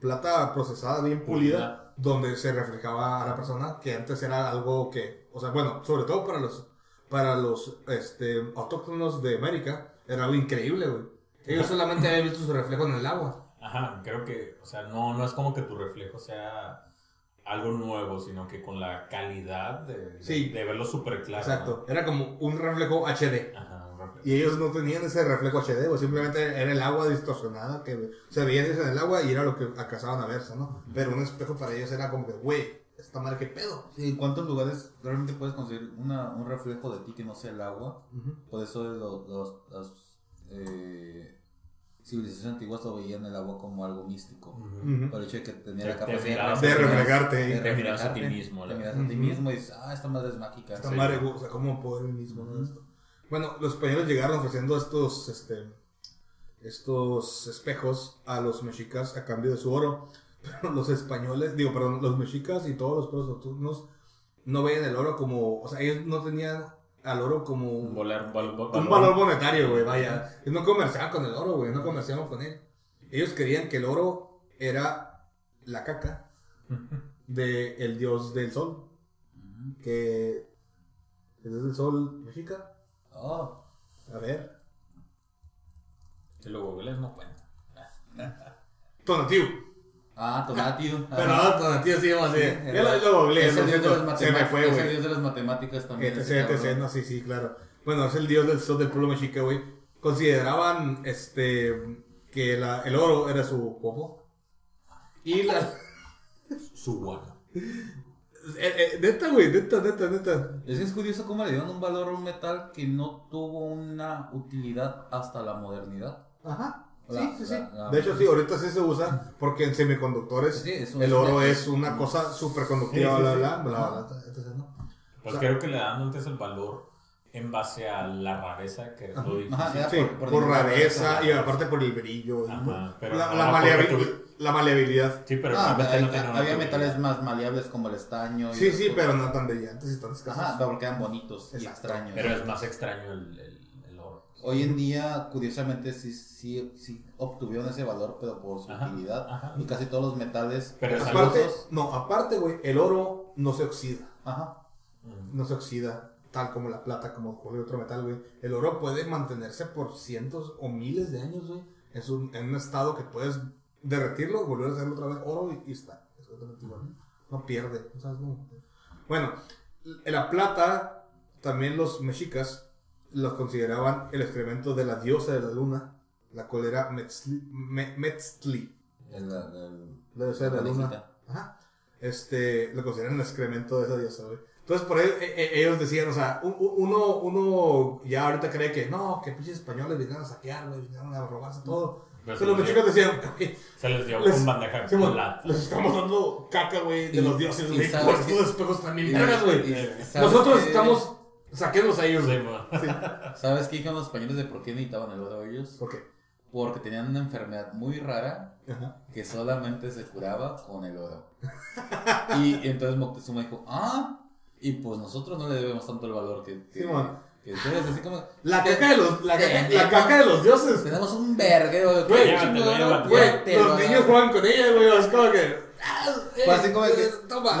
Plata procesada, bien pulida, Pulida. donde se reflejaba a la persona, que antes era algo que, o sea, bueno, sobre todo para los, para los, este, autóctonos de América, era algo increíble, güey. Ellos solamente habían visto su reflejo en el agua. Ajá, creo que, o sea, no, no es como que tu reflejo sea algo nuevo, sino que con la calidad de, de- Sí. de verlo súper claro. Exacto. Era como un reflejo HD. Ajá, un reflejo. Y ellos no tenían ese reflejo HD, o simplemente era el agua distorsionada que se veía en el agua y era lo que alcanzaban a verse, ¿no? Pero un espejo para ellos era como que, güey, esta madre qué pedo. Sí, ¿en cuántos lugares realmente puedes conseguir una, un reflejo de ti que no sea el agua? Por eso lo- los, las eh, civilizaciones antiguas lo veían el agua como algo místico. Ujú. Por el hecho de que tenía Te- la te capacidad mirabas- De te reflejarte. de Te miras a ti mismo, Te miras a ti mismo y dices, ah, esta madre es mágica. Esta Sí. madre, o sea, ¿cómo poder mí mismo, no? Esto. Bueno, los españoles llegaron ofreciendo estos, este, estos espejos a los mexicas a cambio de su oro. Pero los españoles, digo, perdón, los mexicas y todos los pueblos nocturnos no veían el oro como, o sea, ellos no tenían al oro como Un, volar- vol- vol- un valor monetario, güey, vaya. No comerciaban con el oro, güey, no comerciaban con él. Ellos creían que el oro era la caca del el dios del sol, que el dios del sol mexica. Oh, A ver, Si lo googleas no cuenta. Tonatiuh. Ah, Tonatiuh. Pero Tonatiuh sí, vamos a decir. Lo, googleé, es el dios de las se me matemáticas. Es el dios de las matemáticas también. Etc, no, sí, sí, claro. Bueno, es el dios del sol del pueblo mexica, güey. Consideraban, este, que la- el oro era su popo. Y la... Su guano. eh, eh, neta, güey, neta, neta, neta. Es que es curioso cómo le dieron un valor a un metal que no tuvo una utilidad hasta la modernidad. Ajá. La- sí, sí, sí. la- la- de hecho, sí, ahorita sí se usa porque en semiconductores Sí, es un- el oro es- es una cosa súper conductiva, Sí, sí, bla, sí. bla, bla, bla, entonces, ¿no? Pues O sea- creo que le dan antes el valor en base a la rareza, que es lo difícil. Ajá, Sí, por- por, por rareza y aparte por el brillo. Ajá, ¿no? pero la, la no, maleabil- porque tú- la maleabilidad. Sí, pero Ah, hay- no había metales más maleables como el estaño. y Sí, sí, pero no tan brillantes y tan escasos. Ajá, pero porque eran bonitos y extraños. Pero es más extraño el. Hoy en día, curiosamente, sí, sí, sí obtuvieron ese valor, pero por su Ajá, utilidad. ajá. Y casi todos los metales. Pero es aparte, no, aparte, güey, el oro no se oxida. Ajá. No se oxida tal como la plata, como cualquier otro metal, güey. El oro puede mantenerse por cientos o miles de años, güey. Es un, en un estado que puedes derretirlo, volver a hacerlo otra vez oro y, y está. Es exactamente igual. No pierde. Bueno, la plata, también los mexicas los consideraban el excremento de la diosa de la luna, la cual era Metzli. Me- Metzli. El, el- La diosa de la luna. conejita. Ajá. Este, lo consideran el excremento de esa diosa, güey. Entonces, por ahí eh, eh, ellos decían, o sea, uno, uno ya ahorita cree que no, que pinches españoles vinieron a saquear, güey, vinieron a robarse todo. Pero Pero los mexicas decían, "Oye, Se les dio Les- con bandeja de Simón, plata. les estamos dando caca, güey, de Y- los dioses, güey, por estos espejos vergas, güey. y- ¿sabes Nosotros que- estamos, saquemos a ellos, Sí, mo. ¿Sabes qué dijeron los españoles de por qué necesitaban el oro ellos? ¿Por qué? Porque tenían una enfermedad muy rara Ajá. que solamente se curaba con el oro. y entonces Moctezuma dijo, ah, y pues nosotros no le debemos tanto el valor que, que, que ustedes, así como... La caca de los, la caca, la tenemos- caca de los dioses. Tenemos un verguero de Güey, de los niños juegan con ella, güey, es como que... Fue así como que.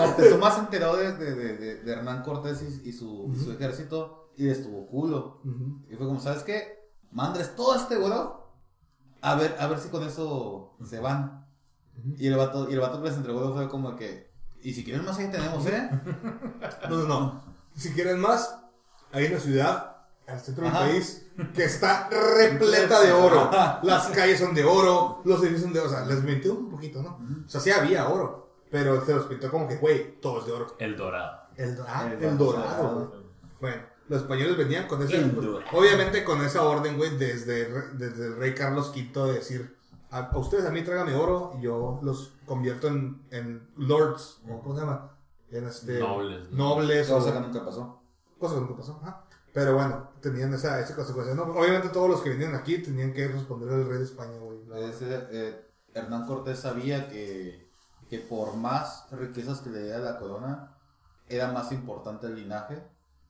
Moctezuma se enteró de, de, de, de- Hernán Cortés y, y su, y su ejército y les tuvo culo. Ujú. Y fue como, ¿sabes qué? Mandres todo este oro. A ver, a ver si con eso se van. Y el vato, y el vato que les entregó fue como que. Y si quieren más ahí tenemos, ¿eh? No, no, no. Si quieren más, hay una ciudad al centro Ajá. del país que está repleta de oro. Las calles son de oro, los edificios son de oro. O sea, les mintió un poquito, ¿no? O sea, sí había oro, pero se los pintó como que, güey, todo es de oro. El dorado. El, do- ah, El el dorado. dorado. Bueno, los españoles venían con dorado. Obviamente con esa orden, güey, desde, desde el rey Carlos V de decir. A, a ustedes a mí tráigame oro y yo los convierto en, en lords, o ¿cómo se llama? En este, Nobles, ¿no? Nobles. Cosa que nunca pasó. Cosa que nunca pasó. ajá. Pero bueno, tenían esa, esa consecuencia. ¿no? Obviamente todos los que vinieron aquí tenían que responder al rey de España, güey. Ese, eh, Hernán Cortés sabía que, que por más riquezas que le diera la corona, era más importante el linaje.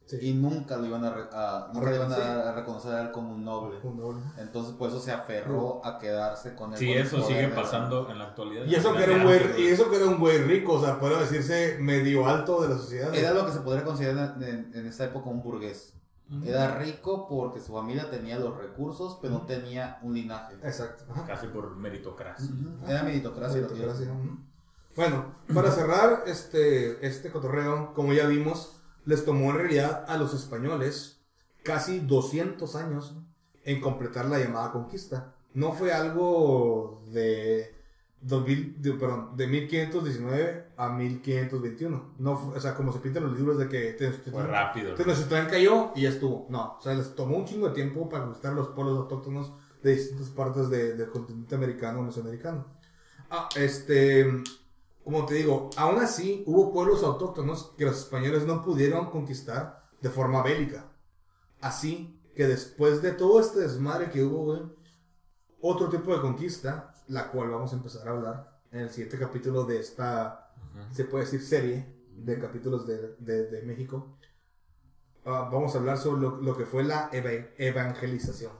Sí. Y nunca lo iban a, re- a- nunca le iban a, a reconocer a él como un noble. Un noble. Entonces, por eso se aferró a quedarse con él. Sí, con eso sigue pasando en la actualidad. Y eso que era un güey, y eso que era un güey rico, o sea, puede decirse medio alto de la sociedad. Era lo que se podría considerar en, en, en esa época un burgués. Era rico porque su familia tenía los recursos, pero no tenía un linaje. Exacto. ajá. Casi por meritocracia. Era meritocracia. Meritocracia. Bueno, para cerrar este, este cotorreo, como ya vimos, les tomó en realidad a los españoles casi 200 años en completar la llamada conquista. No fue algo de, 2000, de, perdón, de 1519 a 1521. No o sea, como se pintan los libros de que Fue rápido. Tenochtitlán cayó y ya estuvo. No, o sea, les tomó un chingo de tiempo para conquistar los pueblos autóctonos de distintas partes de- del continente americano o mesoamericano. Ah, este, como te digo, aún así hubo pueblos autóctonos que los españoles no pudieron conquistar de forma bélica. Así que después de todo este desmadre que hubo, güey, otro tipo de conquista, la cual vamos a empezar a hablar en el siguiente capítulo de esta, se puede decir, serie de capítulos de, de- de México. Ah, vamos a hablar sobre lo, lo que fue la eva- evangelización,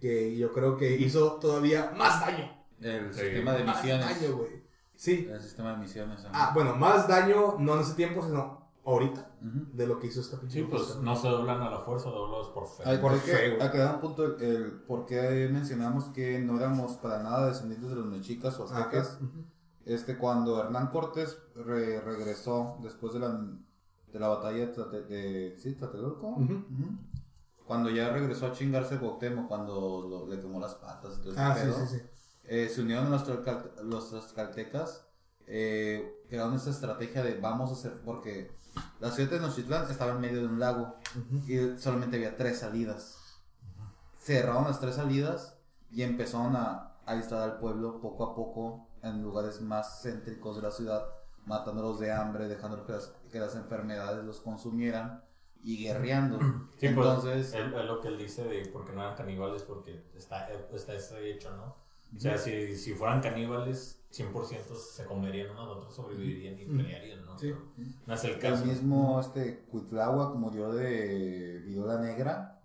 que yo creo que hizo todavía más daño. El Sí. sistema de Más misiones. daño, güey. Sí. El sistema de misiones. Ah, bueno, más daño, no en ese tiempo, sino ahorita, de lo que hizo esta pinche Sí, pues no se doblan a la fuerza, doblados por fe. Ay, por fe, un punto el, el por qué mencionamos que no éramos para nada descendientes de los mexicas o aztecas. Este, cuando Hernán Cortés re- regresó después de la, de la batalla de, de ¿sí? Tlatelolco, cuando ya regresó a chingarse Cuauhtémoc, cuando lo- le quemó las patas y todo ese Ah, sí, pedo, sí, sí. eh, se unieron los, los tlaxcaltecas, eh, crearon esta estrategia de vamos a hacer, porque la ciudad de Tenochtitlán estaba en medio de un lago Ujú. y solamente había tres salidas. Cerraron las tres salidas y empezaron a aislar al pueblo poco a poco en lugares más céntricos de la ciudad, matándolos de hambre, dejando que las, que las enfermedades los consumieran y guerreando. Sí, pues, Entonces, es, es lo que él dice de porque no eran caníbales, porque está, está ese hecho, ¿no? O sea, si, si fueran caníbales, 100% se comerían, ¿no? Nosotros sobrevivirían y pelearían, ¿no? Sí. Pero No es el el caso. mismo este, Cuitláhuac murió de viruela negra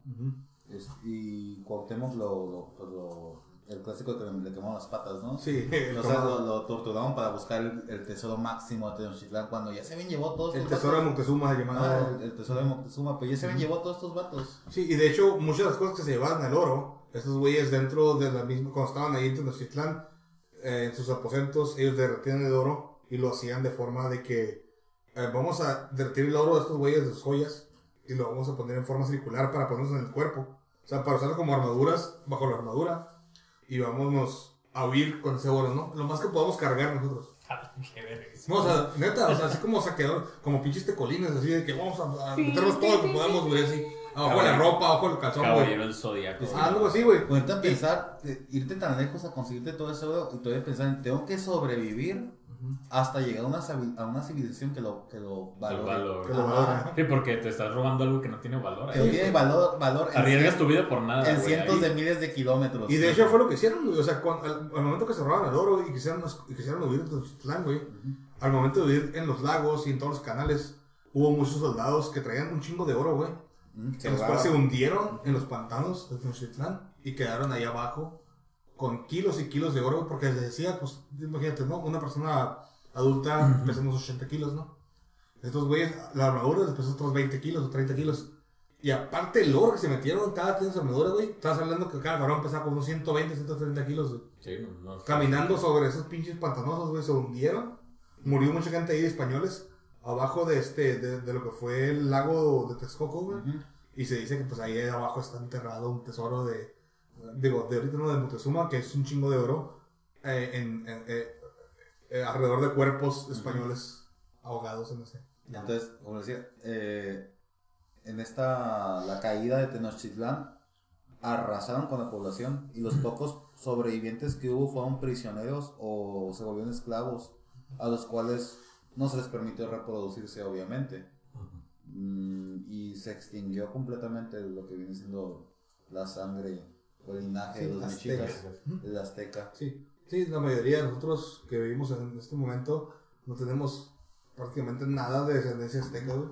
es- y Cuauhtémoc lo, lo- pues lo- el clásico que le quemaron las patas, ¿no? Sí, O sea, lo, lo torturaron para buscar el, el tesoro máximo de Tenochtitlán cuando ya se habían llevado todos el tesoro de. Moctezuma llamado... Ah, el, el tesoro de Moctezuma, pero ya se habían llevado todos estos vatos. Sí, y de hecho, muchas de las cosas que se llevaban al oro, estos güeyes dentro de la misma, cuando estaban ahí en Tenochtitlán, eh, en sus aposentos, ellos derretían el oro y lo hacían de forma de que eh, vamos a derretir el oro de estos güeyes de sus joyas y lo vamos a poner en forma circular para ponernos en el cuerpo. O sea, para usarlo como armaduras, bajo la armadura, y vámonos a huir con ese oro, ¿no? Lo más que podamos cargar nosotros. Qué verga. No, o sea, neta, o sea, así como saqueador, como pinches tecolines, así de que vamos a, a meternos todo lo que podamos, güey, así. De la ropa, abajo del calzón, güey. Caballero del Zodíaco. Algo así, güey. Ponerte a pensar, eh, irte tan lejos a conseguirte todo ese oro y todavía pensar en tengo que sobrevivir hasta llegar a una, a una civilización que lo, que lo El valore. valor. Que lo Ajá. valora. Sí, porque te estás robando algo que no tiene valor. Que no tiene valor, Arriesgas tu vida por nada. en cientos ahí. de miles de kilómetros. Y de hecho fue lo que hicieron, güey. O sea, cuando- al, al momento que se robaron el oro y quisieron, y quisieron huir de Tenochtitlán, güey, al momento de huir en los lagos y en todos los canales, hubo muchos soldados que traían un chingo de oro, güey. Se En los cuales se hundieron en los pantanos de Tenochtitlán y quedaron ahí abajo con kilos y kilos de oro, porque les decía, pues, imagínate, ¿no? Una persona adulta pesa unos 80 kilos, ¿no? Estos güeyes, la armadura les pesa otros 20 kilos o 30 kilos. Y aparte el oro que se metieron cada quien en su armadura, güey, estás hablando que cada cabrón pesaba como unos 120, 130 kilos, güey. Sí, no, no- Caminando sobre esos pinches pantanosos, güey, se hundieron. Murió mucha gente ahí de españoles abajo de este, de, de lo que fue el lago de Texcoco, güey. Y se dice que pues ahí abajo está enterrado un tesoro de, digo, de ahorita no de Moctezuma, que es un chingo de oro eh, en, en- eh, eh, alrededor de cuerpos españoles ahogados en ese. Entonces, como decía, eh, en esta, la caída de Tenochtitlán, arrasaron con la población y los pocos sobrevivientes que hubo fueron prisioneros o se volvieron esclavos, a los cuales no se les permitió reproducirse, obviamente. Mm, y se extinguió completamente lo que viene siendo la sangre o el linaje Sí, de los mexicas, el azteca. Sí, sí, la mayoría de nosotros que vivimos en este momento no tenemos prácticamente nada de descendencia azteca, güey.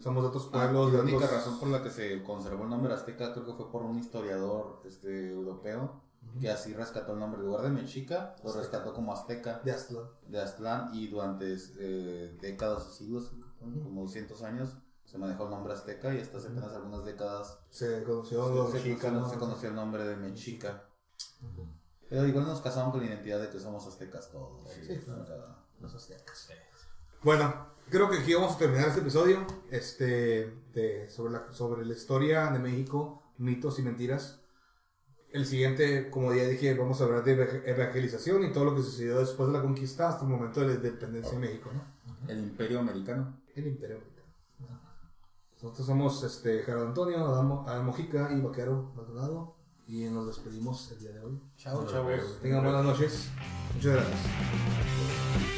Somos de otros Ah, pueblos, de la única otros... razón por la que se conservó el nombre azteca creo que fue por un historiador este, europeo que así rescató el nombre. En lugar de mexica, lo rescató como azteca de Aztlán. de Aztlán y durante eh, décadas o siglos, como 200 años, se manejó el nombre azteca y hasta hace apenas algunas décadas Se conoció se, los se conoció el nombre de mexica. Pero igual nos casamos con la identidad de que somos aztecas todos. Sí, claro. Los aztecas. Bueno, creo que aquí vamos a terminar este episodio este, de, sobre, la, sobre la historia de México, mitos y mentiras. El siguiente, como ya dije, vamos a hablar de eva- evangelización y todo lo que sucedió después de la conquista hasta el momento de la independencia de México, ¿no? El imperio americano. El imperio americano. Nosotros somos este, Gerardo Antonio, Adamo, Adamo Mojica y Vaquero Maldonado y nos despedimos el día de hoy. Chao, chavos. vemos. Tengan buenas noches. Muchas gracias.